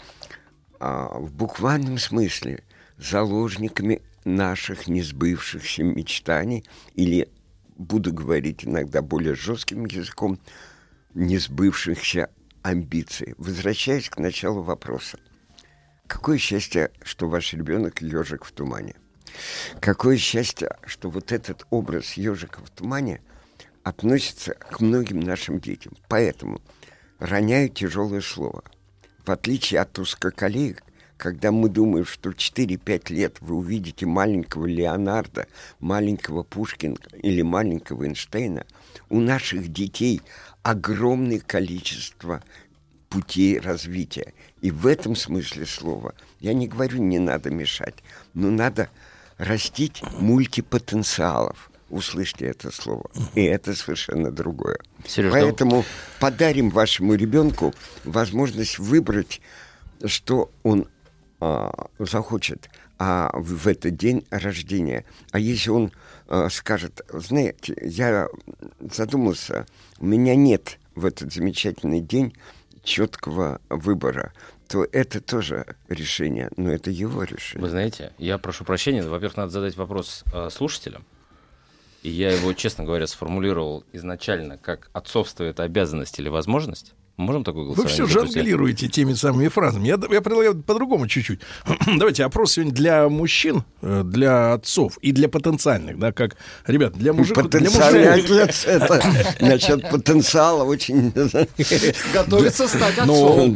Speaker 12: а, в буквальном смысле заложниками наших несбывшихся мечтаний или, буду говорить иногда более жестким языком, несбывшихся амбиций. Возвращаясь к началу вопроса. Какое счастье, что ваш ребенок ежик в тумане. Какое счастье, что вот этот образ ежика в тумане относится к многим нашим детям. Поэтому роняю тяжелое слово. В отличие от узкоколеек, когда мы думаем, что в 4-5 лет вы увидите маленького Леонардо, маленького Пушкина или маленького Эйнштейна, у наших детей огромное количество путей развития. И в этом смысле слова я не говорю, не надо мешать, но надо растить мультипотенциалов. Услышьте это слово. И это совершенно другое.
Speaker 11: Сереж,
Speaker 12: Поэтому подарим вашему ребенку возможность выбрать, что он а, захочет а, в, в этот день рождения. А если он а, скажет, знаете, я задумался, у меня нет в этот замечательный день четкого выбора, то это тоже решение, но это его решение.
Speaker 11: Вы знаете, я прошу прощения, во-первых, надо задать вопрос э, слушателям. И я его, честно говоря, сформулировал изначально как отцовство это обязанность или возможность. Можем такое
Speaker 2: Вы
Speaker 11: голосование
Speaker 2: все
Speaker 11: запустить?
Speaker 2: жонглируете теми самыми фразами. Я, я предлагаю по-другому чуть-чуть. Давайте опрос сегодня для мужчин, э, для отцов и для потенциальных, да, как, ребят, для мужиков. Для
Speaker 12: Потенциальный
Speaker 2: мужчин.
Speaker 12: отец это насчет потенциала очень
Speaker 3: Готовится стать
Speaker 2: Ну,
Speaker 3: отцом.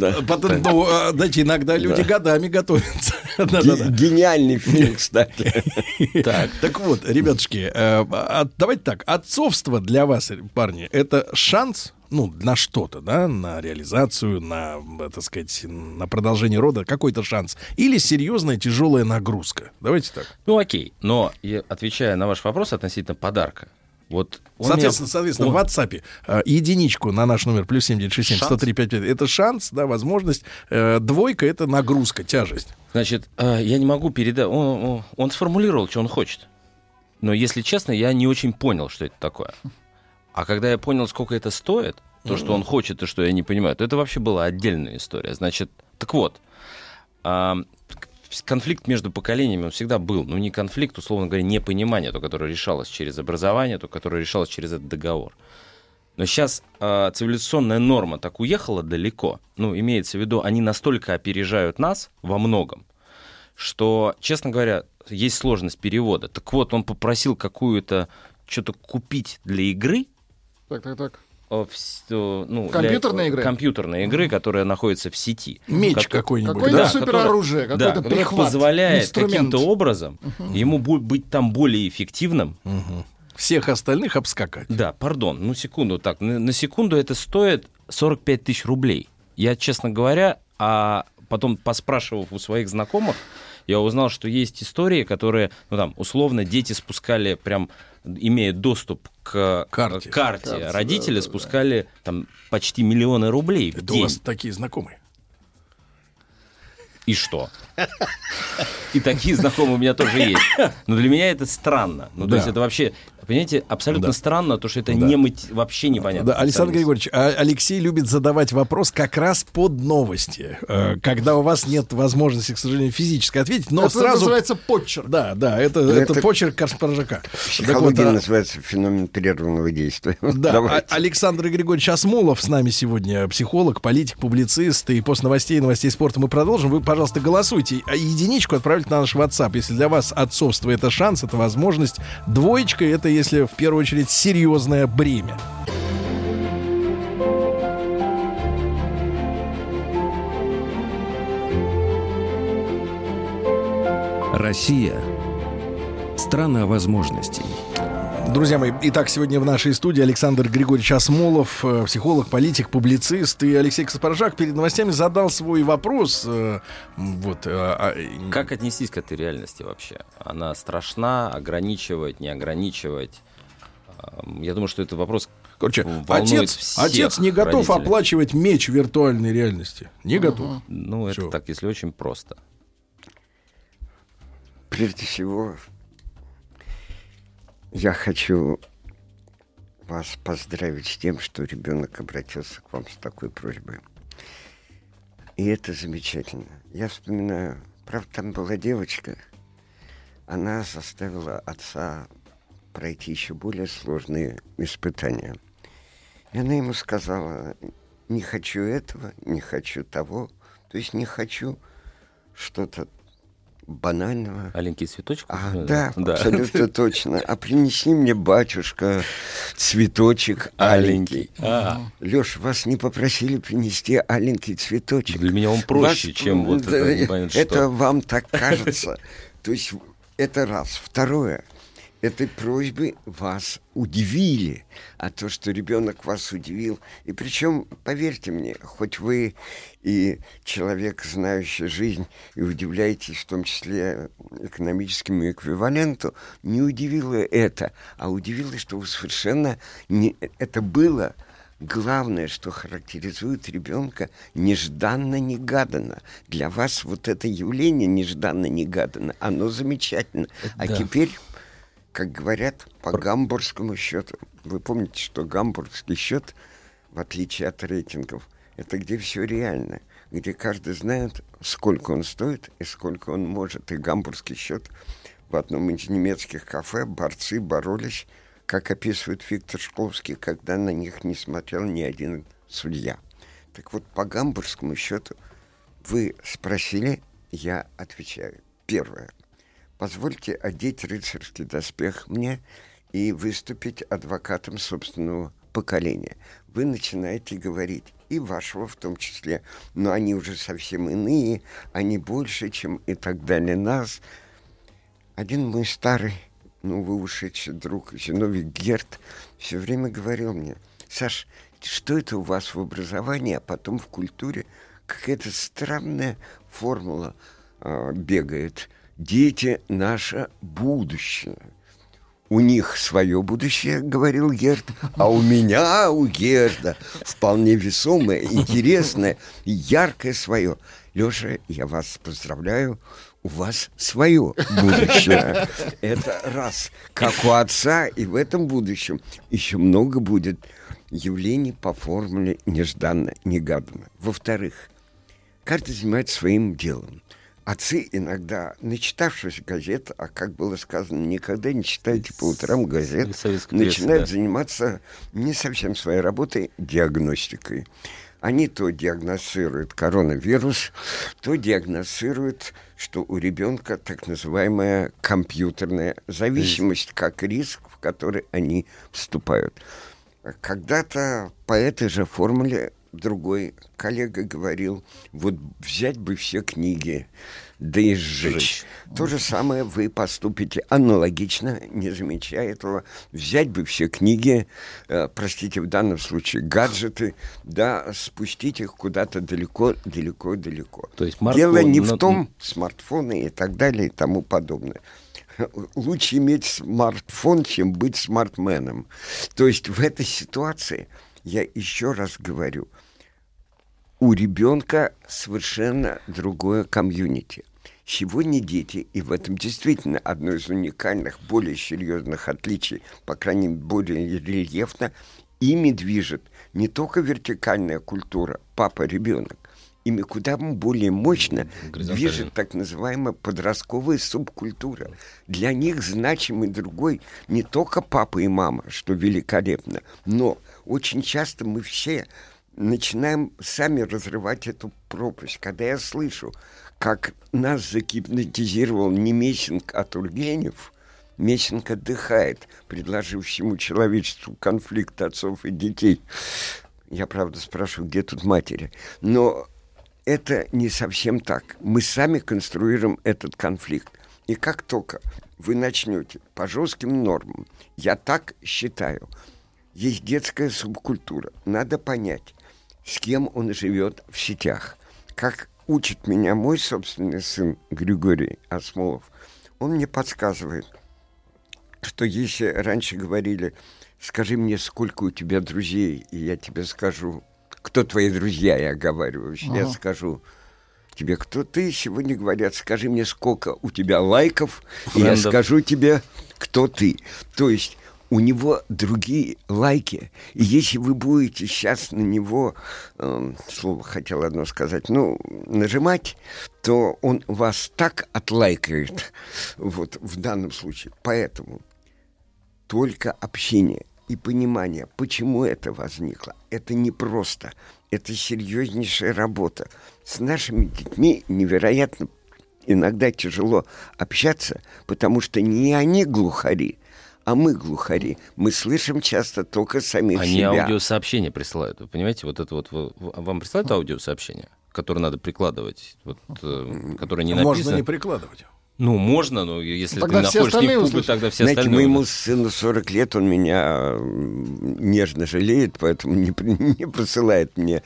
Speaker 2: Ну, а, знаете, иногда люди годами готовятся.
Speaker 12: Гениальный фильм, кстати.
Speaker 11: Так,
Speaker 2: Так вот, ребятушки, э, а- давайте так. Отцовство для вас, парни, это шанс, ну, на что-то, да, на реализацию, на, так сказать, на продолжение рода, какой-то шанс. Или серьезная тяжелая нагрузка. Давайте так.
Speaker 11: ну окей. Но отвечая на ваш вопрос относительно подарка, вот
Speaker 2: Соответственно,
Speaker 11: меня-
Speaker 2: соответственно,
Speaker 11: он-
Speaker 2: в WhatsApp э, единичку на наш номер плюс 7967 10355 это шанс, да, возможность. Э, двойка это нагрузка, тяжесть.
Speaker 11: Значит, э, я не могу передать... Он- он сформулировал, что он хочет. Но, если честно, я не очень понял, что это такое. А когда я понял, сколько это стоит, то, что он хочет и что я не понимаю, то это вообще была отдельная история. Значит, так вот, к- конфликт между поколениями он всегда был. Ну, не конфликт, условно говоря, непонимание, то, которое решалось через образование, то, которое решалось через этот договор. Но сейчас э, цивилизационная норма так уехала далеко. Ну, имеется в виду, они настолько опережают нас во многом, что, честно говоря, есть сложность перевода. Так вот, он попросил какую-то что-то купить для игры,
Speaker 3: Так, так, так.
Speaker 11: в ну, для-
Speaker 3: Компьютерной игры?
Speaker 11: Компьютерной игры, которая находится в сети.
Speaker 2: Меч
Speaker 11: Ко-
Speaker 2: какой-нибудь.
Speaker 3: Какое-то
Speaker 2: да?
Speaker 3: супероружие,
Speaker 11: да,
Speaker 3: какой-то прихват,
Speaker 11: позволяет
Speaker 3: инструмент.
Speaker 11: каким-то образом ему бу- быть там более эффективным.
Speaker 2: Всех остальных обскакать.
Speaker 11: Да, пардон, ну секунду так. На, на секунду это стоит 45 тысяч рублей. Я, честно говоря, а потом поспрашивав у своих знакомых, я узнал, что есть истории, которые, ну там, условно, дети спускали прям, имея доступ к
Speaker 2: Карте.
Speaker 11: к карте,
Speaker 3: Карте,
Speaker 11: родители
Speaker 3: да, да, да.
Speaker 11: спускали там почти миллионы рублей в
Speaker 2: Это у
Speaker 11: день.
Speaker 2: вас такие знакомые.
Speaker 11: И что? И такие знакомые у меня тоже есть. Но для меня это странно. Ну, то
Speaker 2: Да.
Speaker 11: есть это вообще, понимаете, абсолютно
Speaker 2: Да.
Speaker 11: странно, то, что это
Speaker 2: Да.
Speaker 11: не мати- вообще непонятно.
Speaker 2: Да, Александр Григорьевич, а Алексей любит задавать вопрос как раз под новости, э, когда у вас нет возможности, к сожалению, физически ответить, но
Speaker 3: это
Speaker 2: сразу...
Speaker 3: называется подчерк.
Speaker 2: Да, да, это, это,
Speaker 12: это-
Speaker 2: почерк.
Speaker 12: В
Speaker 2: Так вот, а-
Speaker 12: называется феномен прерванного действия.
Speaker 2: Да. А- Александр Григорьевич Осмолов с нами сегодня, психолог, политик, публицист. И после новостей и новостей спорта мы продолжим. Вы, пожалуйста, голосуйте. А единичку отправьте на наш WhatsApp. Если для вас отцовство это шанс, это возможность. Двоечка это, если в первую очередь, серьезное бремя.
Speaker 1: Россия – страна возможностей.
Speaker 2: Друзья мои, итак, сегодня в нашей студии Александр Григорьевич Осмолов, э, психолог, политик, публицист. И Алексей Каспаржак перед новостями задал свой вопрос. э, Вот, э, а,
Speaker 11: Как отнестись к этой реальности вообще? Она страшна, ограничивать, не ограничивать? Ам, Я думаю, что это вопрос
Speaker 2: Короче, отец,
Speaker 11: всех
Speaker 2: отец не готов
Speaker 11: родителей.
Speaker 2: оплачивать меч виртуальной реальности. Не готов.
Speaker 11: Ну, это
Speaker 2: Чего?
Speaker 11: так, если очень просто.
Speaker 12: Прежде всего, я хочу вас поздравить с тем, что ребенок обратился к вам с такой просьбой. И это замечательно. Я вспоминаю, правда, там была девочка, она заставила отца пройти еще более сложные испытания. И она ему сказала, не хочу этого, не хочу того, то есть не хочу что-то банального.
Speaker 11: Аленький цветочек?
Speaker 12: А,
Speaker 11: Ну,
Speaker 12: да, абсолютно точно. А принеси мне, батюшка, цветочек аленький.
Speaker 11: А.
Speaker 12: Леш, вас не попросили принести аленький цветочек.
Speaker 11: Для меня он проще, чем вот это,
Speaker 12: Это вам так кажется. То есть это раз. Второе. Этой просьбы вас удивили, а то, что ребенок вас удивил, и причем, поверьте мне, хоть вы и человек, знающий жизнь, и удивляетесь в том числе экономическому эквиваленту, не удивило это, а удивило, что вы совершенно не... это было главное, что характеризует ребенка нежданно-негаданно. Для вас вот это явление нежданно-негаданно, оно замечательно. А
Speaker 11: Да.
Speaker 12: теперь, как говорят, по гамбургскому счету. Вы помните, что гамбургский счет, в отличие от рейтингов, это где все реально, где каждый знает, сколько он стоит и сколько он может. И гамбургский счет в одном из немецких кафе борцы боролись, как описывает Виктор Шкловский, когда на них не смотрел ни один судья. Так вот, по гамбургскому счету вы спросили, я отвечаю. Первое. Позвольте одеть рыцарский доспех мне и выступить адвокатом собственного поколения. Вы начинаете говорить, и вашего в том числе, но они уже совсем иные, они больше, чем и так далее нас. Один мой старый, ну, вы ушедший друг, Зиновий Герт, все время говорил мне, Саш, что это у вас в образовании, а потом в культуре какая-то странная формула а, бегает. Дети — наше будущее. У них свое будущее, говорил Герд, а у меня, у Герда, вполне весомое, интересное, яркое свое. Леша, я вас поздравляю, у вас свое будущее. Это раз. Как у отца, и в этом будущем еще много будет явлений по формуле нежданно-негаданно. Во-вторых, каждый занимается своим делом. Отцы иногда, начитавшись газет, а как было сказано, никогда не читайте по утрам газет, начинают
Speaker 11: да.
Speaker 12: заниматься не совсем своей работой, диагностикой. Они то диагностируют коронавирус, то диагностируют, что у ребенка так называемая компьютерная зависимость, как риск, в который они вступают. Когда-то по этой же формуле другой коллега говорил, вот взять бы все книги, да и сжечь.
Speaker 11: Сжечь.
Speaker 12: То же самое вы поступите аналогично, не замечая этого. Взять бы все книги, э, простите, в данном случае гаджеты, да, спустить их куда-то далеко, далеко, далеко.
Speaker 11: То есть
Speaker 12: Дело
Speaker 11: Марко-
Speaker 12: не в том, смартфоны и так далее и тому подобное. Лучше иметь смартфон, чем быть смартменом. То есть в этой ситуации, я еще раз говорю, у ребенка совершенно другое комьюнити. Сегодня дети, и в этом действительно одно из уникальных, более серьезных отличий, по крайней мере, более рельефно, ими движет не только вертикальная культура папа-ребенок, ими куда более мощно движет так называемая подростковая субкультура. Для них значимый другой не только папа и мама, что великолепно, но очень часто мы все начинаем сами разрывать эту пропасть. Когда я слышу, как нас загипнотизировал не Мессинг, а Тургенев, Мессинг отдыхает, предложив всему человечеству конфликт отцов и детей. Я, правда, спрашиваю, где тут матери? Но это не совсем так. Мы сами конструируем этот конфликт. И как только вы начнете по жестким нормам, я так считаю, есть детская субкультура. Надо понять, с кем он живет в сетях. Как учит меня мой собственный сын Григорий Осмолов, он мне подсказывает, что если раньше говорили, скажи мне, сколько у тебя друзей, и я тебе скажу, кто твои друзья, я оговариваюсь, я
Speaker 3: Ага.
Speaker 12: скажу тебе, кто ты, сегодня говорят, скажи мне, сколько у тебя лайков, и я скажу тебе, кто ты. То есть у него другие лайки. И если вы будете сейчас на него, эм, слово хотел одно сказать, ну, нажимать, то он вас так отлайкает, вот в данном случае. Поэтому только общение и понимание, почему это возникло. Это не просто, это серьезнейшая работа. С нашими детьми невероятно иногда тяжело общаться, потому что не они глухари, а мы глухари. Мы слышим часто только самих
Speaker 11: Они
Speaker 12: себя.
Speaker 11: аудиосообщения присылают. Вы понимаете, вот это вот вам присылают аудиосообщение, которое надо прикладывать, вот, э, которое не
Speaker 2: Можно
Speaker 11: написано.
Speaker 2: не прикладывать.
Speaker 11: Ну, можно, но если
Speaker 3: Тогда
Speaker 11: ты
Speaker 3: все
Speaker 11: находишь не в
Speaker 3: остальные
Speaker 11: клубе, тогда все
Speaker 12: Знаете,
Speaker 11: остальные.
Speaker 12: моему сыну 40 лет, он меня нежно жалеет, поэтому не, не посылает мне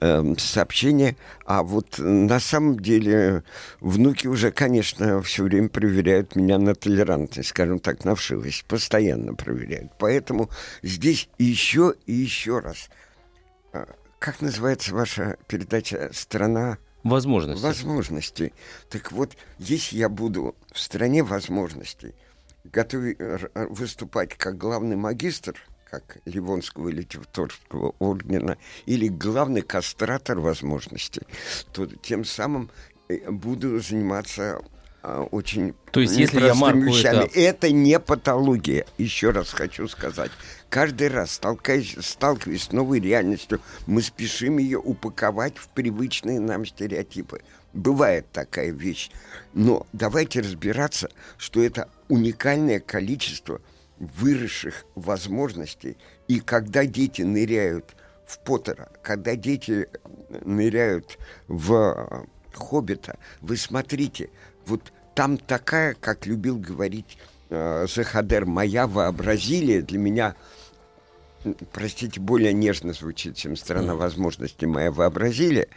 Speaker 12: эм, сообщения. А вот на самом деле внуки уже, конечно, все время проверяют меня на толерантность, скажем так, на вшивость. Постоянно проверяют. Поэтому здесь еще и еще раз. А, Как называется ваша передача «Страна
Speaker 11: Возможности.
Speaker 12: возможностей. Так вот, если я буду в стране возможностей готовы р- р- выступать как главный магистр, как Ливонского литературского ордена, или главный кастратор возможностей, то тем самым э, буду заниматься очень
Speaker 11: То есть, если я марку
Speaker 12: вещами.
Speaker 11: это-
Speaker 12: Это не патология, еще раз хочу сказать. Каждый раз, сталкиваясь, сталкиваясь с новой реальностью, мы спешим ее упаковать в привычные нам стереотипы. Бывает такая вещь. Но давайте разбираться, что это уникальное количество выросших возможностей. И когда дети ныряют в Поттера, когда дети ныряют в э, Хоббита, вы смотрите, вот там такая, как любил говорить э, Захадер, моя вообразилия для меня, простите, более нежно звучит, чем страна возможностей моя вообразилия.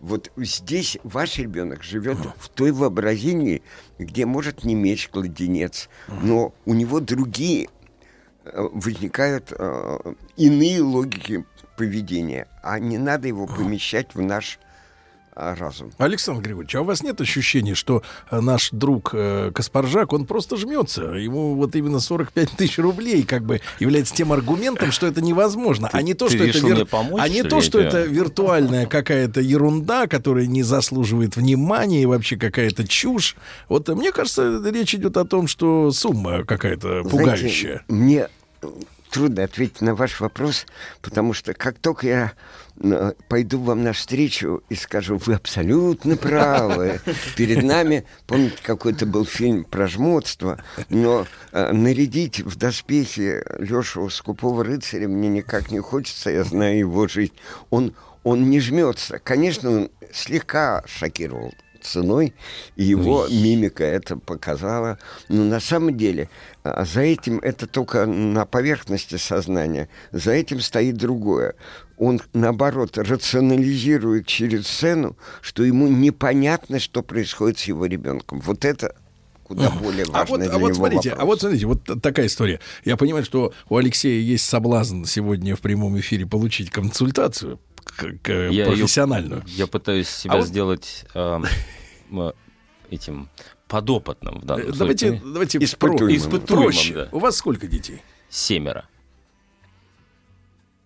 Speaker 12: Вот здесь ваш ребенок живет в той вообразении, где может не меч кладенец, но у него другие э, возникают э, иные логики поведения, а не надо его помещать в наш э, разум.
Speaker 2: Александр Григорьевич, а у вас нет ощущения, что э, наш друг э, Каспаржак, он просто жмется? Ему вот именно 45 тысяч рублей как бы является тем аргументом, что это невозможно, а не то,
Speaker 11: ты
Speaker 2: что это вир-
Speaker 11: помочь,
Speaker 2: а не то, что это виртуальная какая-то ерунда, которая не заслуживает внимания и вообще какая-то чушь. Вот э, мне кажется, речь идет о том, что сумма какая-то пугающая.
Speaker 12: Знаете, мне трудно ответить на ваш вопрос, потому что как только я пойду вам навстречу и скажу, вы абсолютно правы, перед нами, помните, какой-то был фильм про жмотство, но э, нарядить в доспехи Лешу Скупого рыцаря мне никак не хочется, я знаю его жизнь. Он, он не жмется. Конечно, он слегка шокировал ценой, и его мимика это показала. Но на самом деле а, за этим это только на поверхности сознания, за этим стоит другое. Он, наоборот, рационализирует через сцену, что ему непонятно, что происходит с его ребенком. Вот это куда более
Speaker 2: А вот,
Speaker 12: важный
Speaker 2: а
Speaker 12: для
Speaker 2: вот
Speaker 12: него
Speaker 2: смотрите,
Speaker 12: вопрос.
Speaker 2: а вот смотрите, вот такая история. Я понимаю, что у Алексея есть соблазн сегодня в прямом эфире получить консультацию к- к-
Speaker 11: Я её-
Speaker 2: профессиональную.
Speaker 11: Я пытаюсь себя
Speaker 2: А вот-
Speaker 11: сделать эм, этим подопытным в данном
Speaker 2: Э, Давайте,
Speaker 11: случае.
Speaker 2: давайте
Speaker 12: Испытуемым.
Speaker 2: про-
Speaker 11: Испытуемым,
Speaker 2: проще.
Speaker 11: да.
Speaker 2: У вас сколько детей?
Speaker 11: Семеро.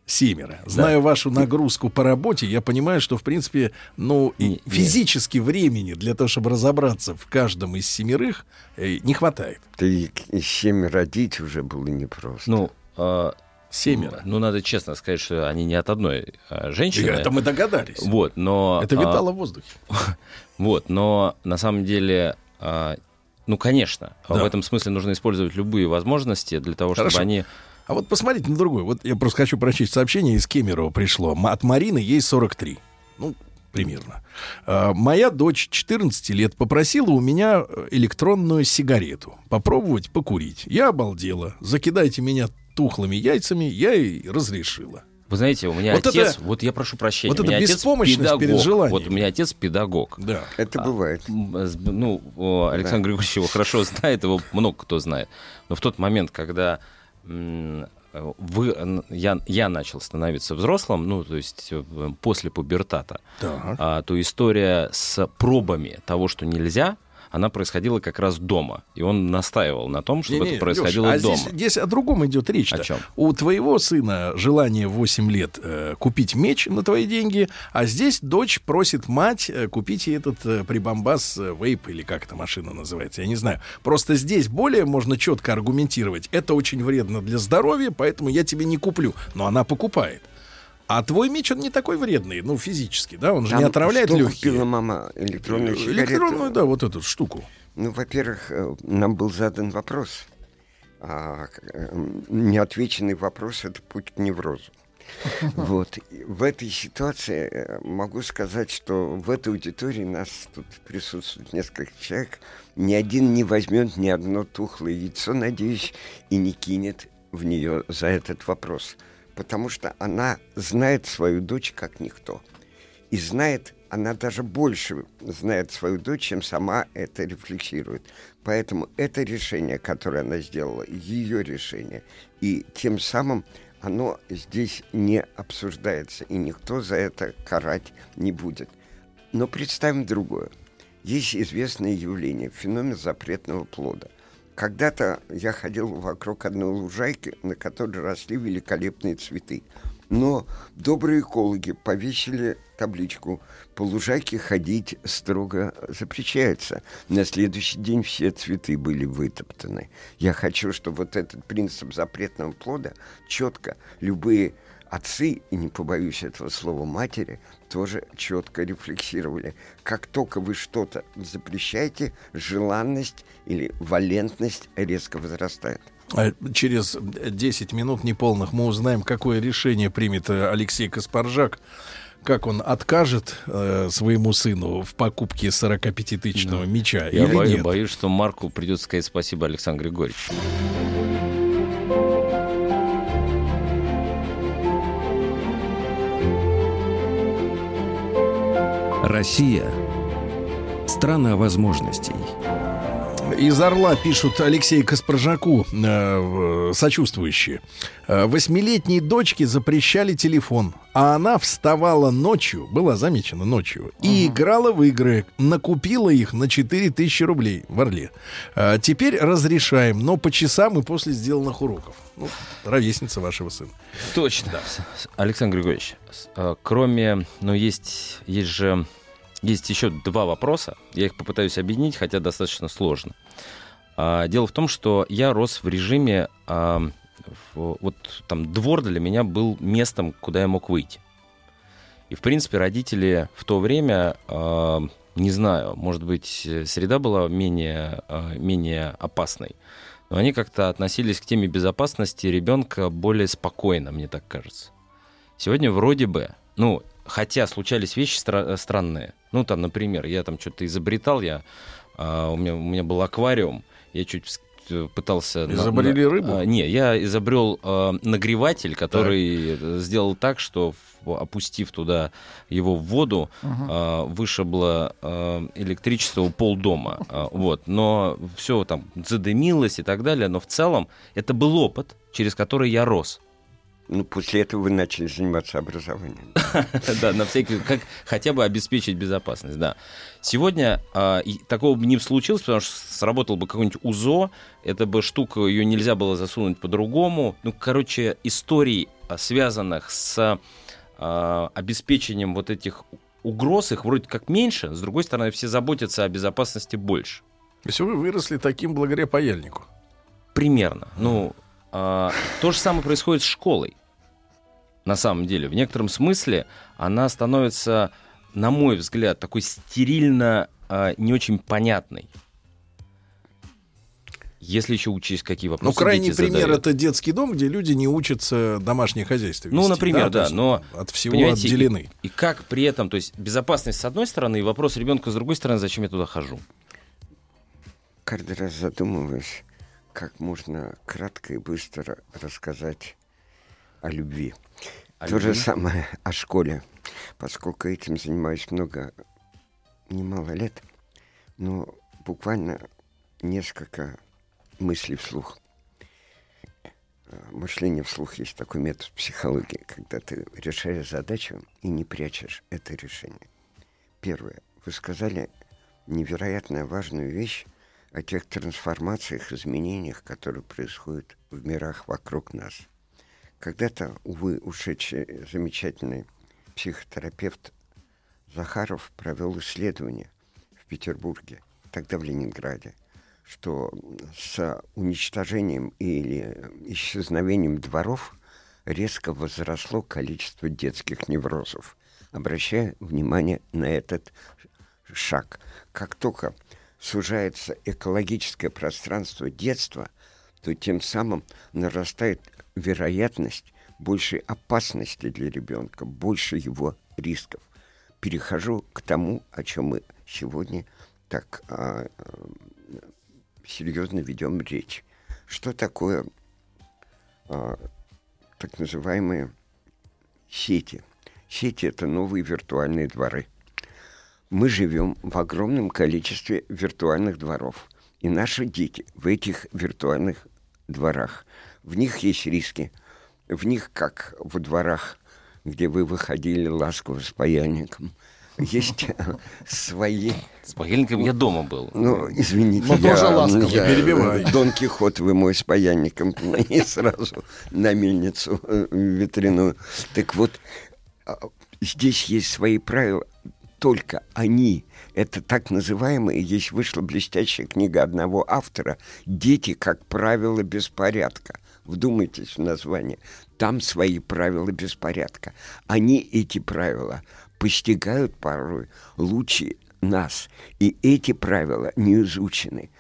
Speaker 2: Семеро. Зная вашу нагрузку по работе, я понимаю, что, в принципе, ну,
Speaker 11: Не-
Speaker 2: физически времени для того, чтобы разобраться в каждом из семерых, э, не хватает.
Speaker 12: Ты и семь родить уже было непросто.
Speaker 11: Ну, э,
Speaker 2: Семеро.
Speaker 11: ну, надо честно сказать, что они не от одной э, женщины.
Speaker 2: Это мы догадались.
Speaker 11: Вот, но...
Speaker 2: Это
Speaker 11: а,
Speaker 2: витало в воздухе.
Speaker 11: Вот, но на самом деле, а, ну, конечно,
Speaker 2: Да.
Speaker 11: в этом смысле нужно использовать любые возможности для того,
Speaker 2: Хорошо.
Speaker 11: чтобы они...
Speaker 2: А вот посмотрите на другой. Вот я просто хочу прочесть сообщение из Кемерово пришло. От Марины ей 43. Ну, примерно. А, Моя дочь 14 лет попросила у меня э, электронную сигарету. Попробовать покурить. Я обалдела. Закидайте меня тухлыми яйцами. Я ей разрешила.
Speaker 11: Вы знаете, у меня
Speaker 2: Вот
Speaker 11: отец,
Speaker 2: это-
Speaker 11: вот я прошу прощения,
Speaker 2: вот
Speaker 11: у
Speaker 2: это
Speaker 11: меня отец
Speaker 2: беспомощность
Speaker 11: педагог.
Speaker 2: перед желанием.
Speaker 11: Вот у меня отец педагог.
Speaker 2: Да.
Speaker 12: Это
Speaker 11: А,
Speaker 12: бывает.
Speaker 11: Ну, Александр Григорьевич его хорошо знает, его много кто знает. Но в тот момент, когда вы, н- я, я начал становиться взрослым, ну, то есть э, после пубертата,
Speaker 2: Так.
Speaker 11: а, то история с пробами того, что нельзя, она происходила как раз дома. И он настаивал на том, чтобы
Speaker 2: Не-не,
Speaker 11: это происходило
Speaker 2: Лёш, а
Speaker 11: дома.
Speaker 2: Здесь, здесь о другом идет речь.
Speaker 11: О чем?
Speaker 2: У твоего сына желание в 8 лет э, купить меч на твои деньги, а здесь дочь просит мать э, купить ей этот э, прибамбас э, вейп или как эта машина называется, я не знаю. Просто здесь более можно четко аргументировать. Это очень вредно для здоровья, поэтому я тебе не куплю. Но она покупает. А твой меч, он не такой вредный, ну, физически, да? Он же
Speaker 12: Там
Speaker 2: не отравляет
Speaker 12: что
Speaker 2: легкие.
Speaker 12: купила мама? Электронную сигарету?
Speaker 2: Электронную, да, вот эту штуку.
Speaker 12: Ну, во-первых, э, нам был задан вопрос. А, э, неотвеченный вопрос — это путь к неврозу. Вот. В этой ситуации э, могу сказать, что в этой аудитории нас тут присутствует несколько человек. Ни один не возьмет ни одно тухлое яйцо, надеюсь, и не кинет в нее за этот вопрос. Потому что она знает свою дочь как никто. И знает, она даже больше знает свою дочь, чем сама это рефлексирует. Поэтому это решение, которое она сделала, ее решение. И тем самым оно здесь не обсуждается, и никто за это карать не будет. Но представим другое. Есть известное явление, феномен запретного плода. Когда-то я ходил вокруг одной лужайки, на которой росли великолепные цветы. Но добрые экологи повесили табличку «По лужайке ходить строго запрещается». На следующий день все цветы были вытоптаны. Я хочу, чтобы вот этот принцип запретного плода четко любые отцы, и не побоюсь этого слова матери, тоже четко рефлексировали. Как только вы что-то запрещаете, желанность или валентность резко возрастает.
Speaker 2: А через 10 минут неполных мы узнаем, какое решение примет э, Алексей Каспаржак как он откажет э, своему сыну в покупке 45-тысячного ну, мяча
Speaker 11: я
Speaker 2: или
Speaker 11: боюсь,
Speaker 2: нет?
Speaker 11: боюсь, что Марку придется сказать спасибо Александру Григорьевичу.
Speaker 1: Россия – страна возможностей.
Speaker 2: Из Орла пишут Алексей Каспаржаку э, сочувствующие. «Э, восьмилетней дочке запрещали телефон, а она вставала ночью, была замечена ночью, и играла в игры. Накупила их на 4000 рублей в Орле. «Э, теперь разрешаем, но по часам и после сделанных уроков. Ну, ровесница вашего сына.
Speaker 11: Точно. Да. Александр Григорьевич, э, кроме, ну, есть, есть же есть еще два вопроса. Я их попытаюсь объединить, хотя достаточно сложно. А, дело в том, что я рос в режиме... А, вот там двор для меня был местом, куда я мог выйти. И, в принципе, родители в то время, а, не знаю, может быть, среда была менее, менее опасной, но они как-то относились к теме безопасности ребенка более спокойно, мне так кажется. Сегодня вроде бы, ну, хотя случались вещи стра- странные. Ну, там, например, я там что-то изобретал, я, а, у, меня, у меня был аквариум, я чуть э, пытался...
Speaker 2: Изобрели на, рыбу?
Speaker 11: А, не, я изобрел а, нагреватель, который так. сделал так, что опустив туда его в воду, угу. а, вышибло а, электричество у полдома. А, вот. Но все там задымилось и так далее. Но в целом это был опыт, через который я рос.
Speaker 12: Ну, после этого вы начали заниматься образованием.
Speaker 11: Да, на всякий, как хотя бы обеспечить безопасность, да. Сегодня а, такого бы не случилось, потому что сработал бы какой-нибудь УЗО, это бы штука, ее нельзя было засунуть по-другому. Ну, короче, историй, а, связанных с а, обеспечением вот этих угроз, их вроде как меньше, с другой стороны, все заботятся о безопасности больше.
Speaker 2: То есть вы выросли таким благодаря паяльнику?
Speaker 11: Примерно. Ну, а, то же самое происходит с школой. На самом деле, в некотором смысле она становится, на мой взгляд, такой стерильно а, не очень понятной. Если еще учесть, какие вопросы.
Speaker 2: Ну, крайний пример задают. это детский дом, где люди не учатся домашнее хозяйство.
Speaker 11: Вести, ну, например, да, да но
Speaker 2: от всего отделены.
Speaker 11: И, и как при этом, то есть безопасность с одной стороны и вопрос ребенка с другой стороны, зачем я туда хожу?
Speaker 12: Каждый раз задумываюсь, как можно кратко и быстро рассказать о любви. О То любви? же самое о школе, поскольку этим занимаюсь много, немало лет, но буквально несколько мыслей вслух. Мышление вслух есть такой метод психологии, когда ты решаешь задачу и не прячешь это решение. Первое. Вы сказали невероятно важную вещь о тех трансформациях, изменениях, которые происходят в мирах вокруг нас. Когда-то, увы, ушедший замечательный психотерапевт Захаров провел исследование в Петербурге, тогда в Ленинграде, что с уничтожением или исчезновением дворов резко возросло количество детских неврозов. Обращая внимание на этот шаг. Как только сужается экологическое пространство детства, то тем самым нарастает вероятность больше опасности для ребенка, больше его рисков. Перехожу к тому, о чем мы сегодня так а, серьезно ведем речь. Что такое а, так называемые сети? Сети — это новые виртуальные дворы. Мы живем в огромном количестве виртуальных дворов. И наши дети в этих виртуальных дворах. В них есть риски. В них, как в дворах, где вы выходили ласково с паяльником, есть свои...
Speaker 11: С паяльником я дома был.
Speaker 12: Ну, извините,
Speaker 3: Но
Speaker 12: я,
Speaker 3: тоже ласково,
Speaker 12: я
Speaker 2: перебивай.
Speaker 12: Дон Кихот вы мой с паяльником и сразу на мельницу э, ветряную. Так вот, а, здесь есть свои правила, только они, это так называемые, есть вышла блестящая книга одного автора «Дети, как правило, беспорядка». Вдумайтесь в название. Там свои правила беспорядка. Они эти правила постигают порой лучше нас. И эти правила не изучены.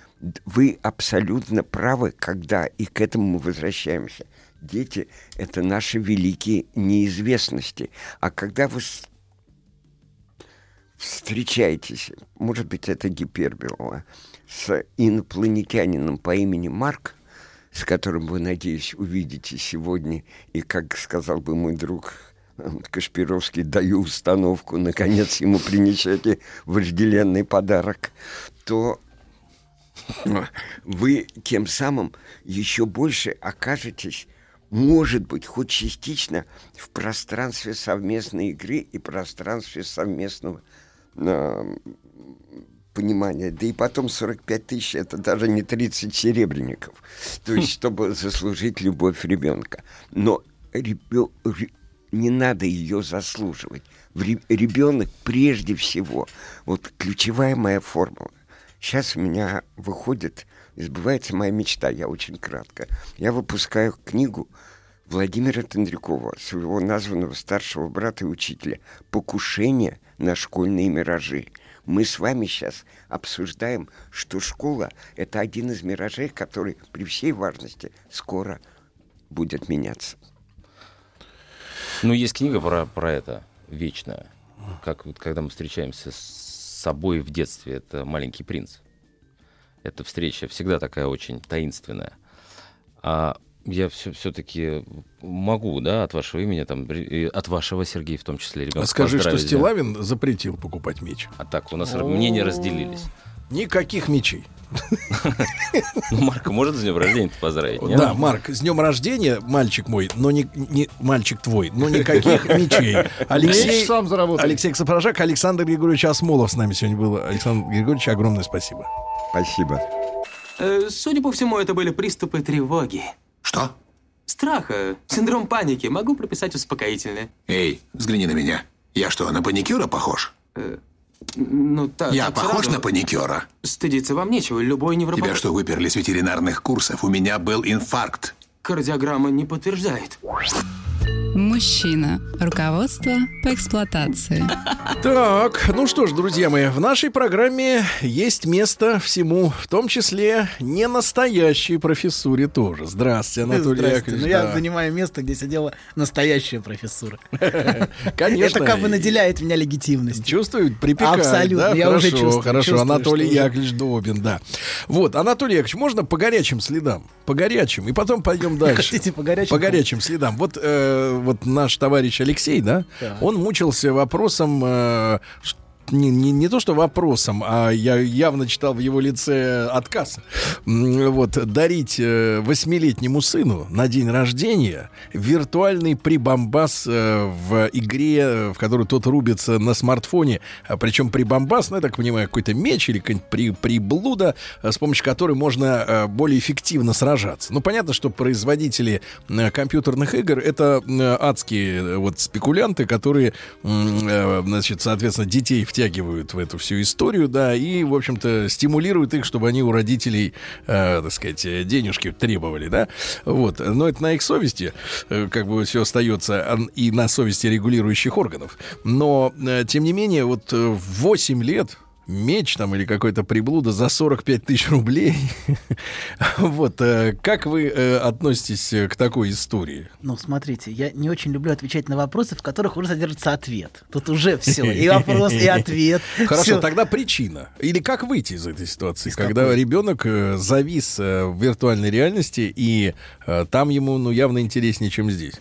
Speaker 12: Вы абсолютно правы, когда, и к этому мы возвращаемся, дети — это наши великие неизвестности. А когда вы встречаетесь, может быть, это гипербола, с инопланетянином по имени Марк, с которым вы, надеюсь, увидите сегодня, и, как сказал бы мой друг э, Кашпировский, даю установку, наконец ему принесете вожделенный подарок, то вы тем самым еще больше окажетесь, может быть, хоть частично в пространстве совместной игры и пространстве совместного понимания. Да и потом 45 тысяч это даже не 30 серебряников. То есть, чтобы заслужить любовь ребенка. Но ребё- ре- не надо ее заслуживать. Ребенок прежде всего. Вот ключевая моя формула. Сейчас у меня выходит, сбывается моя мечта, я очень кратко. Я выпускаю книгу Владимира Тендрякова, своего названного старшего брата и учителя «Покушение на школьные миражи». Мы с вами сейчас обсуждаем, что школа – это один из миражей, который при всей важности скоро будет меняться.
Speaker 11: Ну, есть книга про, про это, вечная. Как вот, когда мы встречаемся с собой в детстве, это «Маленький принц». Эта встреча всегда такая очень таинственная. А я все, все-таки могу, да, от вашего имени, там, от вашего, Сергея, в том числе, ребенка.
Speaker 2: А Скажи, что
Speaker 11: поздравить, да.
Speaker 2: Стилавин запретил покупать меч.
Speaker 11: А так, у нас мнения разделились.
Speaker 2: Никаких мечей.
Speaker 11: Ну, Марка может с днем рождения поздравить? нет?
Speaker 2: Да, Марк, с днем рождения, мальчик мой, но не, не мальчик твой, но никаких мечей. Алексей,
Speaker 3: Меч сам заработал.
Speaker 2: Алексей Сапожак, Александр Григорьевич Осмолов с нами сегодня был. Александр Григорьевич, огромное спасибо.
Speaker 12: Спасибо.
Speaker 13: Э, Судя по всему, это были приступы тревоги.
Speaker 14: Что?
Speaker 13: Страха, синдром паники. Могу прописать успокоительное.
Speaker 14: Эй, взгляни на меня. Я что, на паникюра похож?
Speaker 13: Ну, так,
Speaker 14: Я
Speaker 13: так
Speaker 14: похож
Speaker 13: сразу.
Speaker 14: на паникюра?
Speaker 13: Стыдиться вам нечего. Любой невропат...
Speaker 14: Тебя что, выперли с ветеринарных курсов? У меня был инфаркт.
Speaker 13: Кардиограмма не подтверждает.
Speaker 15: Мужчина. Руководство по эксплуатации.
Speaker 2: Так, ну что ж, друзья мои, в нашей программе есть место всему, в том числе не настоящей профессуре тоже. Здравствуйте, Анатолий
Speaker 16: Здрасте.
Speaker 2: Яковлевич.
Speaker 16: Ну, я
Speaker 2: да.
Speaker 16: занимаю место, где сидела настоящая профессура.
Speaker 2: Конечно.
Speaker 16: Это как бы наделяет меня легитимностью.
Speaker 2: Чувствует, припекает.
Speaker 16: Абсолютно.
Speaker 2: да?
Speaker 16: Я
Speaker 2: хорошо,
Speaker 16: уже чувствую.
Speaker 2: Хорошо,
Speaker 16: чувствую,
Speaker 2: Анатолий Яковлевич Добин, да. Вот, Анатолий Яковлевич, можно по горячим следам? По горячим, и потом пойдем дальше.
Speaker 16: Хотите по горячим?
Speaker 2: По горячим следам. Вот, э, вот наш товарищ Алексей, да,
Speaker 16: Так.
Speaker 2: он мучился вопросом, э, не, не, не то что вопросом, а я явно читал в его лице отказ. Вот, дарить э, восьмилетнему сыну на день рождения виртуальный прибамбас э, в игре, в которую тот рубится на смартфоне. А Причем прибамбас, ну, я так понимаю, какой-то меч или какая-нибудь при, приблуда, э, с помощью которой можно более эффективно сражаться. Ну, понятно, что производители компьютерных игр это адские вот спекулянты, которые, значит, соответственно, детей втягивают в эту всю историю, да, и, в общем-то, стимулируют их, чтобы они у родителей, э, так сказать, денежки требовали, да. Вот. Но это на их совести, э, как бы все остается, и на совести регулирующих органов. Но, э, тем не менее, вот э, в 8 лет меч там или какой-то приблуда за 45 тысяч рублей. Вот, э, как вы э, относитесь э, к такой истории?
Speaker 16: Ну, смотрите, я не очень люблю отвечать на вопросы, в которых уже содержится ответ. Тут уже все. И вопрос, и ответ.
Speaker 2: Хорошо,
Speaker 16: Всё.
Speaker 2: тогда причина. Или как выйти из этой ситуации,
Speaker 16: Из
Speaker 2: когда
Speaker 16: какой?
Speaker 2: ребенок завис в виртуальной реальности, и там ему ну, явно интереснее, чем здесь.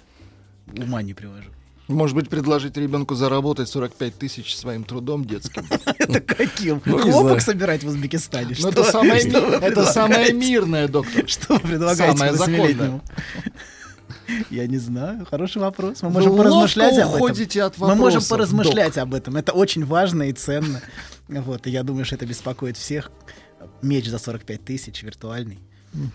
Speaker 16: Ума не привожу.
Speaker 3: Может быть, предложить ребенку заработать 45 тысяч своим трудом детским.
Speaker 16: Это каким?
Speaker 3: Ну,
Speaker 16: Хлопок собирать в Узбекистане?
Speaker 3: Ну, это самое, мирное, доктор.
Speaker 16: Что вы предлагаете
Speaker 3: Самое законное.
Speaker 16: Я не знаю, хороший вопрос. Мы можем поразмышлять об этом.
Speaker 3: от
Speaker 16: Мы можем поразмышлять об этом. Это очень важно и ценно. Вот, и я думаю, что это беспокоит всех. Меч за 45 тысяч виртуальный.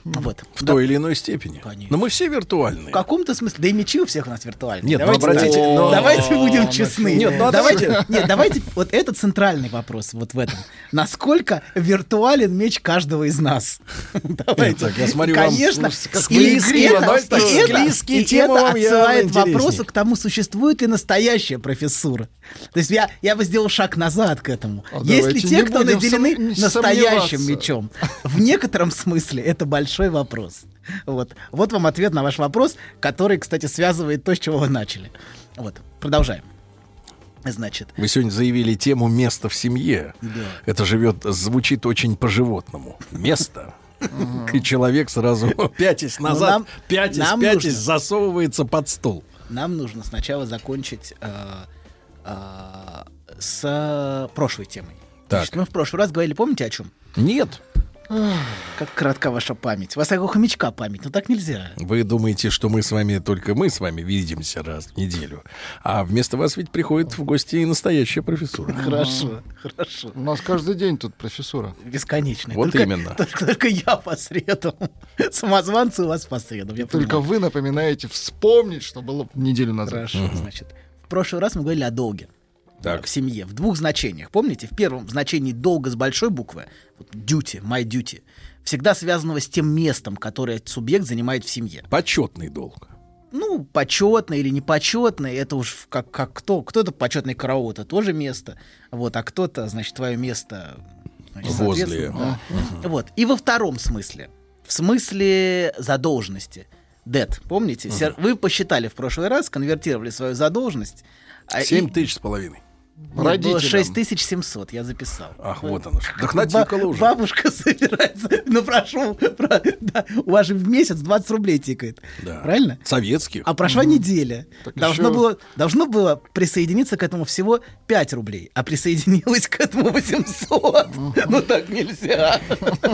Speaker 16: Вот.
Speaker 2: В
Speaker 16: Да.
Speaker 2: той или иной степени.
Speaker 16: Конечно.
Speaker 2: Но мы все виртуальные.
Speaker 16: В каком-то смысле, да и мечи у всех у нас виртуальные.
Speaker 2: Нет, ну,
Speaker 16: давайте,
Speaker 2: обратите,
Speaker 16: так,
Speaker 2: но-
Speaker 16: давайте будем
Speaker 2: О,
Speaker 16: честны.
Speaker 2: Нет, ну,
Speaker 16: давайте,
Speaker 2: давайте.
Speaker 16: нет, давайте, вот это центральный вопрос вот в этом. Насколько виртуален меч каждого из нас? Давайте.
Speaker 2: Так, я смотрю, вам,
Speaker 16: Конечно,
Speaker 2: слушайте, как
Speaker 16: и
Speaker 2: склизкие,
Speaker 16: это- и это-
Speaker 2: склизкие
Speaker 16: и
Speaker 2: темы
Speaker 16: это
Speaker 2: вам
Speaker 16: отсылает вопросу к тому, существует ли настоящая профессура. То есть я, я бы сделал шаг назад к этому.
Speaker 3: А
Speaker 16: Есть ли те, кто наделены настоящим мечом? В некотором смысле это большой вопрос. Вот. вот вам ответ на ваш вопрос, который, кстати, связывает то, с чего вы начали. Вот, продолжаем. Значит,
Speaker 2: Вы сегодня заявили тему места в семье.
Speaker 16: Да.
Speaker 2: Это живет, звучит очень по-животному. Место. И человек сразу пятясь
Speaker 16: Ну,
Speaker 2: назад, пятясь, пятясь, засовывается под стол.
Speaker 16: нам нужно сначала закончить э, э, с прошлой темой.
Speaker 2: Так.
Speaker 16: Значит, мы в прошлый раз говорили, помните о чем?
Speaker 2: Нет.
Speaker 16: Как коротка ваша память. У вас как у хомячка память, но так нельзя.
Speaker 2: Вы думаете, что мы с вами, только мы с вами видимся раз в неделю. А вместо вас ведь приходит в гости и настоящая профессура.
Speaker 16: Хорошо, хорошо.
Speaker 3: У нас каждый день тут профессура.
Speaker 16: Бесконечно.
Speaker 2: Вот
Speaker 16: Только-
Speaker 2: именно.
Speaker 16: Только, только я по средам. Самозванцы у вас по средам. я
Speaker 3: Только
Speaker 16: понимаю.
Speaker 3: вы напоминаете вспомнить, что было неделю назад.
Speaker 16: Хорошо, значит. В прошлый раз мы говорили о долге.
Speaker 2: Так.
Speaker 16: В семье. В двух значениях. Помните? В первом значении долга с большой буквы, вот duty, my duty, всегда связанного с тем местом, которое субъект занимает в семье.
Speaker 2: Почетный долг.
Speaker 16: Ну, почетный или непочетный, это уж как, как кто. Кто-то почетный караул, это тоже место. Вот, а кто-то, значит, твое место значит,
Speaker 2: Возле.
Speaker 16: да. Вот. И во втором смысле. В смысле задолженности. Debt, помните? Сер- Вы посчитали в прошлый раз, конвертировали свою задолженность. а,
Speaker 2: Семь тысяч с половиной.
Speaker 3: Родителям.
Speaker 16: 6700, я записал.
Speaker 2: Ах, вот оно натикало уже.
Speaker 16: Бабушка собирается. Ну, прошу. про- да, у вас же в месяц 20 рублей тикает.
Speaker 2: Да.
Speaker 16: Правильно?
Speaker 2: Советских.
Speaker 16: А прошла неделя.
Speaker 3: Так
Speaker 16: Должно
Speaker 3: еще-
Speaker 16: было, должно было присоединиться к этому всего 5 рублей, а присоединилось к этому 800. Ну так нельзя.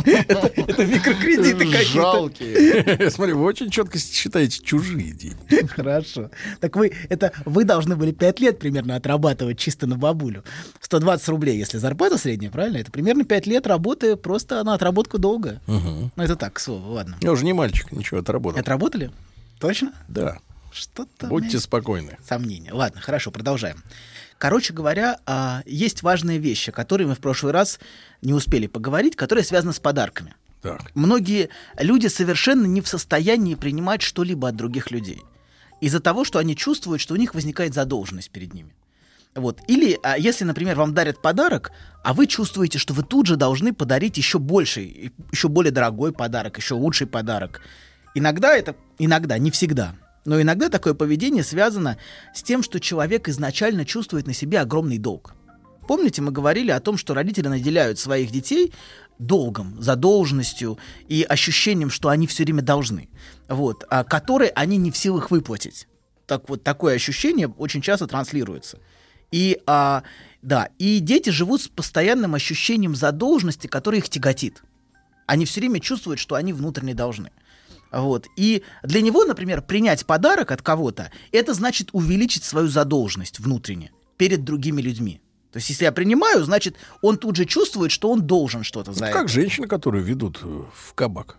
Speaker 16: Это это микрокредиты какие-то.
Speaker 3: Жалкие.
Speaker 2: Смотри, вы очень четко считаете чужие деньги.
Speaker 16: Хорошо. Так вы, это вы должны были 5 лет примерно отрабатывать чисто на бабулю. 120 рублей, если зарплата средняя, правильно? Это примерно 5 лет работы просто на отработку долга. Ну, это так, к слову, ладно.
Speaker 2: Я уже не мальчик, ничего, отработал.
Speaker 16: Отработали? Точно?
Speaker 2: Да.
Speaker 16: Что-то...
Speaker 2: Будьте спокойны.
Speaker 16: Сомнения. Ладно, хорошо, продолжаем. Короче говоря, а, есть важные вещи, которые мы в прошлый раз не успели поговорить, которые связаны с подарками.
Speaker 2: Так.
Speaker 16: Многие люди совершенно не в состоянии принимать что-либо от других людей. Из-за того, что они чувствуют, что у них возникает задолженность перед ними. Вот. Или а, если, например, вам дарят подарок, а вы чувствуете, что вы тут же должны подарить еще больший, еще более дорогой подарок, еще лучший подарок. Иногда это, иногда, не всегда, но иногда такое поведение связано с тем, что человек изначально чувствует на себе огромный долг. Помните, мы говорили о том, что родители наделяют своих детей долгом, задолженностью и ощущением, что они все время должны, вот, а, которые они не в силах выплатить. Так вот, такое ощущение очень часто транслируется. И, а, да, и дети живут с постоянным ощущением задолженности, которое их тяготит. Они все время чувствуют, что они внутренне должны. Вот. И для него, например, принять подарок от кого-то, это значит увеличить свою задолженность внутренне перед другими людьми. То есть, если я принимаю, значит, он тут же чувствует, что он должен что-то за
Speaker 2: Это
Speaker 16: это.
Speaker 2: как женщины, которые ведут э, в кабак.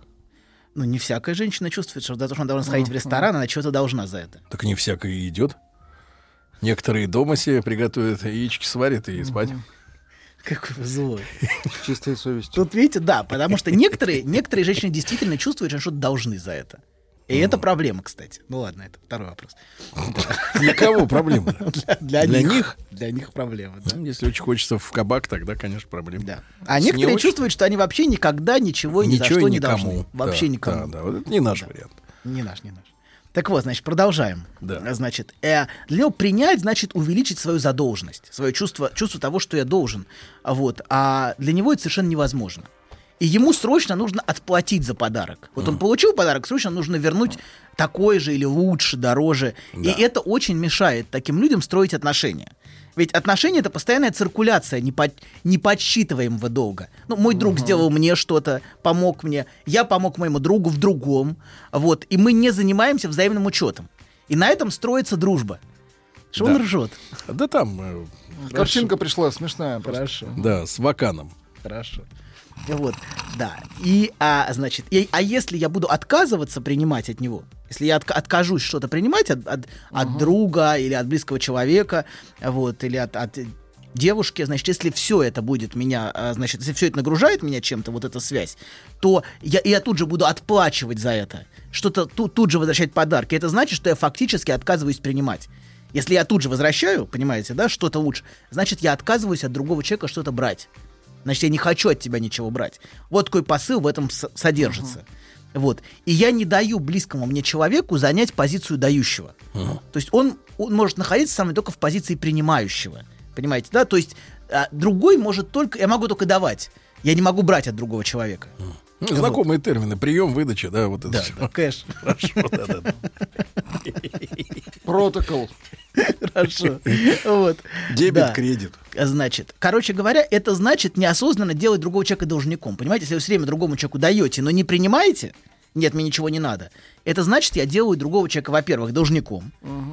Speaker 16: Ну, не всякая женщина чувствует, что за то, что она должна сходить в ресторан, она чего-то должна за это.
Speaker 2: Так не всякое и идет. Некоторые дома себе приготовят, яички сварят и спать.
Speaker 16: Какой вы злой.
Speaker 3: С чистой совестью.
Speaker 16: Тут, видите, да, потому что некоторые, некоторые женщины действительно чувствуют, что что-то должны за это. И это проблема, кстати. Ну ладно, это второй вопрос.
Speaker 2: Для кого проблема?
Speaker 16: Для,
Speaker 2: Для
Speaker 16: них.
Speaker 2: них?
Speaker 16: Для них проблема, да.
Speaker 2: Ну, Если очень хочется в кабак, тогда, конечно, проблема.
Speaker 16: Да. А некоторые чувствуют, что они вообще никогда ничего и ни за что не
Speaker 2: никому.
Speaker 16: должны. Вообще
Speaker 2: Да,
Speaker 16: никому.
Speaker 2: Да, да, вот это не наш вариант.
Speaker 16: Не наш, не наш. Так вот, значит, продолжаем.
Speaker 2: Да.
Speaker 16: Значит, э, для него принять значит увеличить свою задолженность, свое чувство, чувство того, что я должен. А Вот. А для него это совершенно невозможно. И ему срочно нужно отплатить за подарок. Вот он получил подарок, срочно нужно вернуть такой же или лучше, дороже. И это очень мешает таким людям строить отношения. Ведь отношения это постоянная циркуляция непо- неподсчитываемого долга. Ну, мой друг сделал мне что-то, помог мне, я помог моему другу в другом. Вот, и мы не занимаемся взаимным учетом. И на этом строится дружба. Что
Speaker 2: Да.
Speaker 16: он ржет?
Speaker 2: Да там... э,
Speaker 3: Картинка пришла смешная. просто.
Speaker 16: Хорошо.
Speaker 2: Да, с ваканом.
Speaker 16: Хорошо. Вот, да. И, а, значит, и- а если я буду отказываться принимать от него, если я отка- откажусь что-то принимать от, от, от друга или от близкого человека, вот, или от, от девушки, значит, если все это будет меня, а, значит, если все это нагружает меня чем-то, вот эта связь, то я, я тут же буду отплачивать за это, что-то тут, тут же возвращать подарки. Это значит, что я фактически отказываюсь принимать. Если я тут же возвращаю, понимаете, да, что-то лучше, значит, я отказываюсь от другого человека что-то брать. Значит, я не хочу от тебя ничего брать. Вот такой посыл в этом с- содержится. Вот. И я не даю близкому мне человеку занять позицию дающего. То есть он, он может находиться со мной только в позиции принимающего. Понимаете, да? То есть а, другой может только... Я могу только давать. Я не могу брать от другого человека.
Speaker 2: Ну, Знакомые термины. Прием, выдача, да, вот это
Speaker 16: Да,
Speaker 2: всё.
Speaker 16: да, кэш.
Speaker 2: Хорошо, да, да.
Speaker 3: Протокол.
Speaker 16: Хорошо. Вот.
Speaker 2: Дебет, кредит.
Speaker 16: Значит, короче говоря, это значит неосознанно делать другого человека должником. Понимаете, если вы все время другому человеку даете, но не принимаете, нет, мне ничего не надо. Это значит, я делаю другого человека, во-первых, должником,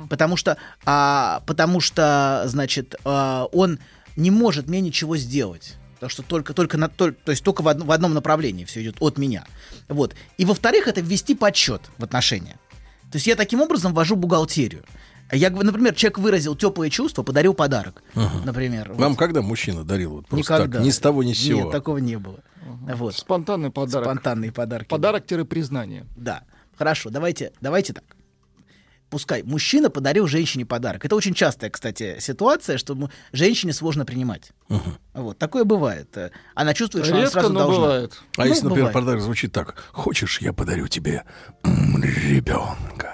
Speaker 16: потому что, а, потому что, значит, а, он не может мне ничего сделать. Потому что только, только, на, толь- то есть только в, одно- в одном направлении все идет от меня. Вот. И во-вторых, это ввести подсчет в отношения. То есть я таким образом ввожу бухгалтерию. Я, например, человек выразил теплые чувства, подарил подарок. Например.
Speaker 2: Вам
Speaker 16: вот.
Speaker 2: когда мужчина дарил? Вот просто
Speaker 16: Никогда.
Speaker 2: так, ни с того, ни с сего.
Speaker 16: Нет, такого не было. Вот.
Speaker 3: Спонтанный подарок.
Speaker 16: Спонтанные подарки.
Speaker 3: Подарок-признание.
Speaker 16: Да. Хорошо, давайте, давайте так. Пускай мужчина подарил женщине подарок. Это очень частая, кстати, ситуация, что женщине сложно принимать. Вот, такое бывает. Она чувствует, что она
Speaker 3: Редко,
Speaker 16: сразу
Speaker 3: но
Speaker 16: должна.
Speaker 3: бывает.
Speaker 2: А
Speaker 16: Ну,
Speaker 2: если, например,
Speaker 16: бывает.
Speaker 2: подарок звучит так. Хочешь, я подарю тебе ребенка?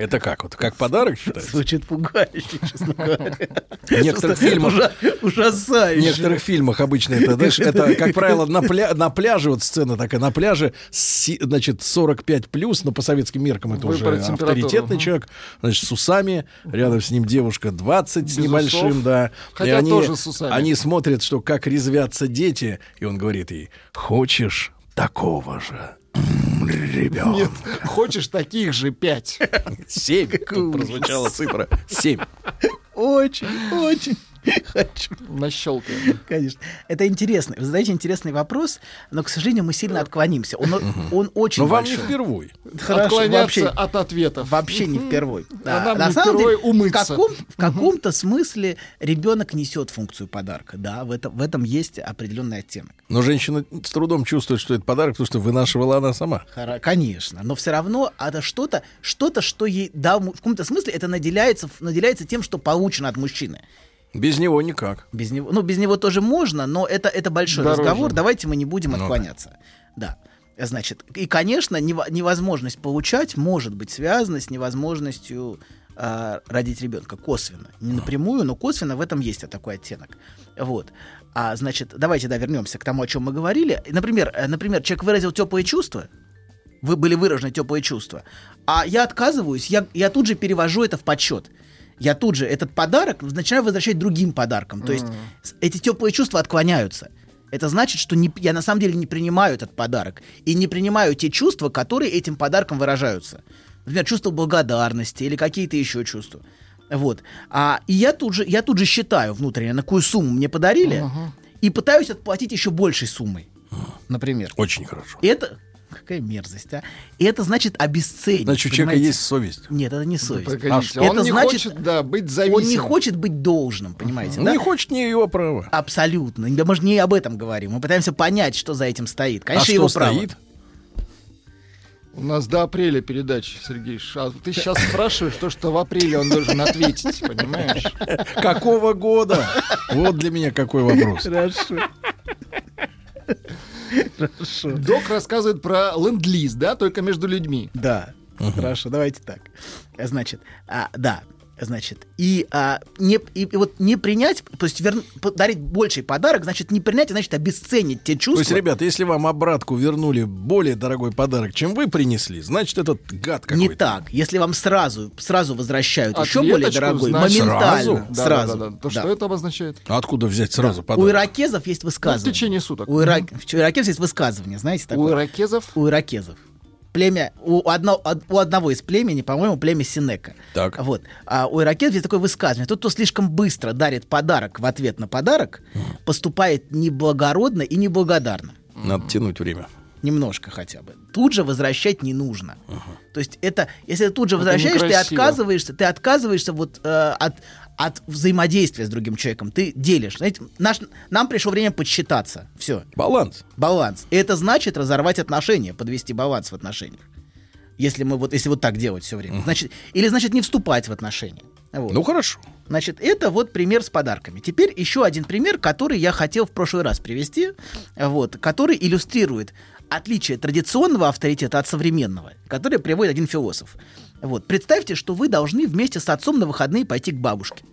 Speaker 2: Это как? Вот как подарок считается?
Speaker 16: Звучит пугающе, честно говоря.
Speaker 2: В некоторых фильмах,
Speaker 16: Ужа-
Speaker 2: в
Speaker 16: Ужасающе.
Speaker 2: некоторых фильмах обычно это, знаешь, это, как правило, на, пля- на пляже, вот сцена такая, на пляже, значит, 45 плюс, но по советским меркам это уже авторитетный человек, значит, с усами, рядом с ним девушка 20 с небольшим, да.
Speaker 3: Хотя
Speaker 2: и они,
Speaker 3: тоже с усами.
Speaker 2: они смотрят, что как резвятся дети, и он говорит ей, хочешь такого же ребенка?
Speaker 3: Нет, хочешь таких же пять.
Speaker 2: Семь. Тут прозвучала цифра. Семь.
Speaker 16: Очень, очень хочу.
Speaker 3: Нащелкаем.
Speaker 16: Конечно. Это интересно. Вы задаете интересный вопрос, но, к сожалению, мы сильно отклонимся. Он, он очень
Speaker 2: Но вам не впервой.
Speaker 16: Хорошо,
Speaker 3: Отклоняться
Speaker 16: вообще,
Speaker 3: от ответов.
Speaker 16: вообще не впервой. Да.
Speaker 3: А нам
Speaker 16: На
Speaker 3: не
Speaker 16: самом
Speaker 3: впервой
Speaker 16: деле,
Speaker 3: умыться.
Speaker 16: В, каком, в каком-то смысле ребенок несет функцию подарка. Да, в этом, в этом есть определенный оттенок.
Speaker 2: Но женщина с трудом чувствует, что это подарок, потому что вынашивала она сама.
Speaker 16: Хоро- Конечно, но все равно это что-то, что-то, что ей му- в каком-то смысле это наделяется, наделяется тем, что получено от мужчины.
Speaker 2: Без него никак.
Speaker 16: Без него, ну без него тоже можно, но это это большой
Speaker 3: Дороже.
Speaker 16: разговор. Давайте мы не будем
Speaker 2: Ну да.
Speaker 16: отклоняться. Да. Значит, и, конечно, нево- невозможность получать может быть связана с невозможностью а, родить ребенка косвенно. Не напрямую, но косвенно в этом есть такой оттенок. Вот. А, значит, давайте, да, вернемся к тому, о чем мы говорили. Например, э, например, человек выразил теплые чувства, вы были выражены теплые чувства, а я отказываюсь, я, я тут же перевожу это в подсчет. Я тут же этот подарок начинаю возвращать другим подарком. То есть с- эти теплые чувства отклоняются. Это значит, что не, я на самом деле не принимаю этот подарок. И не принимаю те чувства, которые этим подарком выражаются. Например, чувство благодарности или какие-то еще чувства. Вот. А, и я тут, же, я тут же считаю внутренне, на какую сумму мне подарили, и пытаюсь отплатить еще большей суммой. Например.
Speaker 2: Очень хорошо.
Speaker 16: Это какая мерзость, а? И это значит обесценить.
Speaker 2: Значит, у человека
Speaker 16: понимаете?
Speaker 2: есть совесть.
Speaker 16: Нет, это не совесть.
Speaker 3: Погодите,
Speaker 16: это
Speaker 3: он не
Speaker 16: значит,
Speaker 3: хочет, да, быть зависимым.
Speaker 16: он не хочет быть должным, понимаете?
Speaker 2: Он
Speaker 16: да?
Speaker 2: не хочет не его права.
Speaker 16: Абсолютно. Да мы же не об этом говорим. Мы пытаемся понять, что за этим стоит. Конечно,
Speaker 2: а
Speaker 16: его
Speaker 2: что
Speaker 16: право.
Speaker 2: стоит?
Speaker 3: У нас до апреля передачи, Сергей. А ты сейчас спрашиваешь то, что в апреле он должен ответить, понимаешь?
Speaker 2: Какого года? Вот для меня какой вопрос.
Speaker 16: Хорошо. Хорошо.
Speaker 3: Док рассказывает про ленд-лиз, да, только между людьми.
Speaker 16: Да. Хорошо, давайте так. Значит, а, да, значит, и, а, не, и, и вот не принять, то есть вер, подарить больший подарок, значит, не принять, а значит, обесценить те чувства.
Speaker 2: То есть, ребята, если вам обратку вернули более дорогой подарок, чем вы принесли, значит, этот гад какой-то.
Speaker 16: Не так. Если вам сразу, сразу возвращают еще
Speaker 3: Ответочку,
Speaker 16: более дорогой,
Speaker 3: значит,
Speaker 16: моментально,
Speaker 2: сразу?
Speaker 3: Да,
Speaker 16: сразу.
Speaker 3: да, да, да. То
Speaker 16: Да.
Speaker 3: что это обозначает?
Speaker 2: А откуда взять сразу
Speaker 16: У
Speaker 2: подарок?
Speaker 16: иракезов есть
Speaker 3: Ну, в
Speaker 16: высказывание.
Speaker 3: течение суток.
Speaker 16: У, ира- у иракезов есть высказывание, знаете
Speaker 3: У
Speaker 16: такое?
Speaker 3: иракезов
Speaker 16: У иракезов. Племя, у, одно- од- у одного из племени, по-моему, племя Синека.
Speaker 2: Так.
Speaker 16: Вот. А у иракезов есть такое высказывание. Тот, кто слишком быстро дарит подарок в ответ на подарок, поступает неблагородно и неблагодарно.
Speaker 2: Надо тянуть время.
Speaker 16: Немножко хотя бы. Тут же возвращать не нужно. То есть это, если ты тут же возвращаешь, ты отказываешься, ты отказываешься вот э, от, от взаимодействия с другим человеком. Ты делишь. Знаете, наш, нам пришло время подсчитаться. Все.
Speaker 2: Баланс.
Speaker 16: Баланс. И это значит разорвать отношения, подвести баланс в отношениях. Если мы вот, если вот так делать все время. Значит, или значит не вступать в отношения. Вот.
Speaker 2: Ну, хорошо.
Speaker 16: Значит, это вот пример с подарками. Теперь еще один пример, который я хотел в прошлый раз привести, вот, который иллюстрирует отличие традиционного авторитета от современного, которое приводит один философ. Вот, представьте, что вы должны вместе с отцом на выходные пойти к бабушке,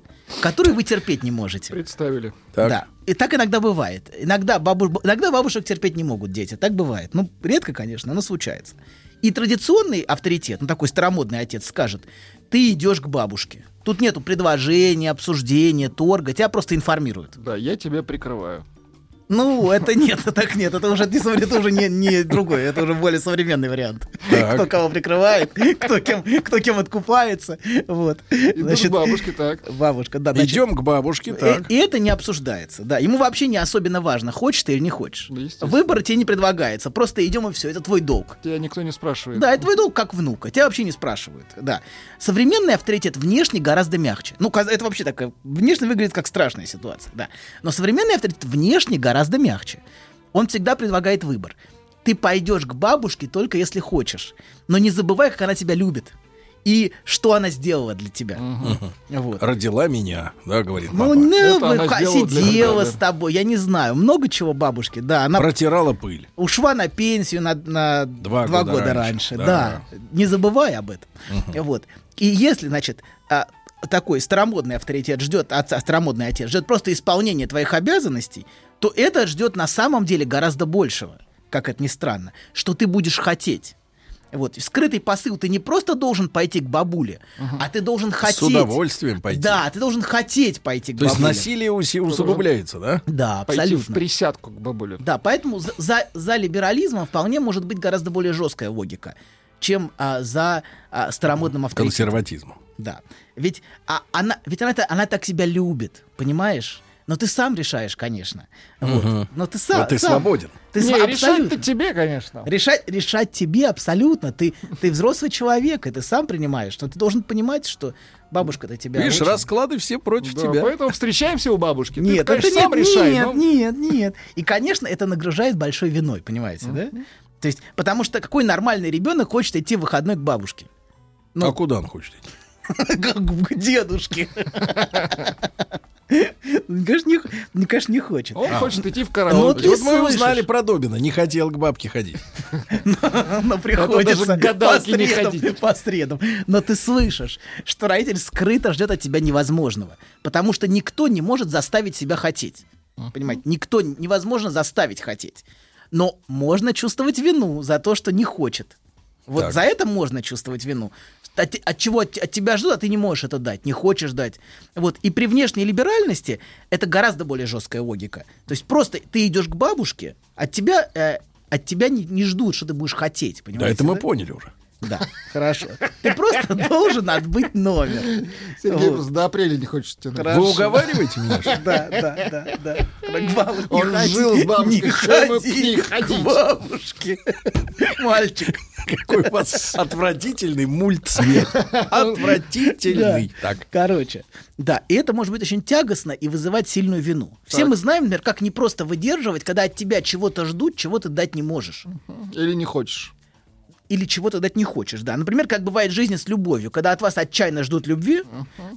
Speaker 16: которую вы терпеть не можете.
Speaker 3: представили.
Speaker 2: Так.
Speaker 16: Да. И так иногда бывает. Иногда, бабу... иногда бабушек терпеть не могут дети. Так бывает. Ну, редко, конечно, но случается. И традиционный авторитет, ну такой старомодный отец, скажет, ты идешь к бабушке. Тут нету предложения, обсуждения, торга, тебя просто информируют.
Speaker 3: Да, я тебя прикрываю.
Speaker 16: Ну, это нет, так нет, это уже, не, это уже не, не другой, это уже более современный вариант.
Speaker 2: Так.
Speaker 16: Кто кого прикрывает, кто кем, кто кем откупается. Вот.
Speaker 3: К бабушке, так.
Speaker 16: Бабушка, да. значит,
Speaker 2: Идем к бабушке,
Speaker 16: и,
Speaker 2: так.
Speaker 16: и это не обсуждается, да. Ему вообще не особенно важно, хочешь ты или не хочешь.
Speaker 3: Да.
Speaker 16: Выбор тебе не предлагается, просто идем и все, это твой долг.
Speaker 3: Тебя никто не спрашивает.
Speaker 16: Да, это твой долг как внука, тебя вообще не спрашивают, да. Современный авторитет внешне гораздо мягче. Ну, это вообще такая, внешне выглядит как страшная ситуация, да. Но современный авторитет внешне гораздо мягче. Он всегда предлагает выбор. Ты пойдешь к бабушке только если хочешь, но не забывай, как она тебя любит. И что она сделала для тебя. Вот.
Speaker 2: Родила меня, да, говорит
Speaker 16: Ну,
Speaker 2: папа.
Speaker 16: ну,
Speaker 3: для
Speaker 16: сидела
Speaker 3: тебя,
Speaker 16: с тобой, я не знаю, много чего бабушки, да, она
Speaker 2: Протирала пыль.
Speaker 16: ушла на пенсию на, на
Speaker 2: Два
Speaker 16: два,
Speaker 2: года
Speaker 16: года,
Speaker 2: раньше,
Speaker 16: раньше,
Speaker 2: да.
Speaker 16: да. не забывай об этом. Вот. И если, значит, а, такой старомодный авторитет ждет, отца, старомодный отец ждет просто исполнения твоих обязанностей, то это ждет на самом деле гораздо большего, как это ни странно, что ты будешь хотеть. Вот. Скрытый посыл, ты не просто должен пойти к бабуле, а ты должен хотеть.
Speaker 2: С удовольствием пойти.
Speaker 16: Да, ты должен хотеть пойти к
Speaker 2: То есть
Speaker 16: бабуле.
Speaker 2: насилие уси- усугубляется, да?
Speaker 16: Да,
Speaker 3: Пойти в
Speaker 16: абсолютно.
Speaker 3: присядку к бабуле.
Speaker 16: Да, поэтому за, за, за либерализмом вполне может быть гораздо более жесткая логика, чем а, за а, старомодным авторитетом.
Speaker 2: Консерватизм.
Speaker 16: Да. Ведь, а, она, ведь она, она так себя любит, понимаешь? Но ты сам решаешь, конечно. Вот. Но ты сам.
Speaker 2: Но ты
Speaker 16: сам.
Speaker 2: свободен.
Speaker 16: Ты
Speaker 3: не, решать-то
Speaker 16: абсолютно.
Speaker 3: тебе, конечно.
Speaker 16: Решать, решать тебе абсолютно. Ты, ты взрослый человек, и ты сам принимаешь, что ты должен понимать, что бабушка-то тебя.
Speaker 2: Видишь,
Speaker 16: очень-
Speaker 2: расклады все против
Speaker 3: Да,
Speaker 2: тебя.
Speaker 3: Поэтому встречаемся у бабушки.
Speaker 16: Нет,
Speaker 3: Ты, конечно,
Speaker 16: это
Speaker 3: сам
Speaker 16: нет,
Speaker 3: решай.
Speaker 16: нет,
Speaker 3: но-
Speaker 16: нет, нет. И, конечно, это нагружает большой виной, понимаете, да? То есть, потому что какой нормальный ребенок хочет идти в выходной к бабушке? Ну,
Speaker 2: А куда он хочет идти?
Speaker 16: Как к дедушке. Ну, Конечно, не, ну, конечно, не хочет.
Speaker 3: Он хочет идти в
Speaker 16: Ну,
Speaker 3: караоке.
Speaker 16: ты
Speaker 2: Вот мы
Speaker 16: слышишь.
Speaker 2: узнали про Добина. Не хотел к бабке ходить.
Speaker 16: Но приходится средам,
Speaker 3: ходить.
Speaker 16: по средам. Но ты слышишь, что родитель скрыто ждет от тебя невозможного. Потому что никто не может заставить себя хотеть. Понимаете? Никто невозможно заставить хотеть. Но можно чувствовать вину за то, что не хочет. Вот
Speaker 2: Так.
Speaker 16: за это можно чувствовать вину. От, от чего от, от тебя ждут, а ты не можешь это дать, не хочешь дать. Вот. И при внешней либеральности это гораздо более жесткая логика. То есть просто ты идешь к бабушке, от тебя, э, от тебя не, не ждут, что ты будешь хотеть.
Speaker 2: Да,
Speaker 16: Понимаете,
Speaker 2: это мы поняли уже.
Speaker 16: Да, хорошо. Ты просто должен отбыть номер.
Speaker 3: Сергей
Speaker 16: Вот.
Speaker 3: просто до апреля не хочет тянуть.
Speaker 16: Хорошо.
Speaker 2: Вы уговариваете меня?
Speaker 16: Да, да, да, да. К бабушке
Speaker 3: Он
Speaker 16: ходи,
Speaker 3: жил с бабушкой,
Speaker 16: не
Speaker 3: ему к
Speaker 16: ходи к
Speaker 3: ходить?
Speaker 16: бабушке. Мальчик.
Speaker 2: Какой у вас отвратительный мультсмех. Отвратительный. Так.
Speaker 16: Короче, да, и это может быть очень тягостно и вызывать сильную вину. Все
Speaker 3: Так.
Speaker 16: мы знаем, например, как не просто выдерживать, когда от тебя чего-то ждут, чего ты дать не можешь.
Speaker 3: Или не хочешь.
Speaker 16: Или чего-то дать не хочешь, да. Например, как бывает в жизни с любовью, когда от вас отчаянно ждут любви,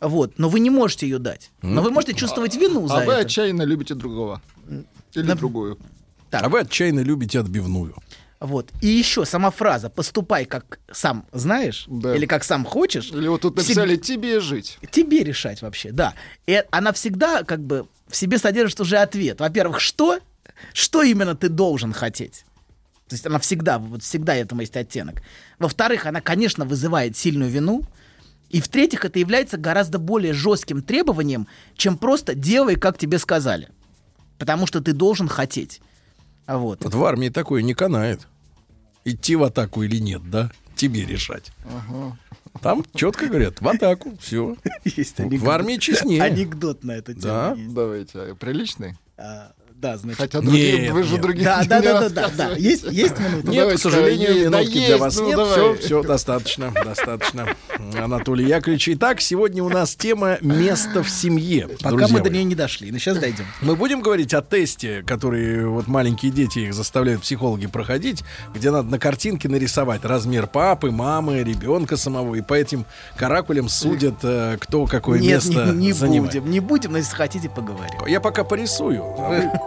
Speaker 16: вот, но вы не можете ее дать. Но вы можете чувствовать вину за
Speaker 3: А вы
Speaker 16: это.
Speaker 3: отчаянно любите другого. Или другую.
Speaker 2: А вы отчаянно любите отбивную.
Speaker 16: Вот. И еще сама фраза «поступай, как сам знаешь» или «как сам хочешь».
Speaker 3: Или вот тут написали «тебе жить».
Speaker 16: Тебе решать вообще, да. И она всегда как бы в себе содержит уже ответ. Во-первых, что? Что именно ты должен хотеть? То есть она всегда, вот всегда этому есть оттенок. Во-вторых, она, конечно, вызывает сильную вину. И в-третьих, это является гораздо более жестким требованием, чем просто делай, как тебе сказали. Потому что ты должен хотеть. А вот.
Speaker 2: Вот в армии такое не канает. Идти в атаку или нет, да? Тебе решать. Там четко говорят, в атаку, все.
Speaker 16: Есть
Speaker 2: В армии честнее.
Speaker 16: Анекдот на эту тему
Speaker 2: Да.
Speaker 16: есть.
Speaker 3: Давайте, а приличный?
Speaker 16: А, да, значит.
Speaker 3: Хотя другие,
Speaker 2: Нет,
Speaker 3: вы же
Speaker 2: нет.
Speaker 3: других
Speaker 16: Да, да, да, да, да, да. Есть, есть минута?
Speaker 2: Нет, к сожалению,
Speaker 3: да
Speaker 2: минутки для вас
Speaker 3: ну
Speaker 2: нет.
Speaker 3: давай.
Speaker 2: Все, все, достаточно, достаточно. Анатолий Яковлевич. Итак, сегодня у нас тема место в семье.
Speaker 16: Пока
Speaker 2: друзья
Speaker 16: мы до нее не дошли, но сейчас дойдем.
Speaker 2: Мы будем говорить о тесте, который вот маленькие дети их заставляют психологи проходить, где надо на картинке нарисовать размер папы, мамы, ребенка самого, и по этим каракулям судят, э, кто какое
Speaker 16: Нет,
Speaker 2: место
Speaker 16: не, не
Speaker 2: занимает.
Speaker 16: будем, не будем, но если хотите, поговорим.
Speaker 2: Я пока порисую.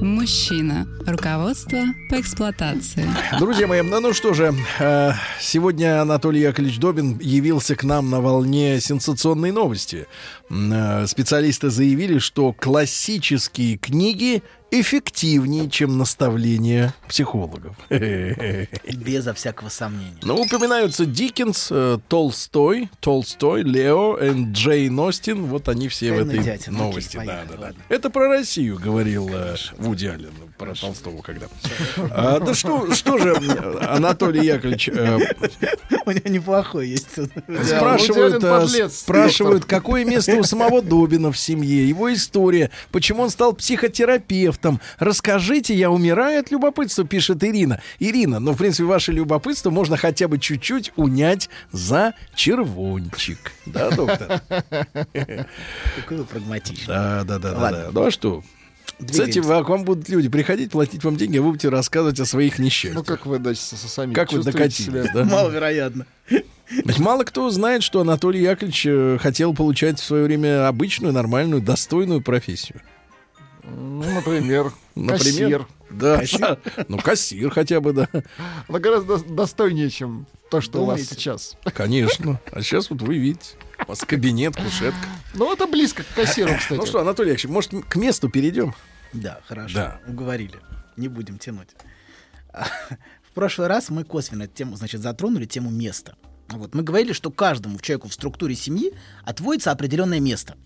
Speaker 15: Мужчина. Руководство по эксплуатации.
Speaker 2: Друзья мои, ну, ну что же, э, сегодня Анатолий Яковлевич Добин явился к нам на волне сенсационной новости. Э, Специалисты заявили, что классические книги эффективнее, чем наставления психологов.
Speaker 16: Безо всякого сомнения.
Speaker 2: Ну, упоминаются Диккенс, э, Толстой, Толстой, Лео и Джейн Остин. Вот они все в
Speaker 16: Тайна
Speaker 2: этой.
Speaker 16: Окей,
Speaker 2: новости. да,
Speaker 16: поехали,
Speaker 2: да, да.
Speaker 16: ладно.
Speaker 2: Это про Россию говорил э, Вуди Аллен, про Толстого когда. А, да что, что же, э, Анатолий Яковлевич, э,
Speaker 16: У него неплохой есть.
Speaker 2: спрашивают, э, спрашивают, какое место у самого Добина в семье, его история, почему он стал психотерапевтом. Расскажите, я умираю от любопытства, пишет Ирина. Ирина, ну, в принципе, ваше любопытство можно хотя бы чуть-чуть унять за червончик. Да, доктор?
Speaker 16: Какой вы прагматичный.
Speaker 2: Да, да, да, да,
Speaker 16: Ладно.
Speaker 2: да. Ну а что? Кстати,
Speaker 16: Двигаемся.
Speaker 2: вы- к вам будут люди приходить, платить вам деньги, а вы будете рассказывать о своих
Speaker 3: Ну
Speaker 2: несчастьях.
Speaker 3: как вы со- сами
Speaker 2: Как вы докатились,
Speaker 3: себя?
Speaker 2: да?
Speaker 16: Маловероятно.
Speaker 2: Ведь мало кто знает, что Анатолий Яковлевич э, хотел получать в свое время обычную, нормальную, достойную профессию.
Speaker 3: Ну, например,
Speaker 2: Например,
Speaker 3: кассир.
Speaker 2: Да,
Speaker 16: Кассир?
Speaker 2: ну кассир хотя бы, да.
Speaker 3: Но гораздо достойнее, чем то, что у вас сейчас.
Speaker 2: Конечно. А сейчас вот вы видите, у вас кабинет, кушетка.
Speaker 3: Ну, это близко к кассиру, кстати.
Speaker 2: Ну что, Анатолий Яковлевич, может, к месту перейдем?
Speaker 16: Да, хорошо.
Speaker 2: Да.
Speaker 16: Уговорили. Не будем тянуть. В прошлый раз мы косвенно тему, значит, затронули тему места. Вот. Мы говорили, что каждому человеку в структуре семьи отводится определенное место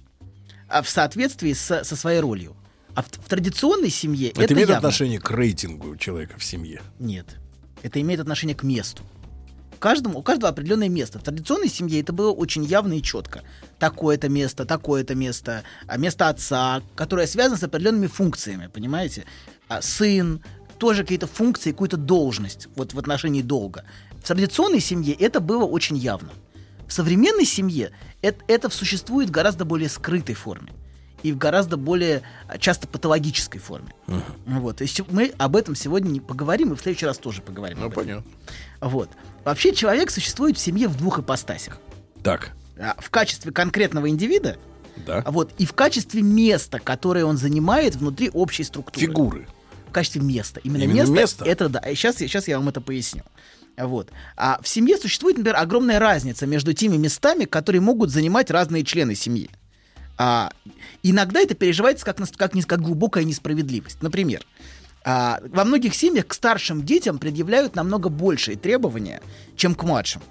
Speaker 16: а в соответствии со, со своей ролью. А в, в традиционной семье это,
Speaker 2: Это имеет
Speaker 16: явно.
Speaker 2: отношение к рейтингу человека в семье?
Speaker 16: Нет. Это имеет отношение к месту. Каждому, у каждого определенное место. В традиционной семье это было очень явно и четко. Такое-то место, такое-то место, а место отца, которое связано с определенными функциями, понимаете? А сын, тоже какие-то функции, какую-то должность вот в отношении долга. В традиционной семье это было очень явно. В современной семье это, это существует в гораздо более скрытой форме и в гораздо более а, часто патологической форме. Вот. И с- мы об этом сегодня не поговорим, и в следующий раз тоже поговорим.
Speaker 2: Ну, понятно.
Speaker 16: Вот. Вообще человек существует в семье в двух ипостасях.
Speaker 2: Так,
Speaker 16: А, В качестве конкретного индивида,
Speaker 2: да.
Speaker 16: вот, и в качестве места, которое он занимает внутри общей структуры.
Speaker 2: Фигуры.
Speaker 16: В качестве места. Именно,
Speaker 2: Именно
Speaker 16: место,
Speaker 2: место?
Speaker 16: Это да. Сейчас, сейчас я вам это поясню. Вот. А в семье существует, например, огромная разница между теми местами, которые могут занимать разные члены семьи. А, иногда это переживается как, как, как глубокая несправедливость. Например, а, во многих семьях к старшим детям предъявляют намного большие требования, чем к младшим.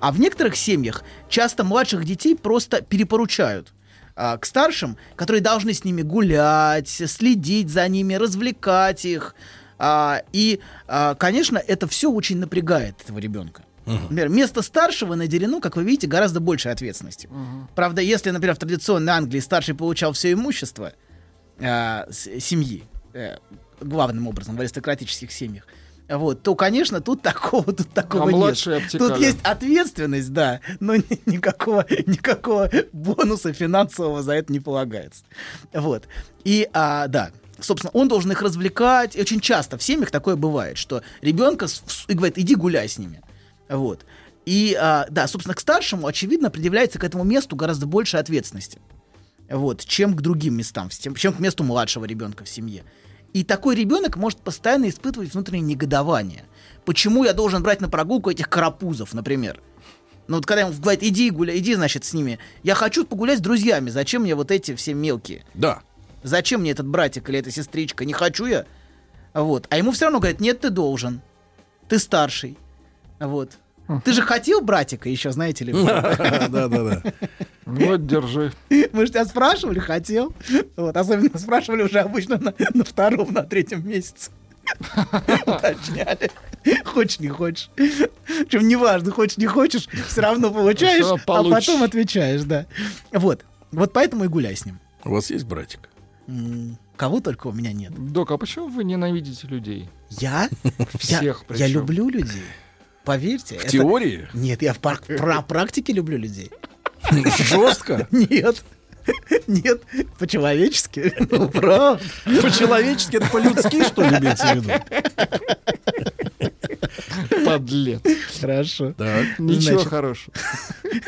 Speaker 16: А в некоторых семьях часто младших детей просто перепоручают а, к старшим, которые должны с ними гулять, следить за ними, развлекать их. А, и, а, конечно, это все очень напрягает этого ребенка. Например, место старшего наделено, как вы видите, гораздо большей ответственностью. Правда, если, например, в традиционной Англии старший получал все имущество с- семьи, э, главным образом в аристократических семьях, вот, то, конечно, тут такого, тут такого
Speaker 3: А
Speaker 16: нет.
Speaker 3: обтекали.
Speaker 16: Тут есть ответственность, да, но ни- никакого, никакого бонуса финансового за это не полагается. Вот. И, а, да, собственно, он должен их развлекать. И очень часто в семьях такое бывает, что ребенка и говорит, иди гуляй с ними. Вот. И, а, да, собственно, к старшему, очевидно, предъявляется к этому месту гораздо больше ответственности. Вот, чем к другим местам, чем к месту младшего ребенка в семье. И такой ребенок может постоянно испытывать внутреннее негодование. Почему я должен брать на прогулку этих карапузов, например? Ну вот когда ему говорит, иди гуляй, иди, значит, с ними. Я хочу погулять с друзьями. Зачем мне вот эти все мелкие?
Speaker 2: Да.
Speaker 16: Зачем мне этот братик или эта сестричка? Не хочу я. Вот. А ему все равно говорят, нет, ты должен. Ты старший. Вот. Ты же хотел братика еще, знаете ли?
Speaker 2: Да-да-да.
Speaker 3: Вот, держи.
Speaker 16: Мы же тебя спрашивали, хотел. Вот, особенно спрашивали уже обычно на, на втором, на третьем месяце. Уточняли. Хочешь, не хочешь. Причем неважно, хочешь, не хочешь, все равно получаешь, а потом отвечаешь, да. Вот. Вот поэтому и гуляй с ним.
Speaker 2: У вас есть братик?
Speaker 16: Кого только у меня нет.
Speaker 3: Док, а почему вы ненавидите людей?
Speaker 16: Я?
Speaker 3: Всех
Speaker 16: я, я люблю людей. Поверьте.
Speaker 2: В теории?
Speaker 16: Нет, я в пар- про практике люблю людей.
Speaker 2: Жестко?
Speaker 16: Нет. Нет, по-человечески. Ну, правда.
Speaker 2: По-человечески, это по-людски, что ли, имеется в виду?
Speaker 3: Подлец.
Speaker 16: Хорошо.
Speaker 2: Так.
Speaker 3: Ничего
Speaker 16: Значит,
Speaker 3: хорошего.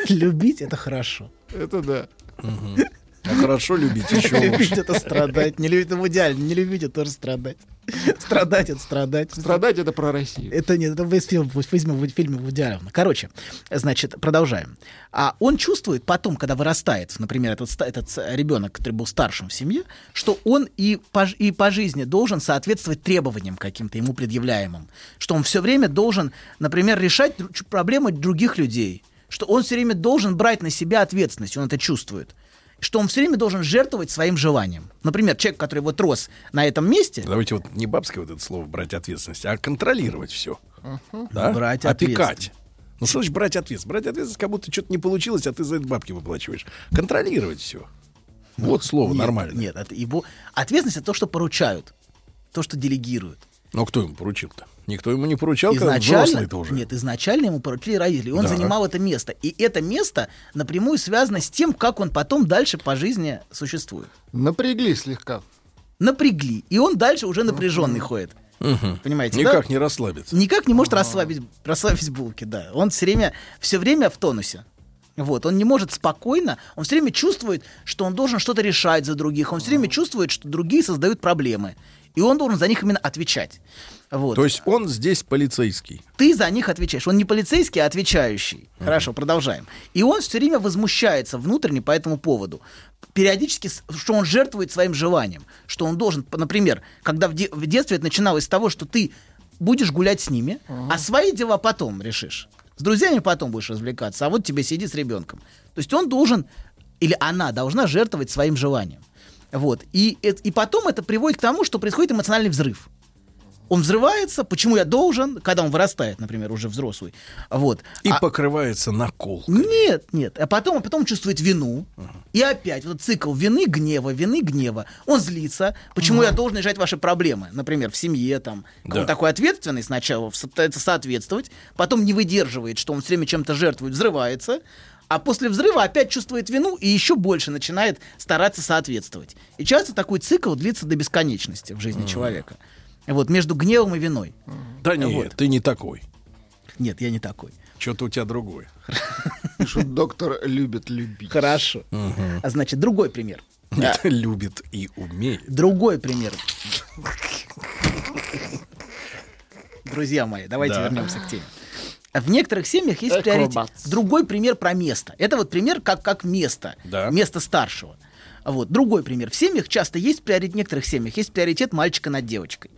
Speaker 16: Любить это хорошо.
Speaker 3: Это да.
Speaker 2: А хорошо любить еще
Speaker 16: Любить
Speaker 2: лучше.
Speaker 16: это страдать. Не любить это в идеале. Не любить это тоже страдать. Страдать это страдать.
Speaker 3: Страдать это про Россию.
Speaker 16: Это нет, это весь фильм, в фильме, в фильме Вуди Аллена. Короче, значит, продолжаем. А он чувствует потом, когда вырастает, например, этот, этот ребенок, который был старшим в семье, что он и по, и по жизни должен соответствовать требованиям каким-то ему предъявляемым. Что он все время должен, например, решать проблемы других людей. Что он все время должен брать на себя ответственность, он это чувствует. Что он все время должен жертвовать своим желанием. Например, человек, который вот рос на этом месте,
Speaker 2: Давайте вот не бабское вот это слово брать ответственность, а контролировать все. Да?
Speaker 16: Брать
Speaker 2: Опекать. Ну что значит брать ответственность? Брать ответственность, как будто что-то не получилось, а ты за это бабки выплачиваешь. Контролировать все. Вот слово
Speaker 16: Нет,
Speaker 2: нормально.
Speaker 16: Нет, это его ответственность это то, что поручают, то, что делегируют.
Speaker 2: Но кто ему поручил-то? Никто ему не поручал, когда взрослый-то уже.
Speaker 16: нет, изначально ему поручили родители, и он
Speaker 2: Да.
Speaker 16: занимал это место, и это место напрямую связано с тем, как он потом дальше по жизни существует.
Speaker 3: Напрягли слегка.
Speaker 16: Напрягли, и он дальше уже напряженный ходит.
Speaker 2: Мгм.
Speaker 16: Понимаете,
Speaker 2: Никак
Speaker 16: да?
Speaker 2: не расслабиться.
Speaker 16: Никак не может расслабить, расслабить булки, да. Он все время, все время в тонусе. Вот, он не может спокойно, он все время чувствует, что он должен что-то решать за других, он все время чувствует, что другие создают проблемы, и он должен за них именно отвечать. Вот.
Speaker 2: То есть он здесь полицейский.
Speaker 16: Ты за них отвечаешь. Он не полицейский, а отвечающий. Хорошо, продолжаем. И он все время возмущается внутренне по этому поводу. Периодически, что он жертвует своим желанием. Что он должен, например, когда в, де- в детстве это начиналось с того, что ты будешь гулять с ними, а свои дела потом решишь. С друзьями потом будешь развлекаться, а вот тебе сиди с ребенком. То есть он должен, или она должна жертвовать своим желанием. Вот. И, и потом это приводит к тому, что происходит эмоциональный взрыв. Он взрывается, почему я должен, когда он вырастает, например, уже взрослый. Вот.
Speaker 2: И
Speaker 16: А-
Speaker 2: покрывается накол.
Speaker 16: Нет, нет. А потом, а потом чувствует вину. И опять вот цикл вины, гнева, вины, гнева. Он злится. Почему я должен решать ваши проблемы? Например, в семье там.
Speaker 2: Да.
Speaker 16: Он такой ответственный сначала, пытается соответствовать, потом не выдерживает, что он все время чем-то жертвует, взрывается. А после взрыва опять чувствует вину и еще больше начинает стараться соответствовать. И часто такой цикл длится до бесконечности в жизни человека. Вот, между гневом и виной.
Speaker 2: Да нет,
Speaker 16: Вот.
Speaker 2: ты не такой.
Speaker 16: Нет, я не такой.
Speaker 2: Что-то у тебя другое.
Speaker 3: Пишут, доктор любит любить.
Speaker 16: Хорошо. А значит, другой пример.
Speaker 2: Нет, любит и умеет.
Speaker 16: Другой пример. Друзья мои, давайте
Speaker 2: Да.
Speaker 16: вернемся к теме. В некоторых семьях есть приоритет. Другой пример про место. Это вот пример как, как место.
Speaker 2: Да.
Speaker 16: Место старшего. Вот. Другой пример. В семьях часто есть приоритет, в некоторых семьях есть приоритет мальчика над девочкой.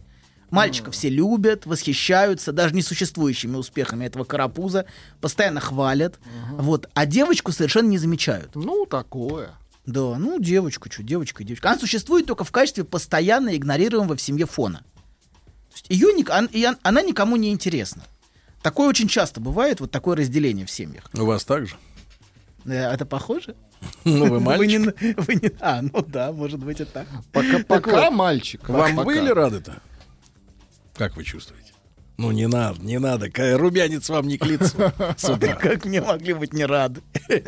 Speaker 16: Мальчика все любят, восхищаются даже несуществующими успехами этого карапуза, постоянно хвалят. Вот. А девочку совершенно не замечают.
Speaker 3: Ну, такое.
Speaker 16: Да, ну девочку, что, девочка, девочка. Она существует только в качестве постоянно игнорируемого в семье фона. То есть ее, ник- он- и он- она никому не интересна. Такое очень часто бывает, вот такое разделение в семьях.
Speaker 2: У вас так же?
Speaker 16: Э, Это похоже?
Speaker 2: Ну, вы мальчик.
Speaker 16: не, вы не- а, ну да, может быть и так.
Speaker 3: Пока,
Speaker 16: Так
Speaker 3: пока
Speaker 16: вот,
Speaker 3: мальчик.
Speaker 2: Вам
Speaker 3: пока.
Speaker 2: были рады-то? Как вы чувствуете? Ну, не надо, не надо. Румянец вам не к лицу.
Speaker 16: Как мне могли быть не рады?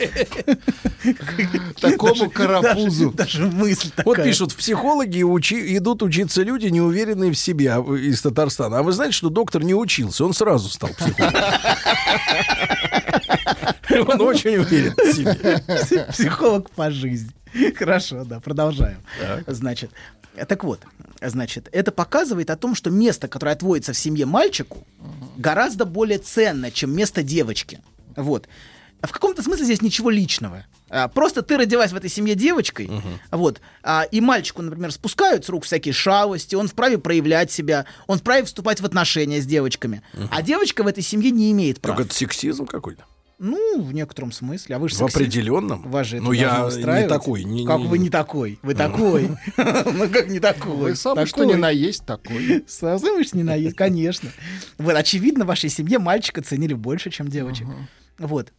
Speaker 3: Такому
Speaker 16: Даже-
Speaker 3: карапузу.
Speaker 16: Даже, даже мысль такая.
Speaker 2: Вот пишут, в психологи учи- идут учиться люди, неуверенные в себе а из Татарстана. А вы знаете, что доктор не учился, он сразу стал психологом. Он очень уверен в себе.
Speaker 16: Психолог по жизни. Хорошо, да, продолжаем. Значит, так вот, значит, это показывает о том, что место, которое отводится в семье мальчику, гораздо более ценно, чем место девочки. Вот. А В каком-то смысле здесь ничего личного. А, Просто ты родилась в этой семье девочкой, вот, а, и мальчику, например, спускают с рук всякие шалости, он вправе проявлять себя, он вправе вступать в отношения с девочками. А девочка в этой семье не имеет права.
Speaker 2: Так это сексизм какой-то.
Speaker 16: Ну, в некотором смысле. А вы же
Speaker 2: В
Speaker 16: сексист.
Speaker 2: определенном?
Speaker 16: Вас же
Speaker 2: Ну, я не такой, не-
Speaker 16: как
Speaker 2: не-
Speaker 16: вы не такой? Вы такой. Ну, как не такой?
Speaker 3: Вы сам что ни на есть такой.
Speaker 16: Сам знаешь, не наесть, конечно. Вот, очевидно, в вашей семье мальчика ценили больше, чем девочек. Вот.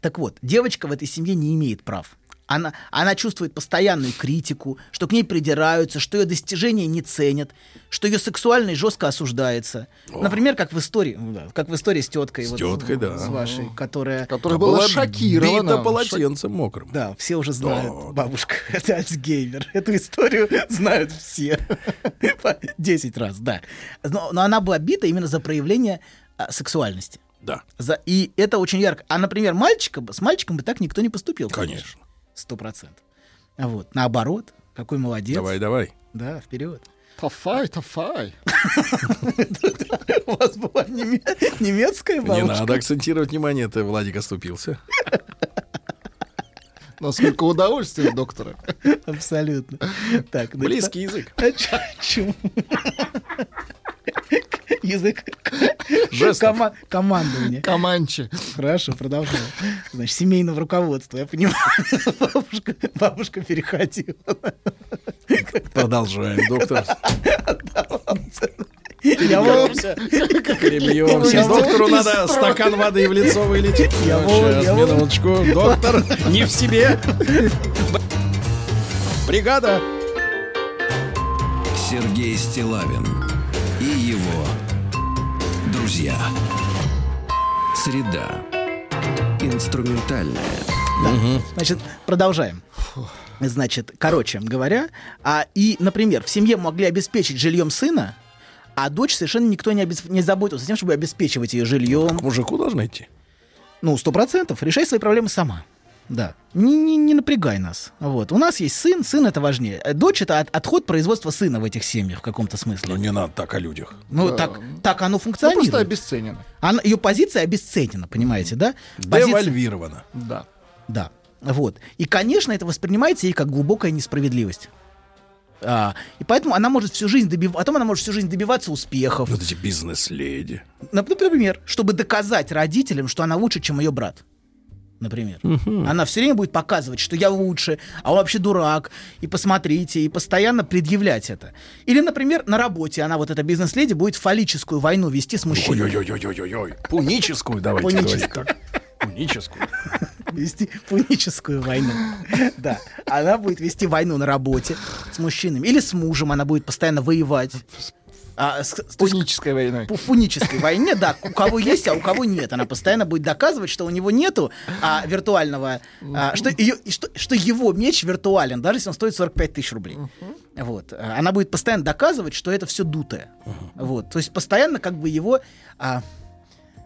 Speaker 16: Так вот, девочка в этой семье не имеет прав. Она, она чувствует постоянную критику, что к ней придираются, что ее достижения не ценят, что ее сексуальность жестко осуждается. Например, как в истории, ну да, как в истории с теткой.
Speaker 2: С
Speaker 16: вот,
Speaker 2: теткой, да.
Speaker 16: С вашей, которая...
Speaker 3: Которая была шокирована.
Speaker 2: бита полотенцем мокрым.
Speaker 16: Да, все уже знают, бабушка, это Альцгеймер. Эту историю знают все. 10 раз, да. Но, но она была бита именно за проявление а, сексуальности.
Speaker 2: Да.
Speaker 16: За, и это очень ярко. А, например, мальчика, бы- с мальчиком бы так никто не поступил.
Speaker 2: Конечно.
Speaker 16: Сто процентов. Вот. Наоборот, какой молодец.
Speaker 2: Давай, давай.
Speaker 16: Да, вперед.
Speaker 3: Тафай, тафай.
Speaker 16: У вас была неме- немецкая
Speaker 2: Не
Speaker 16: бабушка?
Speaker 2: надо акцентировать внимание, это Владик оступился.
Speaker 3: Насколько удовольствия, доктора.
Speaker 16: Абсолютно. Так, ну
Speaker 2: Близкий язык.
Speaker 16: А чё- чё? Язык кома- командования.
Speaker 3: Команчи.
Speaker 16: Хорошо, продолжаем. Значит, семейного руководства, я понимаю. Бабушка, бабушка переходила.
Speaker 2: Продолжаем, доктор.
Speaker 16: Перебьемся.
Speaker 2: Перебьемся. Доктору надо стакан воды в лицо вылить.
Speaker 16: Я
Speaker 2: Сейчас, минуточку. Доктор, не в себе. Бригада.
Speaker 1: Сергей Стилавин и его друзья. Среда. Инструментальная.
Speaker 16: Значит, продолжаем. Значит, короче говоря, а, и, например, в семье могли обеспечить жильем сына, а дочь совершенно никто не, обес- не заботился тем, чтобы обеспечивать ее жильем.
Speaker 2: К мужику должны идти.
Speaker 16: Ну, сто процентов. Решай свои проблемы сама. Да. Не, не, не напрягай нас. Вот. У нас есть сын, сын это важнее. Э, Дочь это от- отход производства сына в этих семьях в каком-то смысле.
Speaker 2: Ну, не надо так о людях.
Speaker 16: Ну,
Speaker 3: Да.
Speaker 16: так, так оно
Speaker 3: Ну,
Speaker 16: функционирует.
Speaker 3: просто обесценено.
Speaker 16: Она, ее позиция обесценена, понимаете, да? Позиция-
Speaker 2: Девальвировано.
Speaker 3: Да.
Speaker 16: Да. Вот. И, конечно, это воспринимается ей как глубокая несправедливость. А, и поэтому она может всю жизнь добиваться, потом она может всю жизнь добиваться успехов.
Speaker 2: Вот эти бизнес-леди.
Speaker 16: Нап- Например, чтобы доказать родителям, что она лучше, чем ее брат. Например. Она все время будет показывать, что я лучше, а он вообще дурак. И посмотрите, и постоянно предъявлять это. Или, например, на работе она, вот эта бизнес-леди, будет фаллическую войну вести с мужчиной.
Speaker 2: Ой-ой-ой-ой-ой-ой. Пуническую давайте
Speaker 16: Пуническую.
Speaker 2: Пуническую.
Speaker 16: вести пуническую войну. Да. Она будет вести войну на работе с мужчинами. Или с мужем она будет постоянно воевать. А, с- есть
Speaker 3: Пунической войной.
Speaker 16: по фунической войне, да, у кого есть, а у кого нет. Она постоянно будет доказывать, что у него нету а, виртуального, а, что, ее, что, что его меч виртуален, даже если он стоит 45 тысяч рублей. Вот. А, Она будет постоянно доказывать, что это все дутое. Вот. То есть постоянно как бы его а,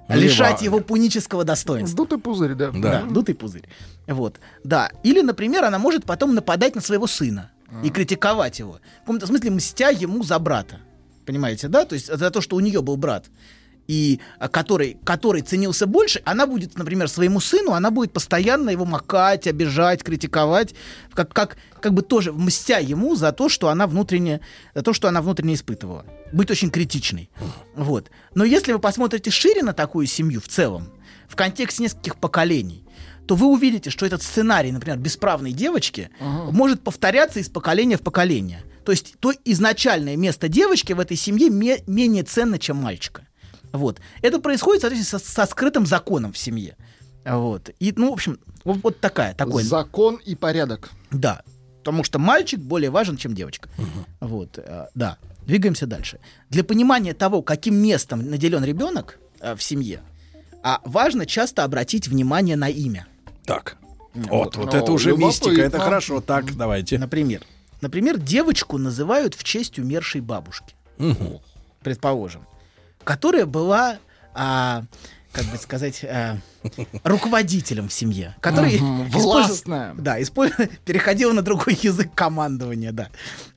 Speaker 16: лишать его пунического достоинства.
Speaker 3: Сдутый пузырь, да.
Speaker 16: Да, дутый пузырь. Вот, да. Или, например, она может потом нападать на своего сына и критиковать его. В каком-то смысле мстя ему за брата. Понимаете, да? То есть за то, что у нее был брат, и а, который, который ценился больше, она будет, например, своему сыну, она будет постоянно его макать, обижать, критиковать, как, как, как бы тоже мстя ему за то, что она внутренне, за то, что она внутренне испытывала. Быть очень критичной. Вот. Но если вы посмотрите шире на такую семью в целом, в контексте нескольких поколений, то вы увидите, что этот сценарий, например, бесправной девочки, может повторяться из поколения в поколение. То есть то изначальное место девочки в этой семье ме- менее ценно, чем мальчика. Вот. Это происходит, соответственно, со, со скрытым законом в семье. Вот. И, ну, в общем, вот, вот такая, такой.
Speaker 3: Закон и порядок.
Speaker 16: Да. Потому что мальчик более важен, чем девочка. Вот, э, да. Двигаемся дальше. Для понимания того, каким местом наделен ребенок э, в семье, а важно часто обратить внимание на имя.
Speaker 2: Так. Вот, вот это уже мистика, это хорошо. Так, давайте.
Speaker 16: Например, например, девочку называют в честь умершей бабушки,
Speaker 2: Мгм.
Speaker 16: предположим, которая была, а, как бы сказать, а, руководителем в семье, который использовал-
Speaker 3: властная.
Speaker 16: да, использ- переходила на другой язык командования, да.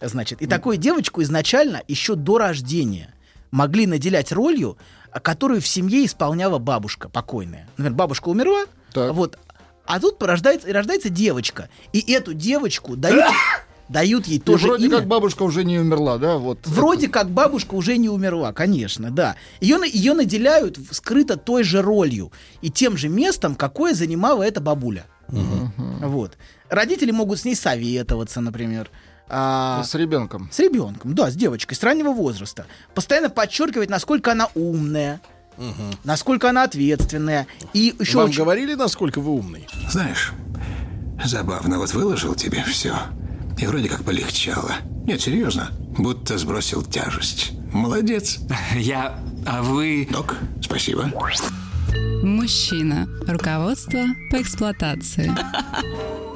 Speaker 16: Значит, и такую девочку изначально еще до рождения могли наделять ролью, которую в семье исполняла бабушка покойная. Например, бабушка умерла, вот, а тут порождается, рождается девочка, и эту девочку дают, дают ей
Speaker 3: И
Speaker 16: тоже
Speaker 3: вроде
Speaker 16: имя.
Speaker 3: как бабушка уже не умерла, да? Вот.
Speaker 16: Вроде как бабушка уже не умерла, конечно, да. Ее, ее наделяют скрыто той же ролью и тем же местом, какое занимала эта бабуля. Вот. Родители могут с ней советоваться, например. А,
Speaker 3: С ребенком.
Speaker 16: с ребенком, да, с девочкой, с раннего возраста. Постоянно подчеркивать, насколько она умная, насколько она ответственная. И еще
Speaker 2: Вам
Speaker 16: очень-
Speaker 2: говорили, насколько вы умный?
Speaker 14: Знаешь, забавно, вот выложил тебе все. И вроде как полегчало. Нет, серьезно, будто сбросил тяжесть. Молодец.
Speaker 13: Я... А вы...
Speaker 14: Док, спасибо.
Speaker 15: Мужчина. Руководство по эксплуатации.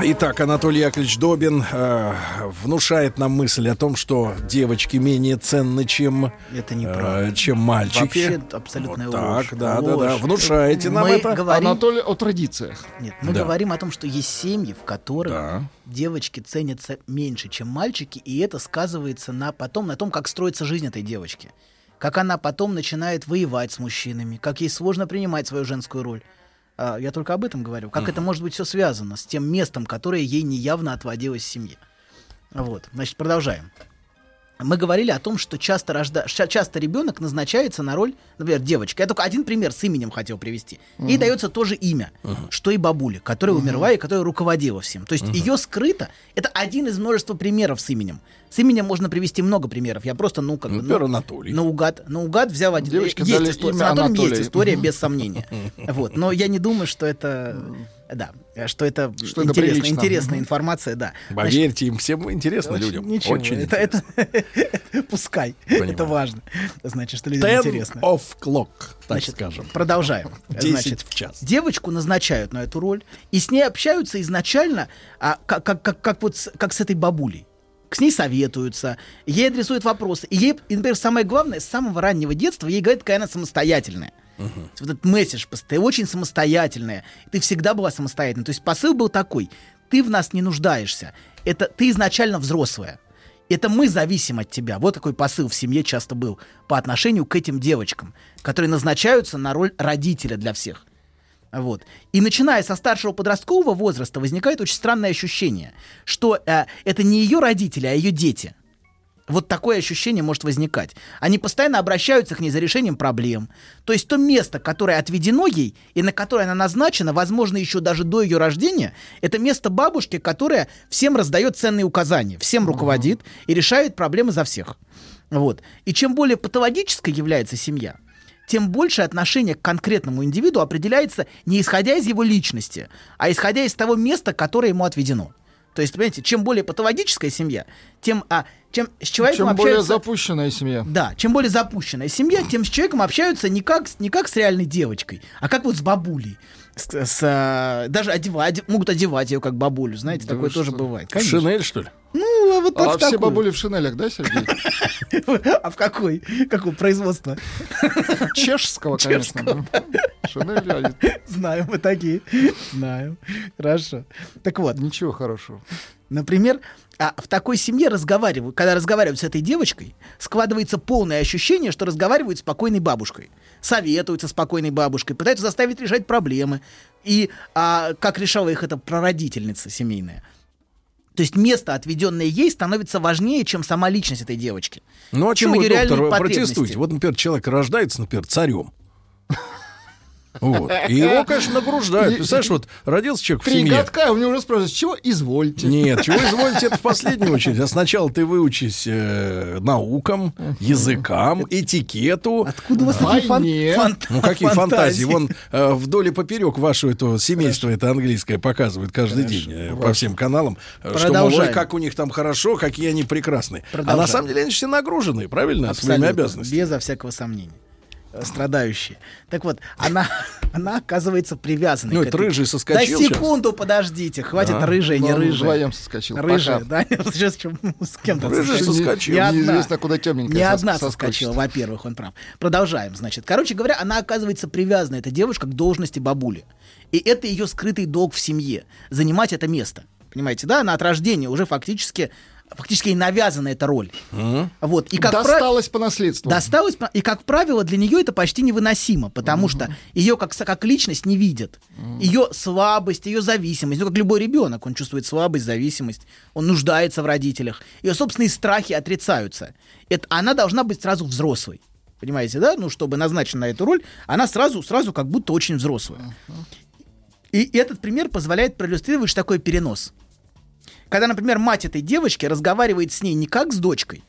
Speaker 2: Итак, Анатолий Яковлевич Добин э, внушает нам мысль о том, что девочки менее ценны, чем,
Speaker 16: Это
Speaker 2: э, чем мальчики.
Speaker 16: Вообще абсолютная
Speaker 2: Вот
Speaker 16: ложь.
Speaker 2: так, да, да, да. Внушаете нам
Speaker 16: Мы
Speaker 2: это.
Speaker 16: говорим-
Speaker 3: Анатолий о традициях.
Speaker 16: Нет, мы
Speaker 2: Да.
Speaker 16: говорим о том, что есть семьи, в которых
Speaker 2: Да.
Speaker 16: девочки ценятся меньше, чем мальчики, и это сказывается на потом на том, как строится жизнь этой девочки. Как она потом начинает воевать с мужчинами, как ей сложно принимать свою женскую роль. А, я только об этом говорю. Как это может быть все связано с тем местом, которое ей неявно отводилось в семье. Вот, значит, продолжаем. Мы говорили о том, что часто, рожда... часто ребенок назначается на роль, например, девочка. Я только один пример с именем хотел привести. Ей
Speaker 17: Мгм.
Speaker 16: дается тоже имя, что и бабуле, которая умерла и которая руководила всем. То есть ее скрыто. Это один из множества примеров с именем. С именем можно привести много примеров. Я просто, ну, как бы,
Speaker 2: Например,
Speaker 16: ну,
Speaker 2: Анатолий.
Speaker 16: наугад, наугад взял один.
Speaker 3: Девочке
Speaker 16: есть история. С Анатолием есть
Speaker 3: Анатолий.
Speaker 16: история, без сомнения. Вот. Но я не думаю, что это... Да, что это,
Speaker 3: Что это
Speaker 16: интересная,
Speaker 3: прилично.
Speaker 16: интересная
Speaker 3: Мгм.
Speaker 16: информация, да. Значит,
Speaker 2: Поверьте, им всем интересно
Speaker 16: очень-
Speaker 2: людям.
Speaker 16: Ничего,
Speaker 2: Очень
Speaker 16: это, это пускай.
Speaker 2: Понимаю.
Speaker 16: Это важно. Значит, что людям
Speaker 2: Ten
Speaker 16: интересно.
Speaker 2: of clock, так
Speaker 16: Значит,
Speaker 2: скажем.
Speaker 16: Продолжаем.
Speaker 2: 10
Speaker 16: Значит,
Speaker 2: в час.
Speaker 16: Девочку назначают на эту роль, и с ней общаются изначально, а, как, как, как, как вот с, как с этой бабулей. С ней советуются, ей адресуют вопросы. И ей, и, например, самое главное, с самого раннего детства ей говорят, какая она самостоятельная. Вот этот месседж, ты очень самостоятельная, ты всегда была самостоятельной. То есть посыл был такой, ты в нас не нуждаешься, это ты изначально взрослая. Это мы зависим от тебя. Вот такой посыл в семье часто был по отношению к этим девочкам, которые назначаются на роль родителя для всех. Вот. И начиная со старшего подросткового возраста возникает очень странное ощущение, что э, это не ее родители, а ее дети. Вот такое ощущение может возникать. Они постоянно обращаются к ней за решением проблем. То есть то место, которое отведено ей и на которое она назначена, возможно, еще даже до ее рождения, это место бабушки, которая всем раздает ценные указания, всем руководит и решает проблемы за всех. Вот. И чем более патологической является семья, тем больше отношение к конкретному индивиду определяется не исходя из его личности, а исходя из того места, которое ему отведено. То есть, понимаете, чем более патологическая семья, тем а, чем с человеком
Speaker 3: Чем более
Speaker 16: общаются...
Speaker 3: запущенная семья.
Speaker 16: Да, чем более запущенная семья, тем с человеком общаются не как, не как с реальной девочкой, а как вот с бабулей. С, с, а, даже одевать, могут одевать ее как бабулю, знаете,
Speaker 3: Да
Speaker 16: такое тоже
Speaker 3: что?
Speaker 16: бывает.
Speaker 2: В Шинель, что ли?
Speaker 16: Ну, а вот
Speaker 3: А
Speaker 16: в
Speaker 3: все бабули в шинелях, да, Сергей?
Speaker 16: А в какой? Какого производства?
Speaker 3: Чешского, конечно. Шинель, они-
Speaker 16: Знаем мы такие. Знаем. Хорошо. Так вот.
Speaker 3: Ничего хорошего.
Speaker 16: Например, а в такой семье разговаривают, когда разговаривают с этой девочкой, складывается полное ощущение, что разговаривают с спокойной бабушкой. Советуются с спокойной бабушкой, пытаются заставить решать проблемы. И а, как решала их эта прародительница семейная. То есть место, отведенное ей, становится важнее, чем сама личность этой девочки.
Speaker 2: Ну а
Speaker 16: чем
Speaker 2: чем вы,
Speaker 16: реальные
Speaker 2: доктор, протестуете? Вот, например, человек рождается, например, царем. Вот. И его, конечно, награждают. Представляешь, вот родился человек в
Speaker 3: Три
Speaker 2: семье.
Speaker 3: годка, у него уже спрашивают, чего извольте.
Speaker 2: Нет, чего извольте, это в последнюю очередь. А сначала ты выучись э, наукам, языкам, этикету.
Speaker 16: Откуда у вас такие фан-
Speaker 3: Войне.
Speaker 16: фан-
Speaker 2: Ну, какие фантазии?
Speaker 16: фантазии?
Speaker 2: Вон э, вдоль и поперек вашего этого семейства это английское показывают каждый день э, по всем каналам. э, Что, мол, ой,
Speaker 16: Продолжаем.
Speaker 2: как у них там хорошо, какие они прекрасные. А на
Speaker 16: Продолжаем.
Speaker 2: самом деле они все нагружены, правильно, своими
Speaker 16: Абсолютно,
Speaker 2: обязанностями.
Speaker 16: Безо всякого сомнения. Э, Страдающие. Так вот, она, она оказывается привязанной.
Speaker 2: Ну, это рыжий соскочил
Speaker 16: Да секунду, подождите. Хватит
Speaker 2: Да.
Speaker 16: рыжая, не
Speaker 3: Ну,
Speaker 16: рыжая.
Speaker 3: вдвоем соскочил.
Speaker 16: Рыжая,
Speaker 3: Пока.
Speaker 16: да? Сейчас с кем-то
Speaker 2: Рыжий
Speaker 16: соскочил.
Speaker 2: соскочил.
Speaker 16: Не одна.
Speaker 3: Неизвестно, куда темненькая
Speaker 16: Не
Speaker 3: сос-
Speaker 16: одна соскочила, во-первых, он прав. Продолжаем, значит. Короче говоря, она оказывается привязана, эта девушка, к должности бабули. И это ее скрытый долг в семье. Занимать это место. Понимаете, да? Она от рождения уже фактически фактически ей навязана эта роль. Вот. И как прав-
Speaker 3: Досталось по наследству.
Speaker 16: Досталось, и как правило, для нее это почти невыносимо, потому что ее как, как личность не видят. Ее слабость, ее зависимость, ну как любой ребенок, он чувствует слабость, зависимость, он нуждается в родителях. Ее собственные страхи отрицаются. Это, она должна быть сразу взрослой. Понимаете, да? Ну, чтобы назначена на эту роль, она сразу, сразу как будто очень взрослая. И этот пример позволяет проиллюстрировать, что такое перенос. Когда, например, мать этой девочки разговаривает с ней не как с дочкой,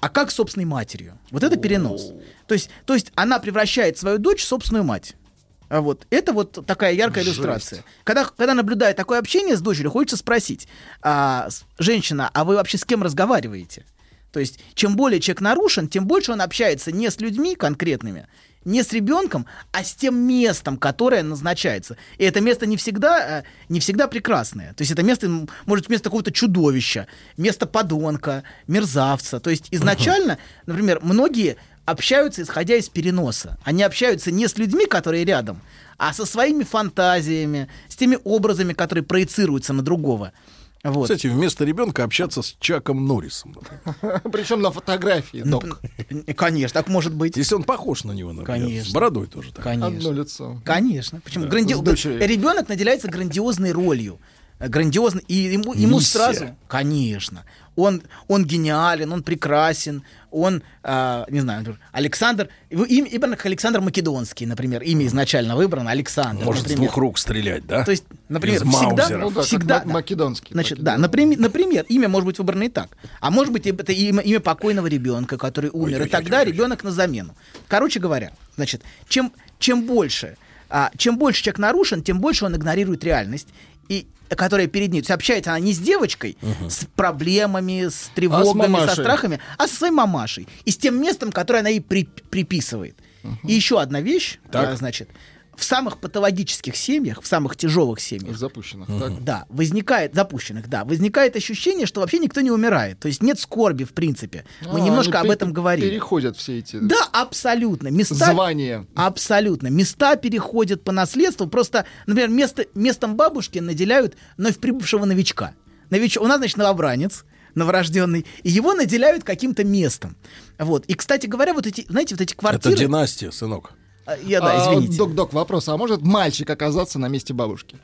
Speaker 16: а как с собственной матерью. Вот это перенос. То есть, то есть она превращает свою дочь в собственную мать. А вот это вот такая яркая
Speaker 3: Жесть.
Speaker 16: иллюстрация. Когда, когда наблюдая такое общение с дочерью, хочется спросить, а, женщина, а вы вообще с кем разговариваете? То есть, чем более человек нарушен, тем больше он общается не с людьми конкретными, не с ребенком, а с тем местом, которое назначается. И это место не всегда, э, не всегда прекрасное. То есть это место может быть место какого-то чудовища, место подонка, мерзавца. То есть изначально, например, многие общаются исходя из переноса. Они общаются не с людьми, которые рядом, а со своими фантазиями, с теми образами, которые проецируются на другого. Вот.
Speaker 2: Кстати, вместо ребенка общаться с Чаком Норрисом.
Speaker 3: Причем на фотографии, док.
Speaker 16: Конечно, так может быть.
Speaker 2: Если он похож на него, например.
Speaker 16: Конечно.
Speaker 2: С бородой тоже так.
Speaker 16: Конечно.
Speaker 3: Одно лицо.
Speaker 16: Конечно. Почему?
Speaker 3: Да,
Speaker 16: Гранди-
Speaker 3: с дочерью.
Speaker 16: Ребенок наделяется грандиозной ролью. Э, Грандиозно. И ему, ему сразу. Конечно. Он, он гениален, он прекрасен, он, а, не знаю, например, Александр, имя, имя как Александр Македонский, например, имя изначально выбрано, Александр.
Speaker 2: Может с
Speaker 16: например.
Speaker 2: двух рук стрелять, да?
Speaker 16: То есть, например,
Speaker 2: Из
Speaker 16: всегда.
Speaker 3: Ну да,
Speaker 16: всегда,
Speaker 3: как ма- македонский.
Speaker 16: Значит, да, например, например, имя может быть выбрано и так. А может быть, это имя, имя покойного ребенка, который умер. и тогда ребенок на замену. Короче говоря, значит, чем, чем больше, а, чем больше человек нарушен, тем больше он игнорирует реальность. И которая перед ней. То есть общается она не с девочкой, с проблемами, с тревогами, со
Speaker 3: мамашей.
Speaker 16: страхами, а со своей мамашей. И с тем местом, которое она ей при- приписывает. И еще одна вещь,
Speaker 3: Так.
Speaker 16: а, значит, в самых патологических семьях, в самых тяжелых семьях,
Speaker 3: Запущенных, так?
Speaker 16: да, возникает, запущенных, да, возникает ощущение, что вообще никто не умирает. То есть нет скорби, в принципе. Мы
Speaker 3: А,
Speaker 16: немножко
Speaker 3: они
Speaker 16: об этом говорили.
Speaker 3: Переходят все эти
Speaker 16: Да, абсолютно. Места...
Speaker 3: звания.
Speaker 16: Абсолютно. Места переходят по наследству. Просто, например, место, местом бабушки наделяют вновь прибывшего новичка. Нович... У нас, значит, новобранец, новорожденный, и его наделяют каким-то местом. Вот. И, кстати говоря, вот эти, знаете, вот эти квартиры...
Speaker 2: Это династия, сынок.
Speaker 16: А, Я, да,
Speaker 3: А,
Speaker 16: извините.
Speaker 3: Док-док, вопрос. А может мальчик оказаться на месте бабушки?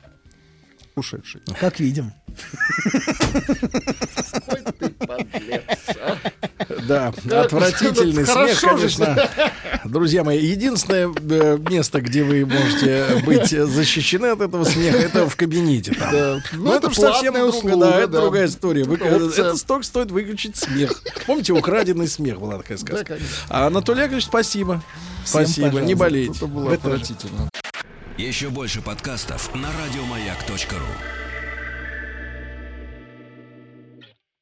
Speaker 3: Ушедший.
Speaker 16: Как видим.
Speaker 2: Да,
Speaker 3: Да,
Speaker 2: отвратительный смех, конечно. Друзья мои, единственное э, место, где вы можете быть защищены от этого смеха, это в кабинете. Там.
Speaker 3: Да.
Speaker 2: Ну, это
Speaker 3: это
Speaker 2: совсем
Speaker 3: услуга,
Speaker 2: да, это другая история. Вы- э, это столько стоит выключить смех. Помните, украденный смех была такая сказка.
Speaker 3: конечно.
Speaker 2: А Анатолий Яковлевич, спасибо. Спасибо, не болейте.
Speaker 3: Это было отвратительно.
Speaker 1: Еще больше подкастов на радиомаяк.ру.